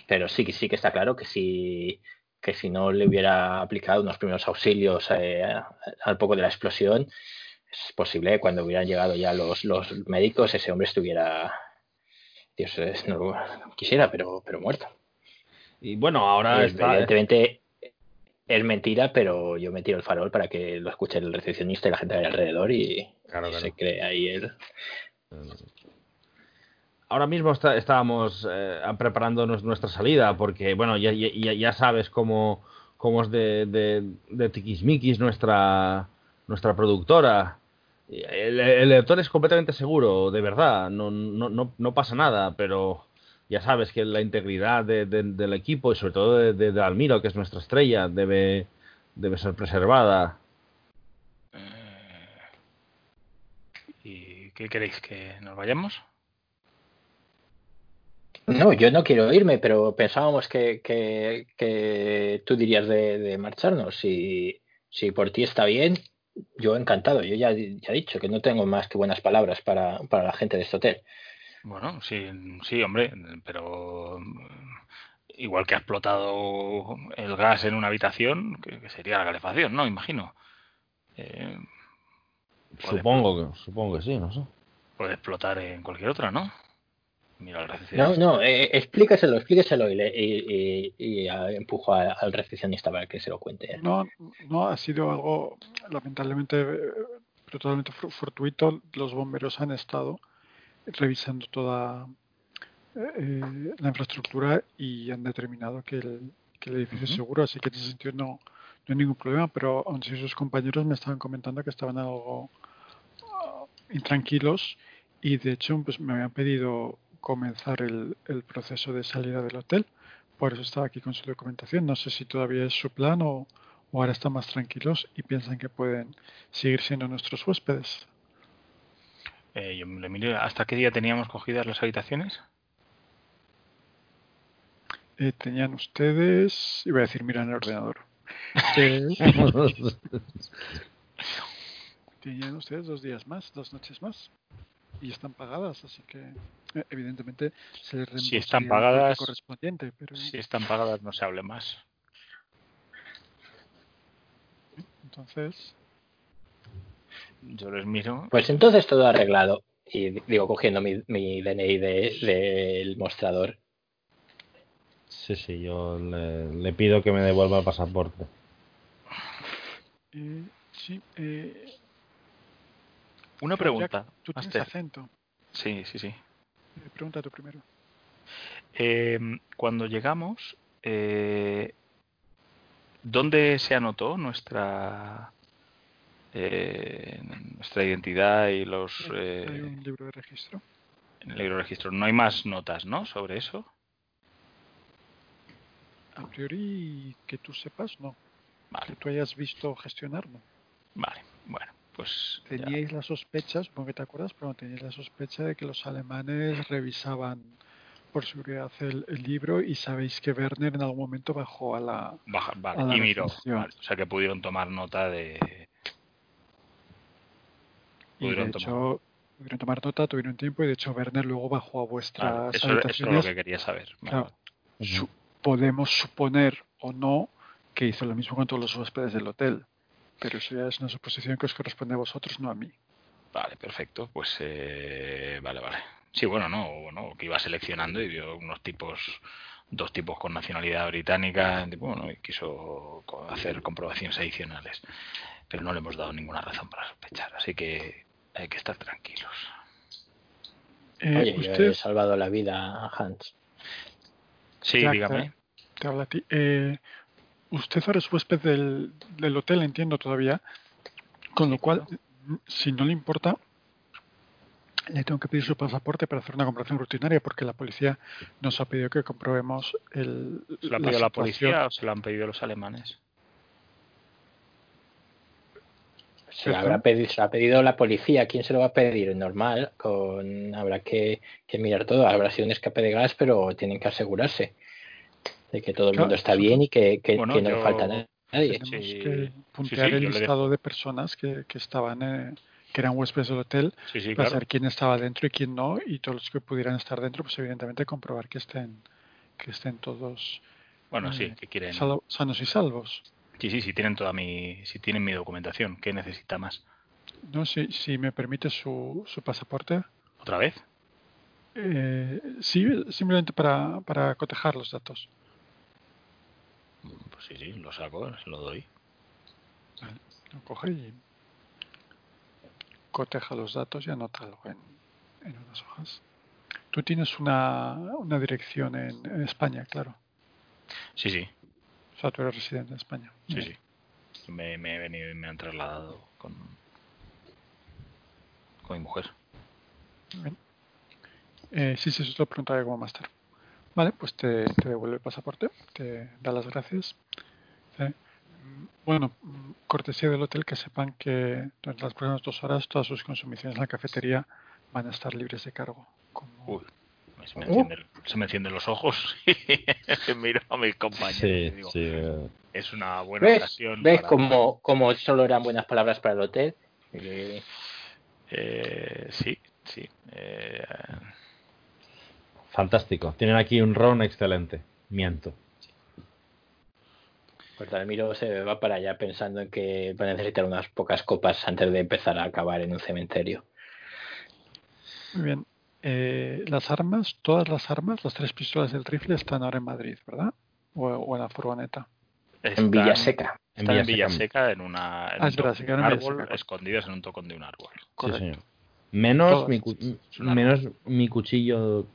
pero sí que sí que está claro que si que si no le hubiera aplicado unos primeros auxilios eh, al poco de la explosión, es posible que cuando hubieran llegado ya los, los médicos, ese hombre estuviera, Dios no lo quisiera, pero, pero muerto. Y bueno, ahora Eh, está, Evidentemente es mentira, pero yo me tiro el farol para que lo escuche el recepcionista y la gente de alrededor y, Claro, y claro. se cree ahí el... Ahora mismo está- estábamos eh, preparando nues- nuestra salida porque, bueno, ya- ya sabes cómo, cómo es de, de, de tiquismiquis nuestra, nuestra productora. El, el lector es completamente seguro, de verdad, no, no, no, no pasa nada, pero ya sabes que la integridad de- de- del equipo y sobre todo de, de- de Almiro, que es nuestra estrella, debe, debe ser preservada. Eh, ¿Y qué queréis? ¿Que nos vayamos? No, yo no quiero irme, pero pensábamos que, que, que tú dirías de, de marcharnos. Si, si por ti está bien, yo encantado. Yo ya, ya he dicho que no tengo más que buenas palabras para, para la gente de este hotel. Bueno, sí, sí, hombre, pero mm, igual que ha explotado el gas en una habitación, que, que sería la calefacción, ¿no? Imagino. Eh, Supongo que, supongo que sí, no sé. puede explotar en cualquier otra, ¿no? Mira No, recepcionista. no, eh, explíqueselo, explíqueselo y, le- y, y- y, ah, empujo a- al recepcionista para que se lo cuente. No, no ha sido algo lamentablemente eh, pero totalmente fortuito. Los bomberos han estado revisando toda eh, la infraestructura y han determinado que el, que el edificio es seguro, así que en ese sentido no, no hay ningún problema, pero aún así sus compañeros me estaban comentando que estaban algo ah, intranquilos y de hecho pues me habían pedido comenzar el, el proceso de salida del hotel. Por eso estaba aquí con su documentación. No sé si todavía es su plan o, o ahora están más tranquilos y piensan que pueden seguir siendo nuestros huéspedes. Eh, yo le miro, ¿hasta qué día teníamos cogidas las habitaciones? Eh, tenían ustedes, iba a decir, mira en el ordenador. Eh, tenían ustedes dos días más, dos noches más. Y están pagadas, así que eh, evidentemente se les Si están pagadas- correspondiente, pero Si están pagadas, no se hable más. entonces Yo les miro. Pues entonces todo arreglado. Y di- digo, cogiendo mi, mi DNI de- del mostrador. Sí, sí, yo le, le pido que me devuelva el pasaporte. eh, sí, eh, Una Jack, pregunta. tú tienes Master. acento. Sí, sí, sí. Eh, pregunta tú primero. Eh, cuando llegamos, eh, ¿dónde se anotó nuestra eh, nuestra identidad y los Eh, Hay un libro de registro. en el libro de registro? No hay más notas, ¿no? Sobre eso. A priori, que tú sepas, no. Que Vale, tú hayas visto gestionar, no. vale. Bueno, pues ya. Teníais la sospecha, supongo que te acuerdas, pero teníais la sospecha de que los alemanes revisaban por seguridad el, el libro y sabéis que Werner en algún momento bajó a la... Baja- a vale, la y miró. Vale, o sea que pudieron tomar nota de. Y de Pudieron hecho, tuvieron tomar nota, tuvieron tiempo y de hecho Werner luego bajó a vuestras Vale, eso, eso es lo que quería saber. Vale, Claro, vale. su- podemos suponer o no que hizo lo mismo con todos los huéspedes del hotel. Pero eso ya es una suposición que os corresponde a vosotros, no a mí. Vale, perfecto. Pues eh, vale, vale. Sí, bueno, no, bueno, que iba seleccionando y vio unos tipos, dos tipos con nacionalidad británica, y, bueno, y quiso hacer comprobaciones adicionales. Pero no le hemos dado ninguna razón para sospechar, así que hay que estar tranquilos. Eh, Oye, yo usted, he salvado la vida a Hans. Sí, dígame. te habla a ti. Eh, usted ahora es huésped del, del hotel, entiendo todavía. Con lo cual, si no le importa, le tengo que pedir su pasaporte para hacer una comprobación rutinaria, porque la policía nos ha pedido que comprobemos el, ¿Se lo ha la pedido la situación. policía o se lo han pedido los alemanes? Se Perdón. habrá pedido, se lo ha pedido la policía. ¿Quién se lo va a pedir? Normal, con habrá que, que mirar todo. Habrá sido un escape de gas, pero tienen que asegurarse de que todo el Claro, mundo está bien y que, que- Bueno, que no le yo- falta nadie. Tenemos Sí, que puntear sí, el listado de personas que, que estaban, eh, que eran huéspedes del hotel, Sí, sí, para claro. saber quién estaba dentro y quién no, y todos los que pudieran estar dentro, pues evidentemente comprobar que estén, que estén todos Bueno, sí, eh, que quieren. salo- sanos y salvos. Sí, sí, sí tienen toda mi, si tienen mi documentación, ¿qué necesita más? No, si, si me permite su, su pasaporte. ¿Otra vez? Eh, sí, simplemente para, para cotejar los datos. Sí, sí, lo saco, lo doy. Lo coge y coteja los datos y anota algo en, en unas hojas. Tú tienes una, una dirección en, en España, claro. Sí, sí, O sea, tú eres residente en España. sí, Bien. sí. Me, me he venido y me han trasladado con, con mi mujer. Bien. Eh, sí, sí, eso te lo preguntaré como máster. Vale, pues te, te devuelve el pasaporte, te da las gracias. "Mm, Bueno, cortesía del hotel que sepan que durante las próximas dos horas todas sus consumiciones en la cafetería van a estar libres de cargo. Como, Uy, se me, Oh. encienden, se me encienden los ojos y miro a mis compañeros y Sí, digo, sí. eh, es una buena ¿Ves? ocasión ¿Ves para- como, como solo eran buenas palabras para el hotel? Eh, Eh, sí, sí. eh, Fantástico. Tienen aquí un ron excelente. Miento. Cortalmiro se va para allá pensando en que va a necesitar unas pocas copas antes de empezar a acabar en un cementerio. Muy bien. Eh, las armas, todas las armas, las tres pistolas del rifle están ahora en Madrid, ¿verdad? O, o en la furgoneta. En Villaseca. Están en Villaseca. En, una, en Ah, un en árbol, Villaseca. escondidas en un tocón de un árbol. Sí, señor. Menos Todas. mi, menos mi cuchillo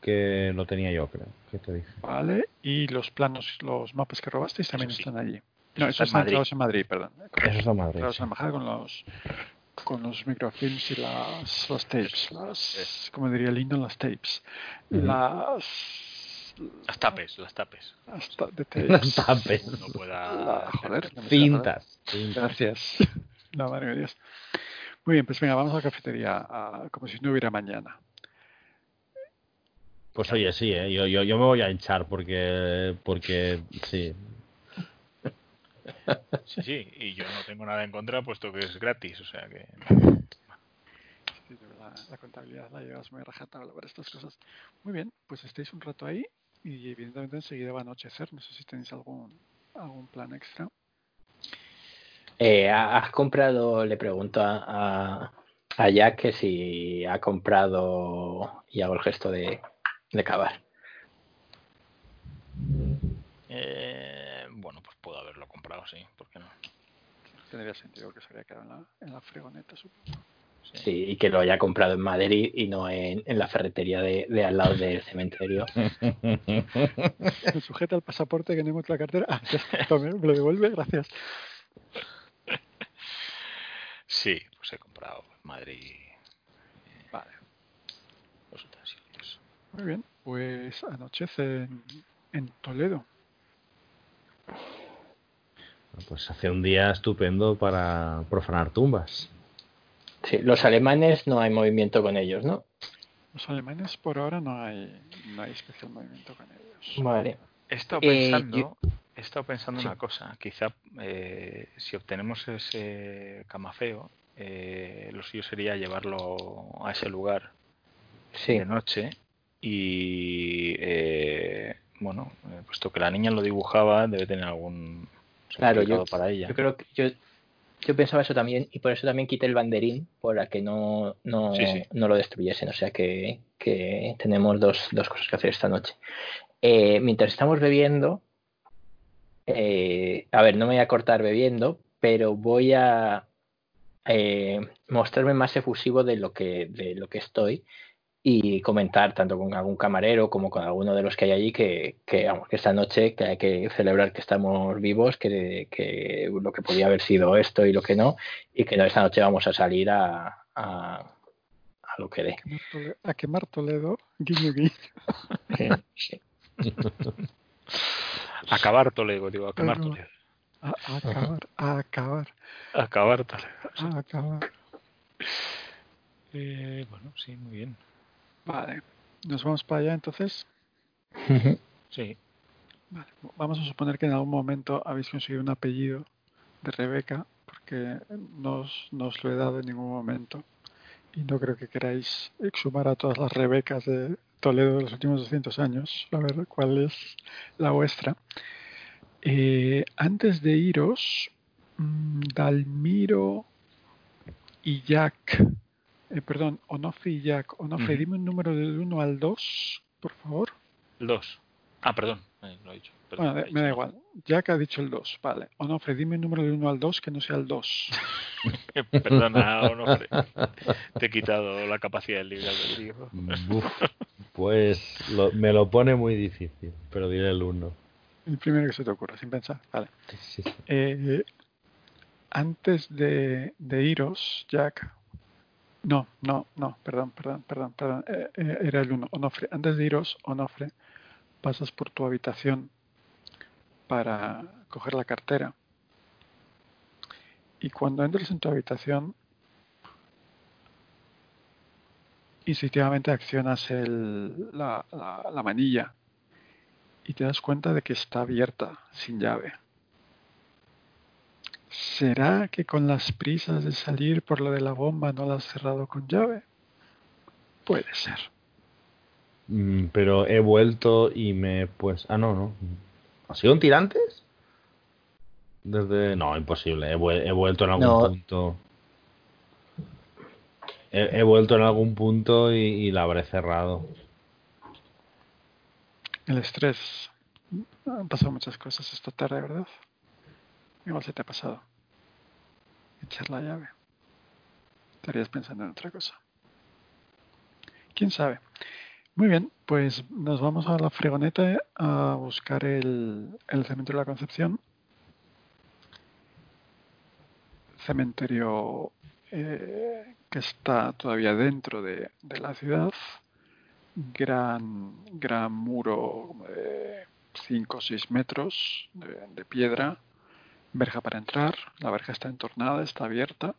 que lo tenía yo, creo. Que te dije. Vale. Y los planos, los mapas que robasteis también sí. están allí. Eso No, está esos en están Madrid. entrados en Madrid, perdón. Eso está Madrid. Entrados sí. en la embajada con los con los microfilms y las, las tapes, las, como diría Lindo, las tapes. Las Las tapes, las tapes. hasta de Las tapes. tapes. No pueda. La- joder, no Cintas. cintas. Gracias. La madre de Dios. Muy bien, pues venga, vamos a la cafetería, a- como si no hubiera mañana. Pues oye, sí, ¿eh? yo, yo, yo me voy a hinchar porque, porque sí. Sí, sí, y yo no tengo nada en contra puesto que es gratis, o sea que. Sí, de verdad, la contabilidad la llevas muy rajatabla para estas cosas. Muy bien, pues estáis un rato ahí y evidentemente enseguida va a anochecer. No sé si tenéis algún, algún plan extra. Eh, ¿Has comprado, le pregunto a, a, a Jack que si ha comprado y hago el gesto de, de cavar? Eh, bueno, pues puedo haberlo comprado, sí, ¿por qué no? Tendría sentido que se habría quedado en la, en la fregoneta, supongo. Sí, y que lo haya comprado en Madrid y no en, en la ferretería de, de al lado del cementerio. Me sujeta el pasaporte que no encuentro la cartera. Ah, ya me lo devuelve, gracias. Sí, pues he comprado en Madrid Vale, los utensilios. Muy bien. Pues anochece en, en Toledo. Pues hace un día estupendo para profanar tumbas. Sí, los alemanes no hay movimiento con ellos, ¿no? Los alemanes por ahora no hay, no hay especial movimiento con ellos. Vale. He estado Eh, pensando, yo- he estado pensando Sí. una cosa. Quizá eh, si obtenemos ese camafeo, eh, lo suyo sería llevarlo a ese lugar Sí, de noche y eh, bueno, eh, puesto que la niña lo dibujaba, debe tener algún Claro, yo- para ella. yo creo que yo, yo pensaba eso también y por eso también quité el banderín para que no, no, Sí, sí. no lo destruyesen. O sea que, que tenemos dos, dos cosas que hacer esta noche. Eh, mientras estamos bebiendo, eh, a ver, no me voy a cortar bebiendo, pero voy a eh, mostrarme más efusivo de lo que de lo que estoy y comentar tanto con algún camarero como con alguno de los que hay allí que, que, vamos, que esta noche que hay que celebrar que estamos vivos, que, que lo que podía haber sido esto y lo que no, y que no, esta noche vamos a salir a, a, a lo que dé. Quemar Toledo- a quemar Toledo, guiño, guiño. Sí. Acabar Toledo, digo, acabar Claro. Toledo. A, a acabar, a acabar, Acabar Toledo. a acabar. Eh, bueno, sí, muy bien. Vale, nos vamos para allá entonces. Sí, Vale, vamos a suponer que en algún momento habéis conseguido un apellido de Rebeca, porque no os, no os lo he dado en ningún momento. Y no creo que queráis exhumar a todas las Rebecas de Toledo de los últimos 200 años, a ver cuál es la vuestra. Eh, antes de iros, mm, Dalmiro y Jack, eh, perdón, Onofre y Jack. Onofre, Ujú. dime un número del 1 al 2, por favor. el 2. Ah, perdón, eh, lo he dicho. perdón, Bueno, lo he dicho me da igual. Jack ha dicho el 2, vale. Onofre, dime un número del 1 al 2 que no sea el 2. Perdona, Onofre. Te he quitado la capacidad del libre albedrío. Pues lo- me lo pone muy difícil, pero diré el 1. El primero que se te ocurra, sin pensar. Vale. Eh, antes de, de iros, Jack. No, no, no, perdón, perdón, perdón, perdón. eh, eh, era el 1, Onofre. Antes de iros, Onofre, pasas por tu habitación para coger la cartera. Y cuando entres en tu habitación, instintivamente accionas el, la, la, la manilla y te das cuenta de que está abierta, sin llave. ¿Será que con las prisas de salir por lo de la bomba no la has cerrado con llave? Puede ser. Mm, pero he vuelto y me pues ah no no ha sido un tirantes desde no imposible he, he vuelto en algún No. punto he, he vuelto en algún punto y, y la habré cerrado El estrés. Han pasado muchas cosas esta tarde, ¿verdad? Igual se te ha pasado. Echar la llave. Estarías pensando en otra cosa. ¿Quién sabe? Muy bien, pues nos vamos a la fregoneta a buscar el, el cementerio de la Concepción. Cementerio eh, que está todavía dentro de, de la ciudad. Gran, gran muro de 5 o 6 metros de, de piedra. Verja para entrar. La verja está entornada, está abierta.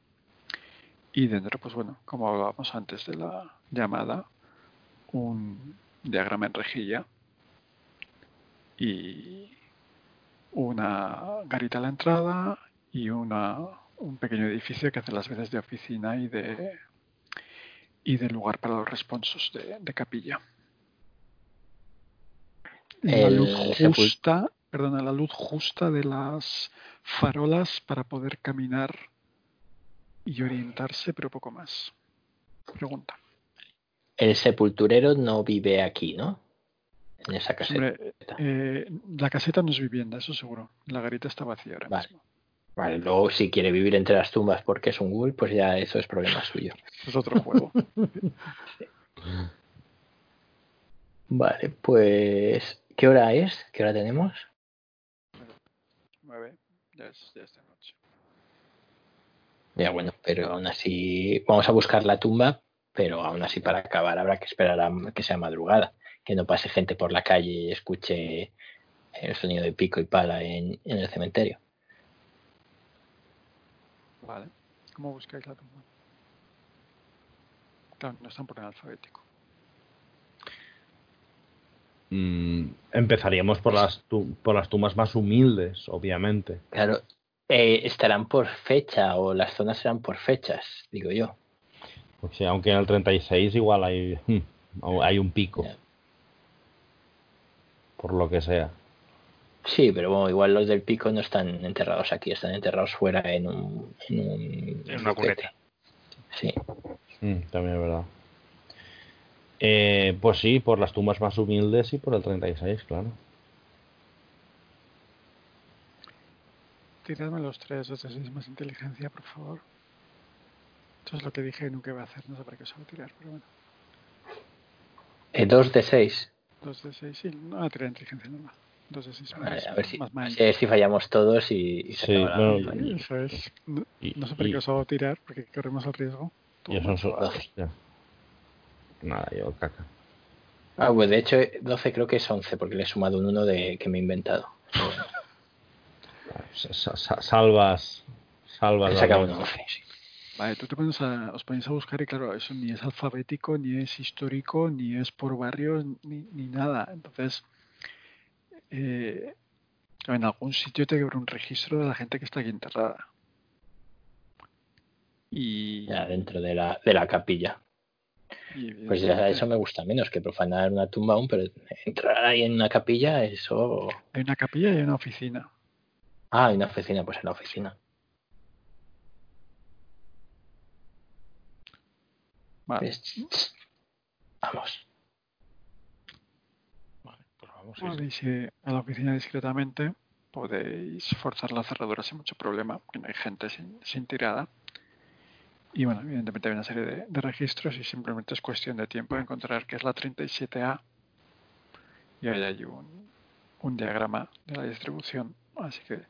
Y dentro, pues bueno, como hablábamos antes de la llamada, un diagrama en rejilla y una garita a la entrada y una, un pequeño edificio que hace las veces de oficina y de y de lugar para los responsos de, de capilla. La luz sepul- justa, perdona, la luz justa de las farolas para poder caminar y orientarse, pero poco más. Pregunta. El sepulturero no vive aquí, ¿no? En esa caseta. Hombre, eh, la caseta no es vivienda, eso seguro. La garita está vacía ahora Vale. mismo. Vale, luego si quiere vivir entre las tumbas porque es un ghoul, pues ya eso es problema suyo. Es otro juego. Vale, pues ¿qué hora es? ¿Qué hora tenemos? Nueve. Ya es, ya es de noche. Ya bueno, pero aún así vamos a buscar la tumba, pero aún así para acabar habrá que esperar a que sea madrugada, que no pase gente por la calle y escuche el sonido de pico y pala en, en el cementerio. Vale. ¿Cómo buscáis la tumba? Claro, no están por el alfabético. Mm, empezaríamos por las tu- por las tumbas más humildes obviamente Claro, eh, estarán por fecha o las zonas serán por fechas, digo yo. o sea, aunque en el 36 igual hay hay un pico por lo que sea Sí, pero bueno, igual los del pico no están enterrados aquí, están enterrados fuera en un... En, un En una cuneta. Sí, Mm, también es verdad. Eh, pues sí, por las tumbas más humildes y por el 36, claro. Tiradme los tres, dos de seis más inteligencia, por favor. Eso es lo que dije que nunca iba a hacer, no sé para qué os voy a tirar, pero bueno. Eh, dos de seis. Dos de seis, sí, no, tirar inteligencia normal. Dos de seis Vale, más, a ver si, más si fallamos todos y, y se Sí, acaba la bueno, campaña. Eso es. No, Y, no sé para y- qué os hago tirar, porque corremos el riesgo. y eso son doce. Nada, yo caca. Ah, pues de hecho 12 creo que es 11 porque le he sumado un 1 de, que me he inventado. Sa- sa- sa- Salvas. Salvas. He la sacado un ronda. 11, sí. Vale, tú te pones a, os ponéis a buscar y claro, eso ni es alfabético, ni es histórico, ni es por barrios, ni, ni nada. Entonces, eh, en algún sitio te que un registro de la gente que está aquí enterrada. Y, Ya dentro de la, de la capilla. Y Pues ya eso me gusta menos que profanar una tumba aún, pero entrar ahí en una capilla, eso... hay una capilla y hay una oficina. Ah, hay una oficina, pues en la oficina. Vale, Pues, Vamos. Vale, pues vamos. sí, sí. podéis ir a la oficina discretamente, podéis forzar la cerradura sin mucho problema, porque no hay gente sin, sin tirada. Y bueno, evidentemente hay una serie de, registros y simplemente es cuestión de tiempo de encontrar que es la 37A y ahí hay un, un diagrama de la distribución, así que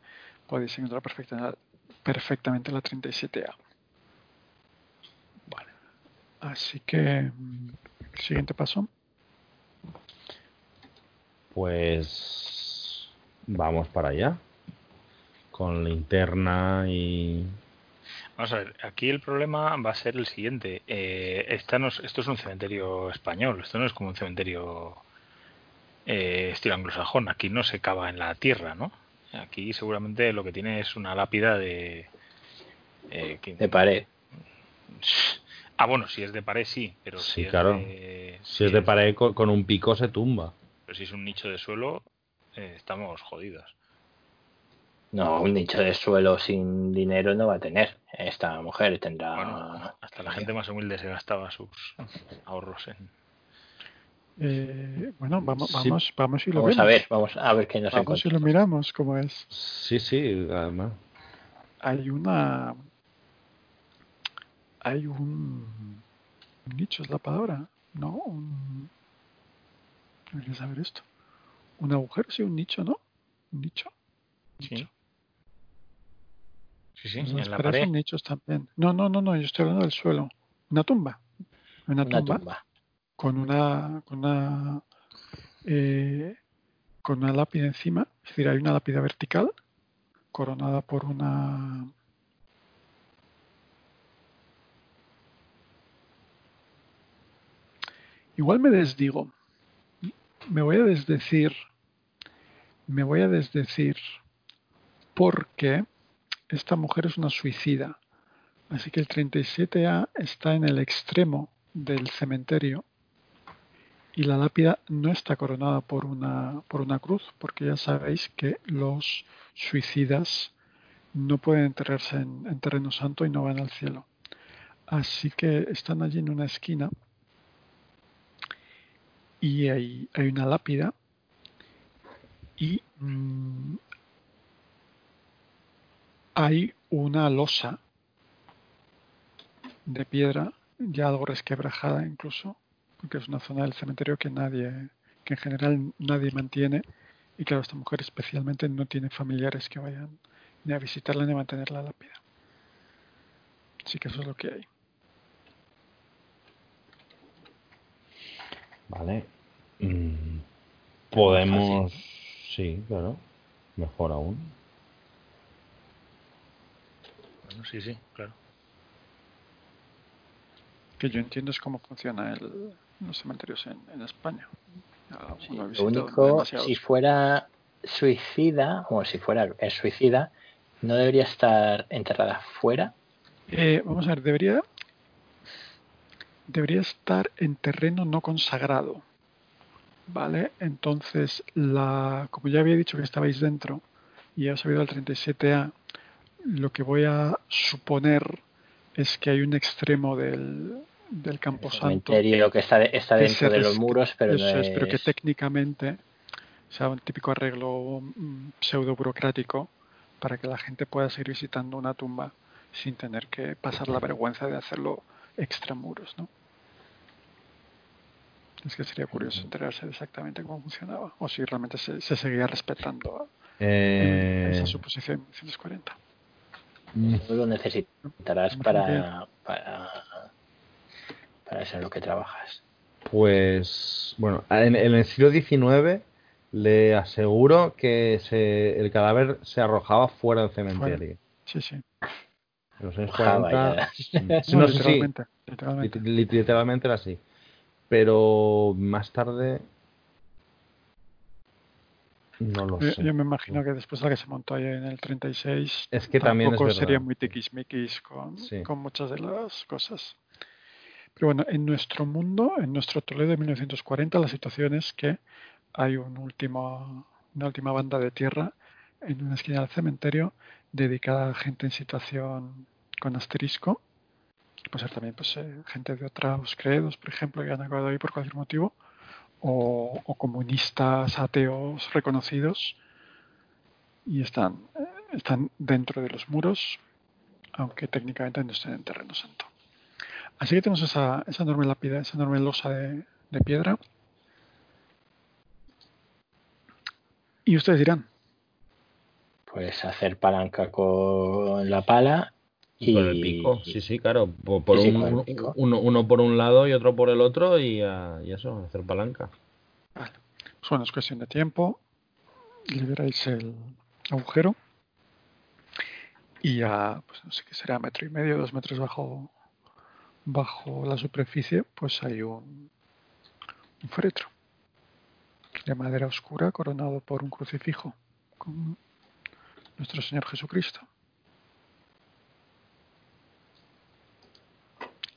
podéis encontrar perfecta- perfectamente la 37A. Vale. Así que, mm, siguiente paso. Pues vamos para allá. Con linterna y... Vamos a ver, aquí el problema va a ser el siguiente. Eh, esta no es- esto es un cementerio español, esto no es como un cementerio eh, estilo anglosajón. Aquí no se cava en la tierra, ¿no? Aquí seguramente lo que tiene es una lápida de... eh, que- De pared. Ah, bueno, si es de pared sí, pero Sí, si es claro. de... Si es de pared con, con un pico se tumba. Pero si es un nicho de suelo, eh, estamos jodidos. No, un nicho de suelo sin dinero no va a tener. Esta mujer tendrá. Bueno, hasta la gente más humilde se gastaba sus ahorros en... Eh, bueno, vamos, Sí. vamos, vamos y lo Vamos vemos. a ver, vamos a ver qué nos Vamos y lo encontramos. miramos cómo es. Sí, sí, además. Hay una. Hay un. un nicho es la palabra, ¿no? Un. Debería saber esto. Un agujero, sí, un nicho, ¿no? Un nicho. Sí. Sí, sí, Las en la pared. son nichos también. No, no, no, no, yo estoy hablando del suelo. Una tumba. Una, Una tumba, tumba. con una. con una. eh, con una lápida encima. Es decir, hay una lápida vertical coronada por una. Igual me desdigo. Me voy a desdecir. Me voy a desdecir porque esta mujer es una suicida. Así que el 37A está en el extremo del cementerio y la lápida no está coronada por una, por una cruz, porque ya sabéis que los suicidas no pueden enterrarse en, en terreno santo y no van al cielo. Así que están allí en una esquina y hay, hay una lápida y mm, hay una losa de piedra ya algo resquebrajada incluso porque es una zona del cementerio que nadie que en general nadie mantiene y claro esta mujer especialmente no tiene familiares que vayan ni a visitarla ni a mantener la lápida así que eso es lo que hay Vale. Mm, podemos. Sí, claro. Mejor aún. Bueno, sí, sí, claro. que yo entiendo es cómo funciona el, los cementerios en, en España Sí, lo único, demasiados. si fuera suicida, o si fuera es suicida, no debería estar enterrada fuera. Eh, vamos a ver, debería, debería estar en terreno no consagrado. ¿Vale? Entonces, la, como ya había dicho que estabais dentro y ya os había ido al 37A, lo que voy a suponer es que hay un extremo del, del El Camposanto que está, está dentro de los muros, pero Eso no es, pero que es- técnicamente sea un típico arreglo pseudo burocrático para que la gente pueda seguir visitando una tumba sin tener que pasar la vergüenza de hacerlo extramuros, ¿no? Es que sería curioso enterarse de exactamente cómo funcionaba o si realmente se, se seguía respetando Eh, esa suposición en 1940. Mm, no lo necesitarás para, para, para eso en lo que trabajas. Pues, bueno, en, en el siglo XIX le aseguro que se, el cadáver se arrojaba fuera del cementerio. Sí, sí. En los años Arrojaba, 40. ya. mm, No, no, sí, sí, literalmente, literalmente. lit- lit- literalmente era así. Pero más tarde. No lo Yo, sé. yo me imagino que después de la que se montó ahí en el 36, Es que también es tampoco verdad. sería muy tiquismiquis con, Sí. con muchas de las cosas. Pero bueno, en nuestro mundo, en nuestro Toledo de 1940, la situación es que hay un último, una última banda de tierra en una esquina del cementerio dedicada a gente en situación con asterisco. Puede ser también pues, eh, gente de otros credos, por ejemplo, que han acabado ahí por cualquier motivo, o, comunistas ateos reconocidos y están, eh, están dentro de los muros, aunque técnicamente no estén en terreno santo. Así que tenemos esa, esa enorme lápida, esa enorme losa de, de piedra. Y ustedes dirán, Pues hacer palanca con la pala y Con el pico, sí, sí, claro. Por, Sí, un- uno, uno- por un lado y otro por el otro y, ah, y eso, hacer palanca. Pues bueno, es cuestión de tiempo. Liberáis el agujero. Y a, pues no sé qué será, metro y medio, dos metros bajo, bajo la superficie, pues hay un, un féretro de madera oscura coronado por un crucifijo con nuestro Señor Jesucristo.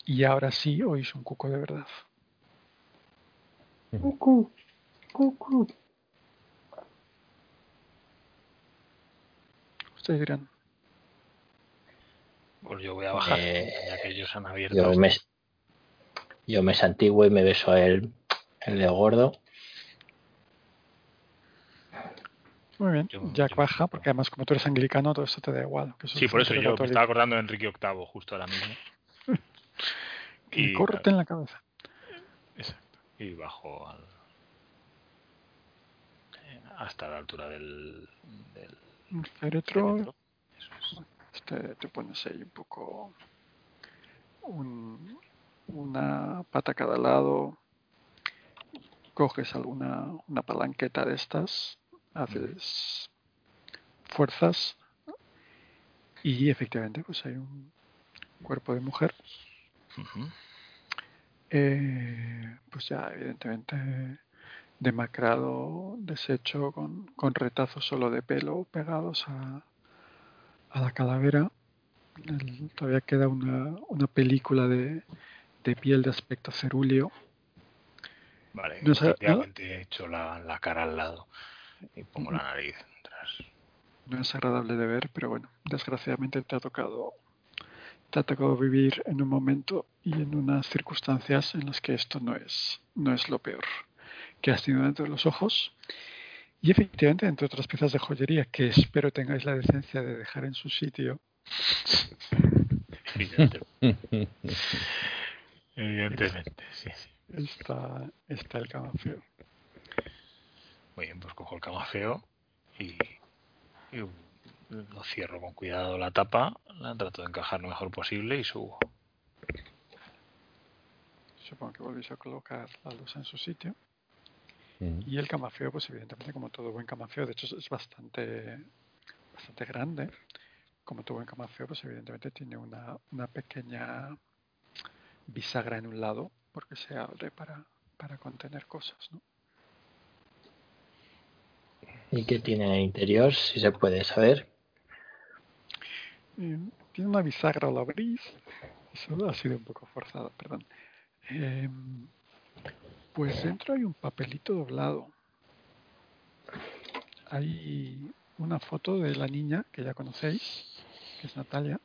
Y ahora sí oís un cuco de verdad. Cucu, cucu. Ustedes dirán, Pues yo voy a bajar, Eh, ya que ellos han abierto. Yo me, yo me santiguo y me beso a él, el de gordo. muy bien, Yo- Jack yo- baja, porque además como tú eres anglicano, todo esto te da igual. que Sí, es por eso yo me estaba acordando de Enrique VIII justo ahora mismo. Y Y, córrete en la cabeza. Exacto. Y bajo al, hasta la altura del, del es. este, te pones ahí un poco un- una pata a cada lado, coges alguna una palanqueta de estas, haces fuerzas y efectivamente pues hay un cuerpo de mujer Eh, pues ya evidentemente demacrado, deshecho, con, con retazos solo de pelo pegados a, a la calavera. El- todavía queda una, una película de, de piel de aspecto cerúleo. Vale, No he hecho la, la cara al lado y pongo la nariz. No es agradable de ver, pero bueno, desgraciadamente te ha tocado te ha tocado vivir en un momento y en unas circunstancias en las que esto no es, no es lo peor que has tenido dentro de los ojos. Y efectivamente, entre otras piezas de joyería que espero tengáis la decencia de dejar en su sitio, Evidentemente, evidentemente, sí, sí. está, está el camafeo. Muy bien, pues cojo el camafeo y, y lo cierro con cuidado la tapa, la trato de encajar lo mejor posible y subo. Supongo que volvéis a colocar la luz en su sitio. Mm. Y el camafeo, pues evidentemente como todo buen camafeo, de hecho es- es bastante, bastante grande. Como todo buen camafeo, pues evidentemente tiene una, una pequeña bisagra en un lado, porque se abre para, para contener cosas, ¿no? ¿Y qué tiene en el interior? Si se puede saber. Eh, tiene una bisagra, lo abrís. Eso ha sido un poco forzado, perdón. Eh, pues dentro hay un papelito doblado. Hay una foto de la niña que ya conocéis, que es Natalia.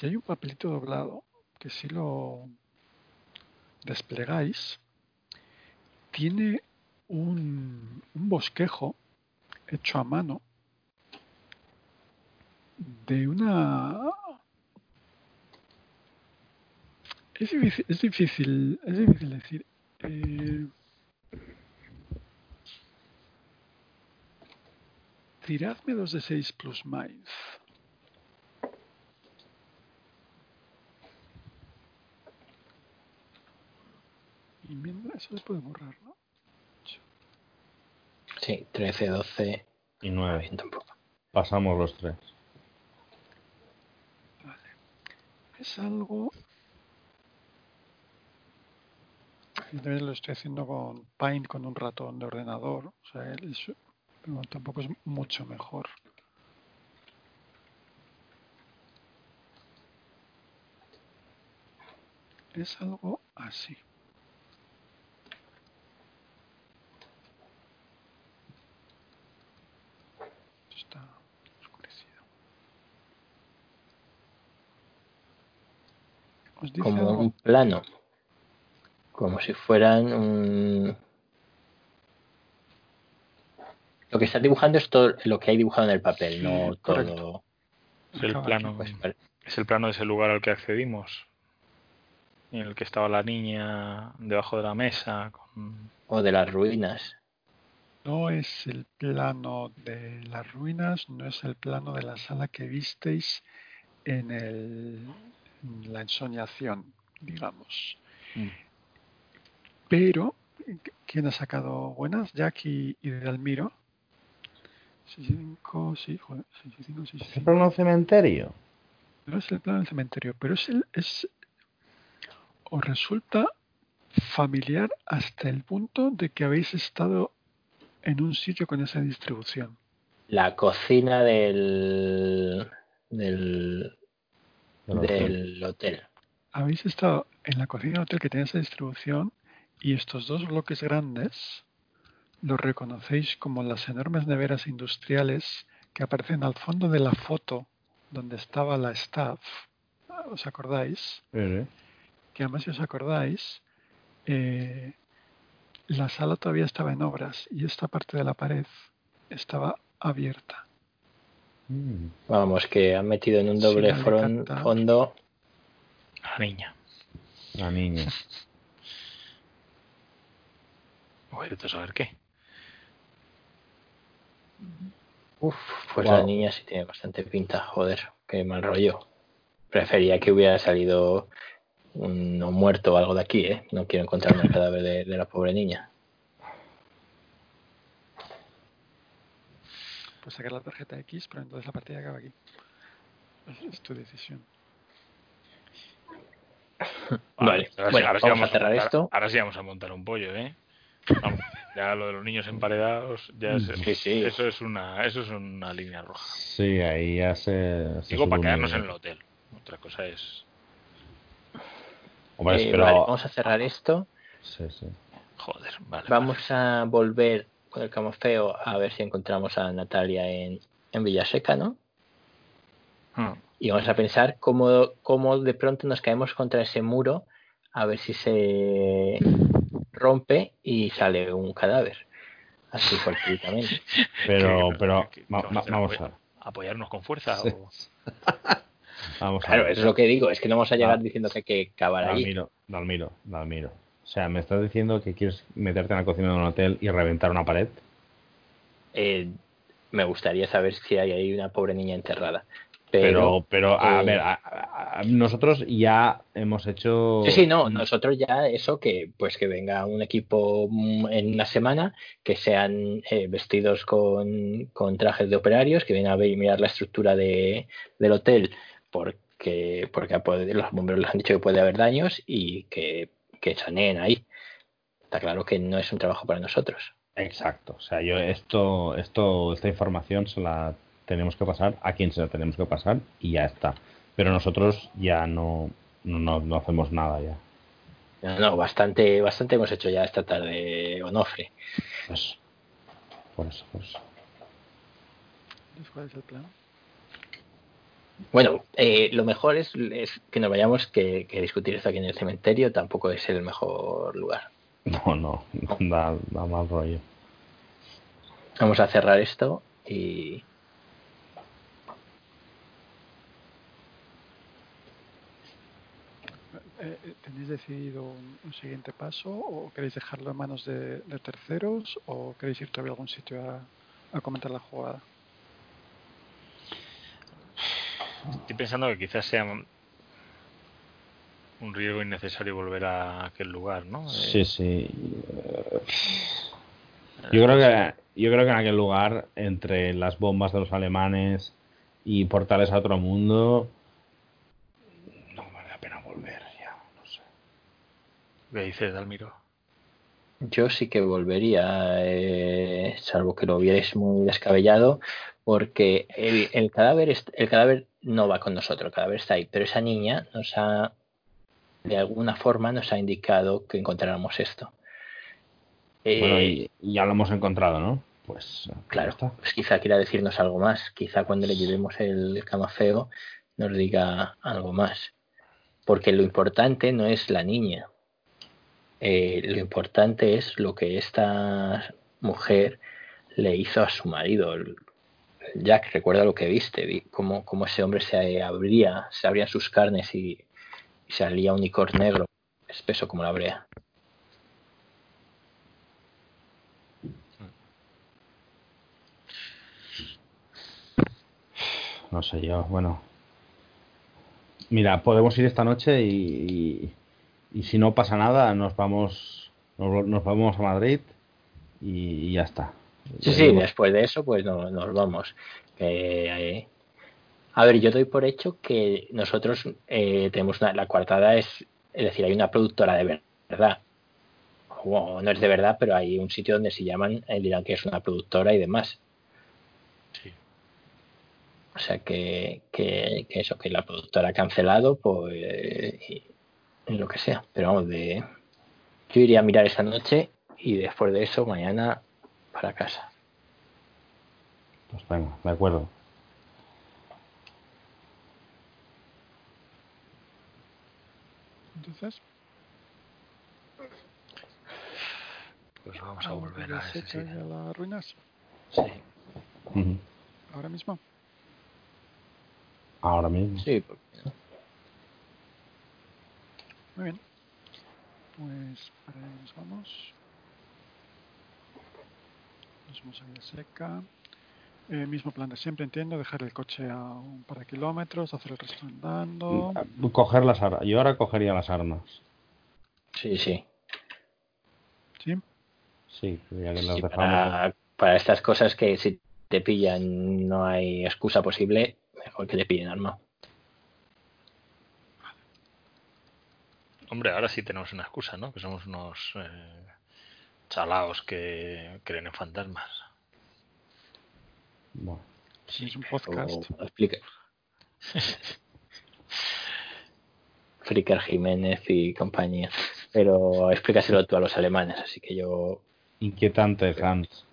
Y hay un papelito doblado que si lo desplegáis, tiene un, un bosquejo hecho a mano de una... Es difícil, es difícil, es difícil decir. Eh, tiradme dos de 6 plus Mind. Y mientras eso se puede borrar, ¿no? Sí, 13, 12. Y nueve. Bien, tampoco. Pasamos los tres. Vale. Es algo. Lo estoy haciendo con Paint, con un ratón de ordenador. O sea, es- pero tampoco es mucho mejor. Es algo así. Está oscurecido. Os dice Como algo- un plano. Como si fueran un... Lo que estás dibujando es todo lo que hay dibujado en el papel, Sí, no correcto. todo. Es el Acaba plano, Pues, vale. es el plano de ese lugar al que accedimos, en el que estaba la niña debajo de la mesa. Con... o de las ruinas. No es el plano de las ruinas, no es el plano de la sala que visteis en, el, la ensoñación, digamos. Mm. Pero ¿Quién ha sacado buenas? Jack y, y de Almiro. 65, sí, joder, 65, sí, ¿Es el plano cementerio? No es el plano del cementerio, pero es el. Es, os resulta familiar hasta el punto de que habéis estado en un sitio con esa distribución. La cocina del. del. Del hotel. Habéis estado en la cocina del hotel que tiene esa distribución y estos dos bloques grandes los reconocéis como las enormes neveras industriales que aparecen al fondo de la foto donde estaba la staff. ¿Os acordáis? Sí. Que además si os acordáis, eh, la sala todavía estaba en obras y esta parte de la pared estaba abierta. Vamos, que han metido en un doble fondo. La niña. La niña. Voy a saber qué. Uf, pues Wow. la niña sí tiene bastante pinta, joder, qué mal rollo. Prefería que hubiera salido un, un muerto o algo de aquí, ¿eh? No quiero encontrarme el cadáver de, de la pobre niña. Pues sacar la tarjeta X, pero entonces la partida acaba aquí. Es, tu decisión. Vale, ahora sí- bueno, ahora sí vamos a cerrar montar- esto. Ahora sí vamos a montar un pollo, ¿eh? Vamos, ya lo de los niños emparedados, ya es- Sí, sí. eso es una, eso es una línea roja. Sí, ahí ya se. se Digo para quedarnos en el hotel. Otra cosa es, Hombre, Eh, pero. vale, vamos a cerrar esto. Sí, sí. joder, vale. Vamos a volver con el camufeo a ver si encontramos a Natalia en, en Villaseca, ¿no? vale. Y vamos a pensar cómo, cómo de pronto nos caemos contra ese muro a ver si se rompe y sale un cadáver. Así fortuitamente. Pero, ¿Qué- pero. qué- qué va- vamos a vamos ver. Apoyarnos con fuerza. Sí. o- Vamos a Claro, ver. es lo que digo, es que no vamos a llegar Ah. diciendo que hay que cavar allí. Dalmiro, Dalmiro, Dalmiro. O sea, ¿me estás diciendo que quieres meterte en la cocina de un hotel y reventar una pared? Eh, me gustaría saber si hay ahí una pobre niña enterrada. Pero, Pero, pero, a eh, ver, a- a- a- nosotros ya hemos hecho. Sí, sí, no, nosotros ya eso que pues que venga un equipo mm, en una semana, que sean eh, vestidos con, con trajes de operarios, que vienen a ver y mirar la estructura de, del hotel, porque, porque los bomberos les han dicho que puede haber daños y que, que saneen ahí. Está claro que no es un trabajo para nosotros. Exacto. O sea, yo esto, esto, esta información se la tenemos que pasar a quien se la tenemos que pasar y ya está. Pero nosotros ya no, no, no- no hacemos nada ya. No, no, bastante, bastante hemos hecho ya esta tarde, Onofre. Pues, por eso, por eso. ¿Cuál es el plan? Bueno, eh, lo mejor es, es que nos vayamos, que, que discutir esto aquí en el cementerio tampoco es el mejor lugar. No, no, da, da mal rollo. Vamos a cerrar esto y Eh, eh, ¿Tenéis decidido un, un siguiente paso o queréis dejarlo en manos de, de terceros o queréis ir todavía a algún sitio a, a comentar la jugada? Estoy pensando que quizás sea un riesgo innecesario volver a aquel lugar, ¿no? Eh, Sí, sí. Yo creo que yo creo que en aquel lugar, entre las bombas de los alemanes y portales a otro mundo, no vale la pena volver ya, no sé. ¿Qué dices, Dalmiro? yo sí que volvería, eh, salvo que lo vierais muy descabellado, porque el, el cadáver es- el cadáver no va con nosotros, el cadáver está ahí, pero esa niña nos ha, de alguna forma, nos ha indicado que encontráramos esto. Eh, Bueno, y, y ya lo hemos encontrado, ¿no? Pues Claro, está. pues quizá quiera decirnos algo más. Quizá cuando le llevemos el camafeo nos diga algo más. Porque lo importante no es la niña. Eh, lo importante es lo que esta mujer le hizo a su marido. Jack, recuerda lo que viste, vi cómo, cómo ese hombre se abría, se abrían sus carnes y, salía un licor negro, espeso como la brea. No sé yo, bueno. Mira, podemos ir esta noche y, y, si no pasa nada, nos vamos Nos, vamos a Madrid y ya está. Sí, sí, después de eso, pues no, nos vamos. Eh, a ver, yo doy por hecho que nosotros eh, tenemos una, la coartada es, es decir, hay una productora de verdad. O no es de verdad, pero hay un sitio donde se llaman, eh, dirán que es una productora y demás. Sí. O sea que, que, que eso, que la productora ha cancelado, pues y, y lo que sea. Pero vamos, de yo iría a mirar esa noche y después de eso mañana para casa. Pues venga, de acuerdo. Entonces, Pues vamos a ¿algo volver a se ese caiga sitio. a las ruinas Sí. Ahora mismo. Ahora mismo. Sí, porque Muy bien. Pues para ahí nos vamos. Villa Seca. Eh, mismo plan de siempre, entiendo. Dejar el coche a un par de kilómetros, hacer el resto andando. Coger las armas. Yo ahora cogería las armas. sí, sí. Sí. Sí, ya que las Sí, dejamos. para, para estas cosas que si te pillan no hay excusa posible, mejor que te pillen arma. Hombre, ahora sí tenemos una excusa, ¿no? Que somos unos eh, chalaos que creen en fantasmas. Bueno, Es un podcast. Explica. Fricker Jiménez y compañía. Pero explícaselo tú a los alemanes, así que yo inquietante, Hans.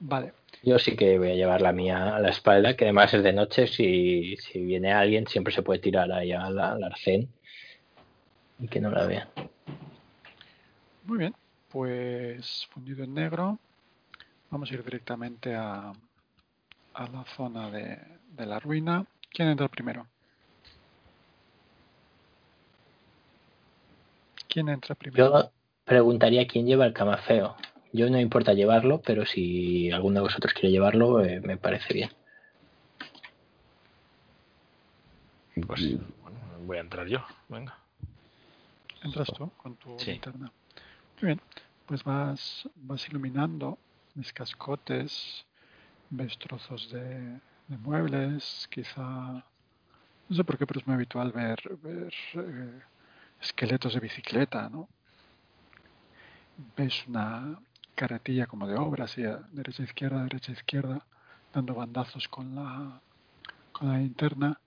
Vale. Yo sí que voy a llevar la mía a la espalda, que además es de noche. Si, si viene alguien, siempre se puede tirar ahí al, al arcén y que no la vean. Muy bien. Pues fundido en negro. Vamos a ir directamente a, a la zona de, de la ruina. ¿Quién entra primero? ¿Quién entra primero? Yo preguntaría quién lleva el camafeo. Yo no me importa llevarlo, pero si alguno de vosotros quiere llevarlo, eh, me parece bien. Pues bueno, voy a entrar yo. Venga. Entras tú con tu Sí. linterna. Muy bien. Pues vas, vas iluminando, ves cascotes, ves trozos de, de muebles, quizá. No sé por qué, pero es muy habitual ver, ver eh, esqueletos de bicicleta, ¿no? Ves una carretilla como de obra, así, a derecha, izquierda, derecha, izquierda, dando bandazos con la, con la linterna.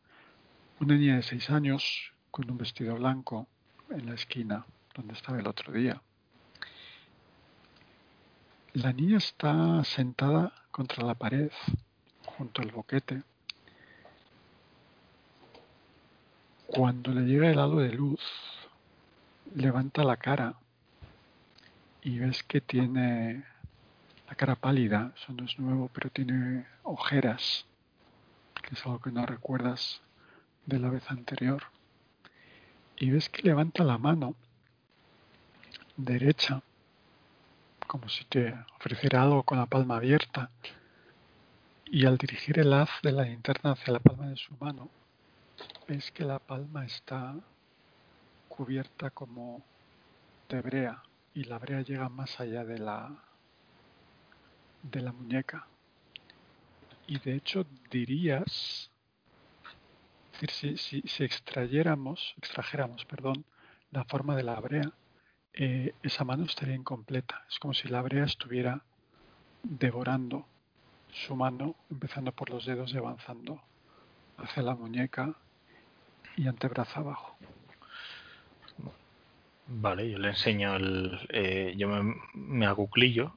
Una niña de seis años con un vestido blanco en la esquina donde estaba el otro día. La niña está sentada contra la pared, junto al boquete. Cuando le llega el halo de luz, levanta la cara y ves que tiene la cara pálida, eso no es nuevo, pero tiene ojeras, que es algo que no recuerdas de la vez anterior. Y ves que levanta la mano derecha, como si te ofreciera algo con la palma abierta, y al dirigir el haz de la linterna hacia la palma de su mano, ves que la palma está cubierta como de brea y la brea llega más allá de la de la muñeca. Y de hecho dirías, es decir, si, si, si extrayéramos, extrajéramos, perdón, la forma de la brea, eh, esa mano estaría incompleta. Es como si la brea estuviera devorando su mano, empezando por los dedos y avanzando hacia la muñeca y antebrazo abajo. Vale, yo le enseño el. eh, yo me, me acuclillo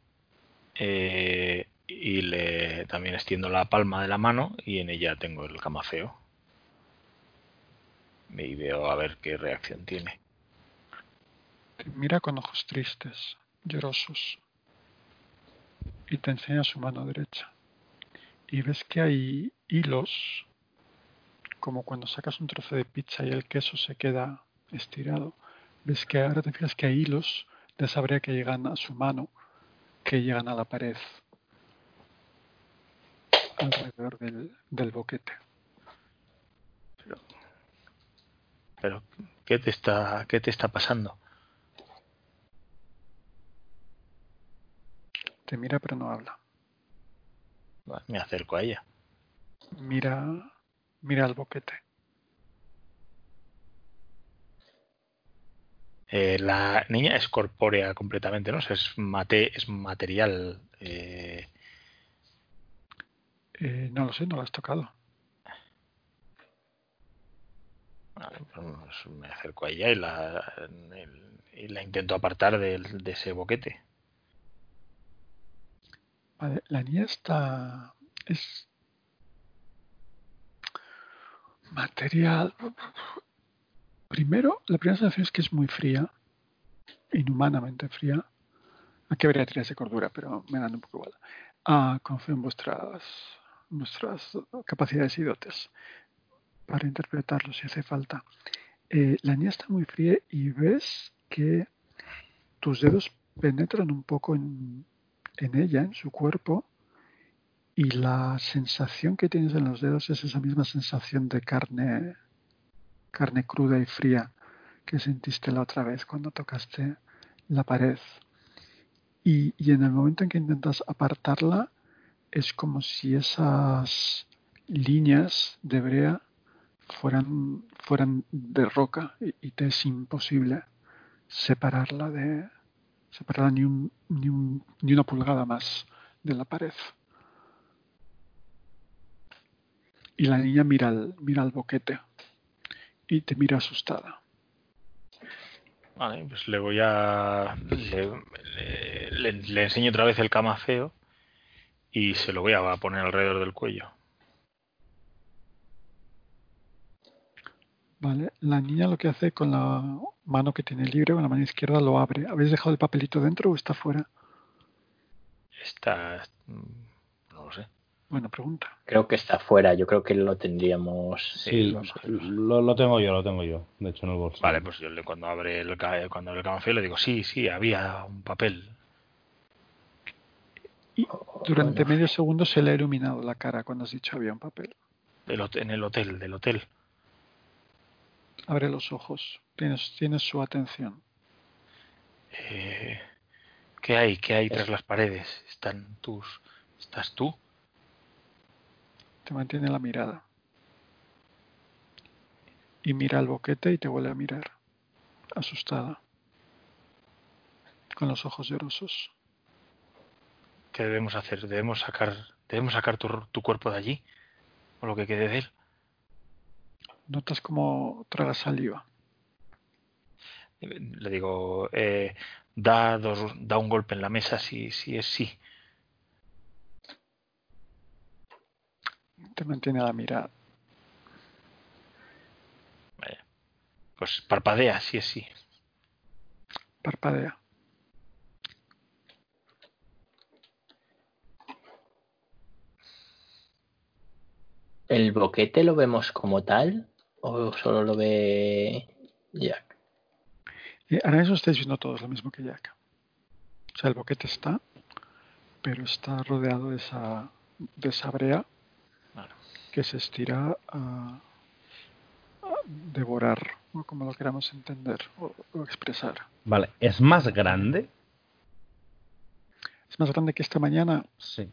eh, y le también extiendo la palma de la mano y en ella tengo el camafeo. Y veo a ver qué reacción tiene. Te mira con ojos tristes, llorosos, y te enseña su mano derecha. Y ves que hay hilos, como cuando sacas un trozo de pizza y el queso se queda estirado. Ves que ahora te fijas que hay hilos de esa brea que llegan a su mano, que llegan a la pared alrededor del, del boquete. Pero, pero ¿qué te está, qué te está pasando? Te mira pero no habla. Me acerco a ella. Mira, mira al boquete. Eh, la niña es corpórea completamente, ¿no? O sea, es, mate, es material. eh, Eh, no lo sé, no lo has tocado. vale, pues me acerco a ella y la, y la intento apartar del- de ese boquete. Vale, la niña está. Es. Material. Primero, la primera sensación es que es muy fría. Inhumanamente fría. Aquí habría tiras de cordura, pero me dan un poco igual. Ah, confío en vuestras, vuestras capacidades y dotes para interpretarlo si hace falta. Eh, la niña está muy fría y ves que tus dedos penetran un poco en, en ella, en su cuerpo, y la sensación que tienes en los dedos es esa misma sensación de carne, carne cruda y fría que sentiste la otra vez cuando tocaste la pared. Y, y en el momento en que intentas apartarla, es como si esas líneas de brea fueran, fueran de roca y, te es imposible separarla de separarla ni, un, ni, un, ni una pulgada más de la pared. Y la niña mira al, mira al boquete y te mira asustada. Vale, pues le voy a. Le, le- le- le enseño otra vez el camafeo y se lo voy a poner alrededor del cuello. ¿Vale? La niña lo que hace con la mano que tiene libre, con la mano izquierda, lo abre. ¿Habéis dejado el papelito dentro o está fuera? Está. Buena pregunta. Creo que está fuera, yo creo que lo tendríamos. Sí, lo sé. lo, lo tengo yo, lo tengo yo. De hecho, en el bolsillo. Vale, pues yo le, cuando abre el, cuando abre el camafeo le digo, sí, sí, había un papel. Y durante bueno. medio segundo se le ha iluminado la cara cuando has dicho había un papel. del en el hotel, del hotel. Abre los ojos. Tienes, tienes su atención. Eh, ¿Qué hay? ¿Qué hay tras las paredes? ¿Están tus. ¿Estás tú? Te mantiene la mirada. Y mira el boquete y te vuelve a mirar. Asustada. Con los ojos llorosos. ¿Qué debemos hacer? ¿Debemos sacar, debemos sacar tu, tu cuerpo de allí? ¿O lo que quede de él? Notas como traga saliva. Le digo, eh, da, dos, da un golpe en la mesa si, si es sí. Te mantiene la mirada. Vaya. Pues parpadea si es sí. Parpadea. ¿El boquete lo vemos como tal? ¿O solo lo ve Jack? Y ahora mismo estáis viendo todos lo mismo que Jack. O sea, el boquete está, pero está rodeado de esa, de esa brea. Que se estira a, a devorar, o como lo queramos entender o, o expresar. Vale, ¿es más grande? Es más grande que esta mañana. Sí.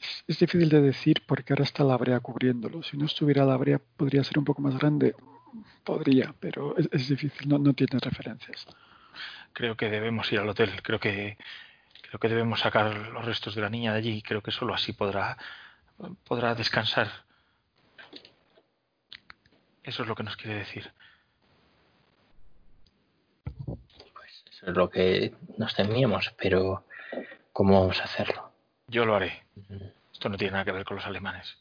Es, es difícil de decir porque ahora está la brea cubriéndolo. Si no estuviera la brea, podría ser un poco más grande. Podría, pero es, es difícil, no, no tiene referencias. Creo que debemos ir al hotel. Creo que creo que debemos sacar los restos de la niña de allí. Creo que solo así podrá podrá descansar. Eso es lo que nos quiere decir. Pues eso es lo que nos temíamos, pero ¿cómo vamos a hacerlo? Yo lo haré. Esto no tiene nada que ver con los alemanes.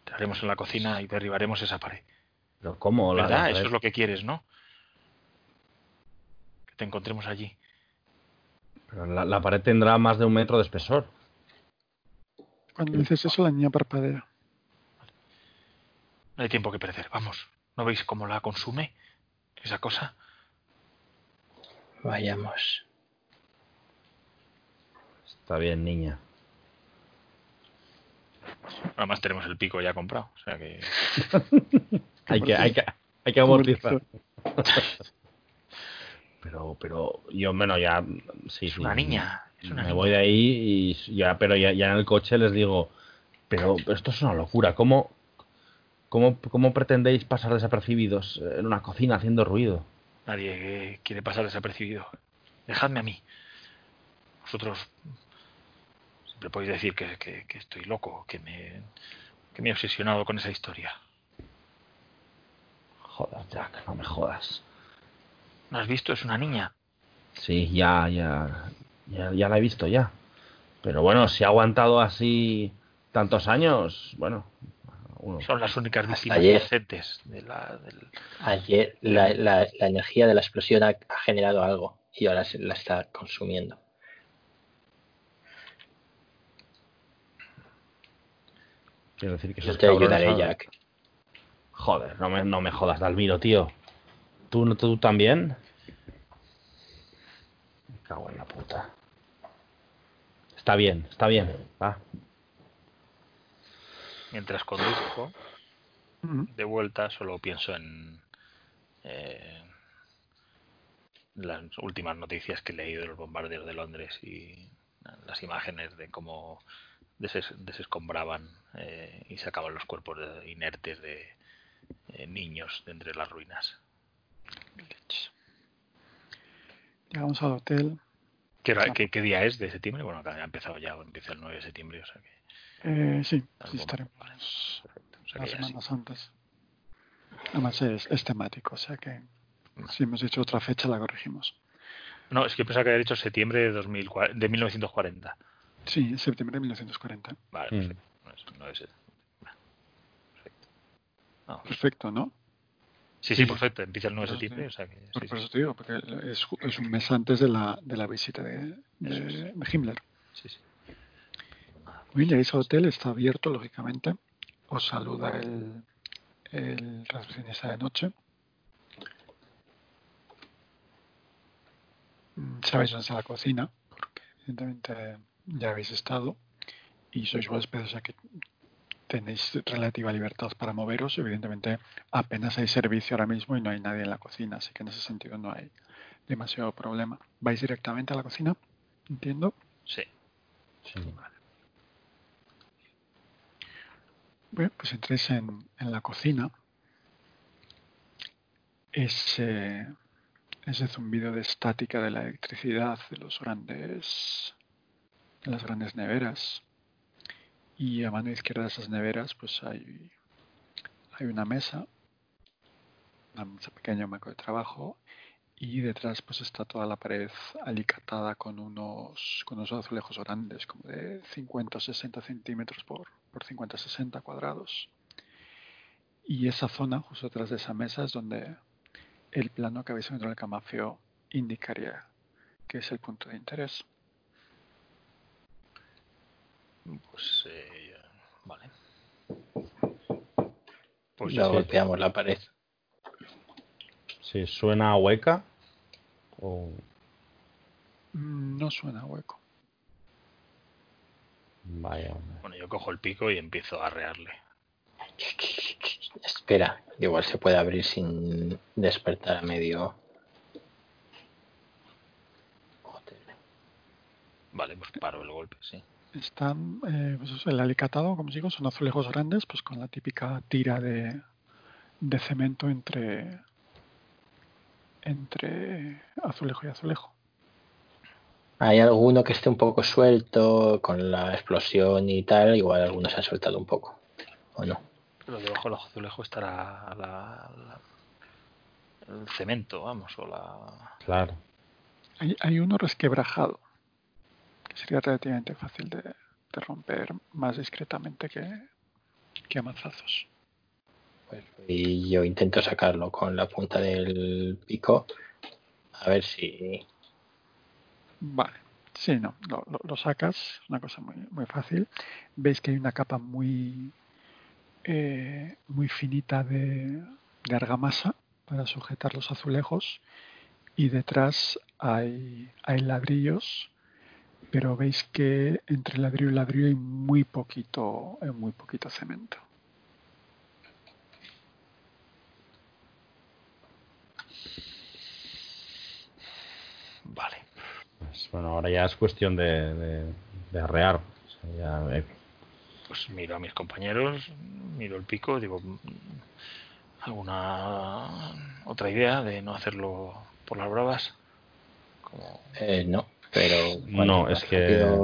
Entraremos en la cocina y derribaremos esa pared. Pero ¿cómo? La- ¿Verdad? Eso es lo que quieres, ¿no? Que te encontremos allí. pero la, la pared tendrá más de un metro de espesor. Cuando dices eso, la niña parpadea. No hay tiempo que perder. Vamos. ¿No veis cómo la consume esa cosa? Vayamos. Está bien, niña. Además tenemos el pico ya comprado, o sea que... hay, que, hay, que, hay que amortizar. pero, pero yo, menos ya... Sí, es una niña. Es una me voy de ahí y ya, pero ya, ya en el coche les digo, pero, pero esto es una locura, ¿cómo, cómo, cómo pretendéis pasar desapercibidos en una cocina haciendo ruido? Nadie quiere pasar desapercibido. Dejadme a mí. Vosotros siempre podéis decir que, que, estoy loco, que me, que me he obsesionado con esa historia. Joder, Jack, no me jodas. ¿No has visto? Es una niña. Sí, ya, ya, ya, ya la he visto ya. Pero bueno, si ha aguantado así tantos años, bueno. Son las únicas víctimas inocentes de la, del... Ayer la, la, la, energía de la explosión ha, ha generado algo y ahora se la está consumiendo. Quiero decir que Yo te ayudaré, Jack. Joder, no me, no me jodas, Dalmiro, tío. ¿Tú, ¿Tú también? Me cago en la puta. Está bien, está bien. Va. Mientras conduzco, de vuelta solo pienso en eh, las últimas noticias que he leído de los bombardeos de Londres y las imágenes de cómo deses, desescombraban eh, y sacaban los cuerpos de, inertes de eh, niños de entre las ruinas. Llegamos al hotel. ¿Qué, ¿qué, ¿Qué, día es de septiembre? Bueno, ha empezado ya, empieza el 9 de septiembre, o sea que... Eh, sí, sí estaremos vale, o sea las semanas sí. antes. Además es, es, temático, o sea que si hemos dicho otra fecha la corregimos. No, es que pensaba que había dicho septiembre de, 2000, de 1940. Sí, septiembre de 1940. Vale, perfecto. Mm. No, es, no es, perfecto. No. Perfecto, ¿no? Sí, sí, perfecto. Empieza el 9 de septiembre. O sea que, por, sí, por, eso te digo, porque es, es, un mes antes de la, de la visita de, de, de Himmler. Sí, sí. Muy bien, llegáis al hotel, está abierto, lógicamente. Os saluda el, el recepcionista de noche. Sabéis dónde está la cocina, porque evidentemente ya habéis estado y sois huéspedes, o sea que tenéis relativa libertad para moveros. Evidentemente, apenas hay servicio ahora mismo y no hay nadie en la cocina, así que en ese sentido no hay demasiado problema. ¿Vais directamente a la cocina? ¿Entiendo? Sí. sí. Vale. Bueno, pues entréis en, la cocina. Ese, zumbido de estática de la electricidad de los grandes de las grandes neveras y a mano izquierda de esas neveras pues hay hay una mesa una mesa pequeña de trabajo y detrás pues está toda la pared alicatada con unos con unos azulejos grandes como de 50 o 60 centímetros por, por 50 60 cuadrados y esa zona justo detrás de esa mesa es donde el plano que habéis encontrado en el camafeo indicaría que es el punto de interés. Pues eh, vale. Pues ya golpeamos la pared. Sí, ¿suena hueca? O... No suena hueco. Vaya. Bueno, yo cojo el pico y empiezo a arrearle. Espera, igual se puede abrir sin despertar a medio. Vale, pues paro el golpe, sí. Están, eh, pues el alicatado, como os digo, son azulejos grandes, pues con la típica tira de, de cemento entre, entre azulejo y azulejo. Hay alguno que esté un poco suelto con la explosión y tal, igual algunos se han soltado un poco, ¿o no? Pero debajo del azulejo estará la, la, el cemento, vamos, o la... Claro. Hay, hay uno resquebrajado, que sería relativamente fácil de, de romper más discretamente que, que a. Pues, y yo intento sacarlo con la punta del pico, a ver si... Vale. Sí, no, lo, lo, sacas, una cosa muy, muy fácil. Veis que hay una capa muy, eh, muy finita de, de, argamasa para sujetar los azulejos y detrás hay, hay ladrillos pero veis que entre ladrillo y ladrillo hay muy poquito, hay muy poquito cemento. Vale. Pues, bueno, ahora ya es cuestión de, de, de arrear. O sea, ya, eh, Pues miro a mis compañeros, miro el pico, digo, mm, ¿alguna otra idea de no hacerlo por las bravas? Como... Eh, no, pero No, es que-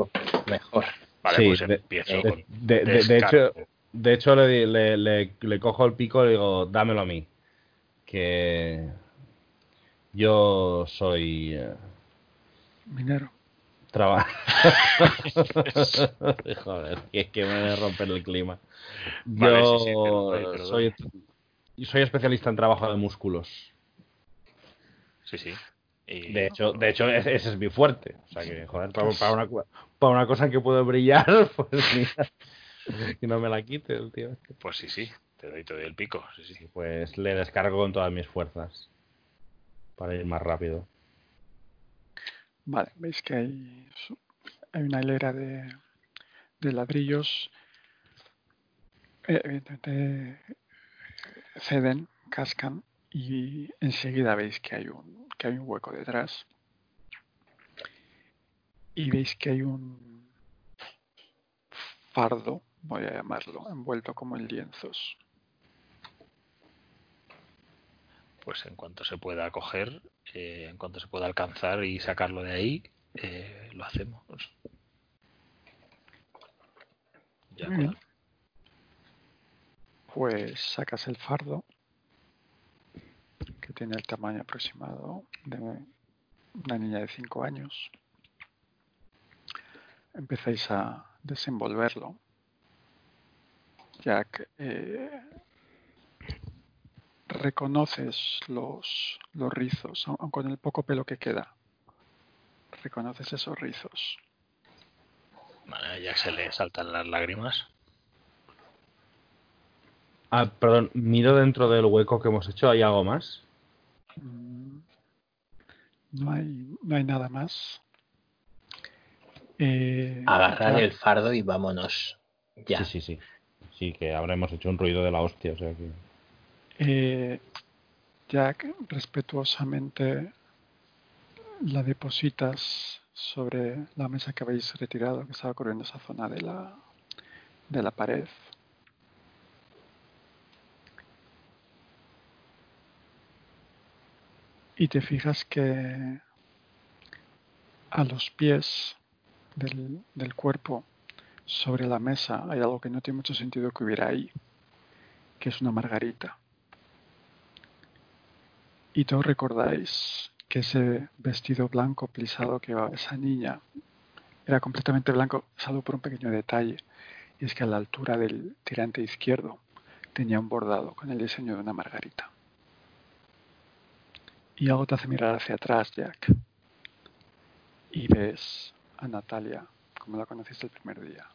mejor. Vale, Sí, pues de- empiezo de, con de- de- de descargo. hecho, de hecho le, le, le- le cojo el pico y le digo, dámelo a mí. Que yo soy... Minero. Traba... Joder, que es que me voy a romper el clima. Yo sí, sí, soy, soy especialista en trabajo de músculos. Sí, sí. Y- De hecho, de hecho ese, es mi fuerte. O sea que, joder, para, para una, cu- para una cosa en que puedo brillar, pues mira, que no me la quite el tío. este. Pues sí, sí, te doy, te doy el pico. Sí, sí. Pues le descargo con todas mis fuerzas para ir más rápido. Vale, veis que hay, hay una hilera de, de ladrillos. Eh, Evidentemente ceden, cascan y enseguida veis que hay un, que hay un hueco detrás. Y veis que hay un fardo, voy a llamarlo, envuelto como en lienzos. Pues en cuanto se pueda coger, eh, en cuanto se pueda alcanzar y sacarlo de ahí, eh, lo hacemos. Ya cual. Pues sacas el fardo, que tiene el tamaño aproximado de una niña de 5 años. Empezáis a desenvolverlo. Jack, eh, reconoces los, los rizos, aun con el poco pelo que queda. Reconoces esos rizos. Vale, ya se le saltan las lágrimas. Ah, perdón, miro dentro del hueco que hemos hecho, ¿hay algo más? Mm, No hay, no hay nada más. Eh, Agarrar el fardo y vámonos. Ya. Sí, sí, sí. Sí, que habremos hecho un ruido de la hostia, o sea que... eh, Jack, respetuosamente la depositas sobre la mesa que habéis retirado, que estaba cubriendo esa zona de la, de la pared. Y te fijas que a los pies del, del cuerpo, sobre la mesa, hay algo que no tiene mucho sentido que hubiera ahí, que es una margarita. Y todos recordáis que ese vestido blanco plisado que llevaba esa niña era completamente blanco, salvo por un pequeño detalle, y es que a la altura del tirante izquierdo tenía un bordado con el diseño de una margarita. Y algo te hace mirar hacia atrás, Jack. Y ves a Natalia, como la conociste el primer día,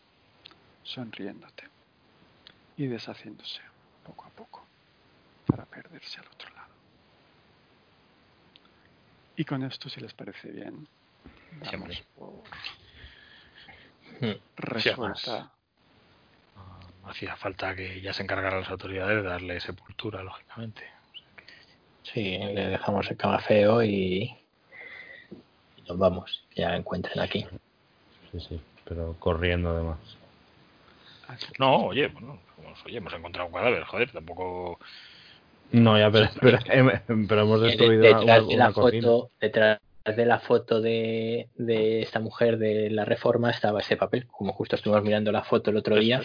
sonriéndote y deshaciéndose poco a poco para perderse al otro lado. Y con esto, si les parece bien, Sí, por Hmm. No hacía falta que ya se encargaran las autoridades de darle sepultura, lógicamente. Sí, le dejamos el cama feo y, y nos vamos. Ya encuentren aquí. Sí, sí, pero corriendo además. Que- No, oye, bueno, pues, oye, hemos encontrado un cadáver, joder, tampoco. No, ya, pero, pero hemos destruido una, detrás una- de la cocina. foto, detrás de la foto de, de esta mujer de la reforma estaba ese papel. Como justo estuvimos mirando la foto el otro día.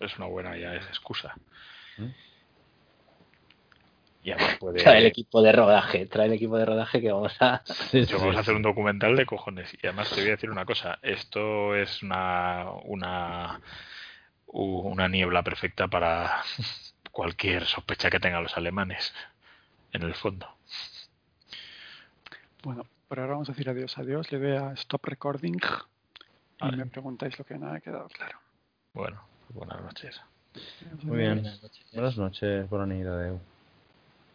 Es una buena ya es excusa. Puede. Trae el equipo de rodaje, trae el equipo de rodaje que vamos a. Sí, sí, Yo vamos sí. a hacer un documental de cojones. Y además te voy a decir una cosa. Esto es una, una, una niebla perfecta para cualquier sospecha que tengan los alemanes. En el fondo. Bueno, por ahora vamos a decir adiós, adiós. Le doy a stop recording y Vale. me preguntáis lo que no ha quedado claro. Bueno, buenas noches. Muy bien. Buenas noches. Buenas noches, buenas noches, adeu.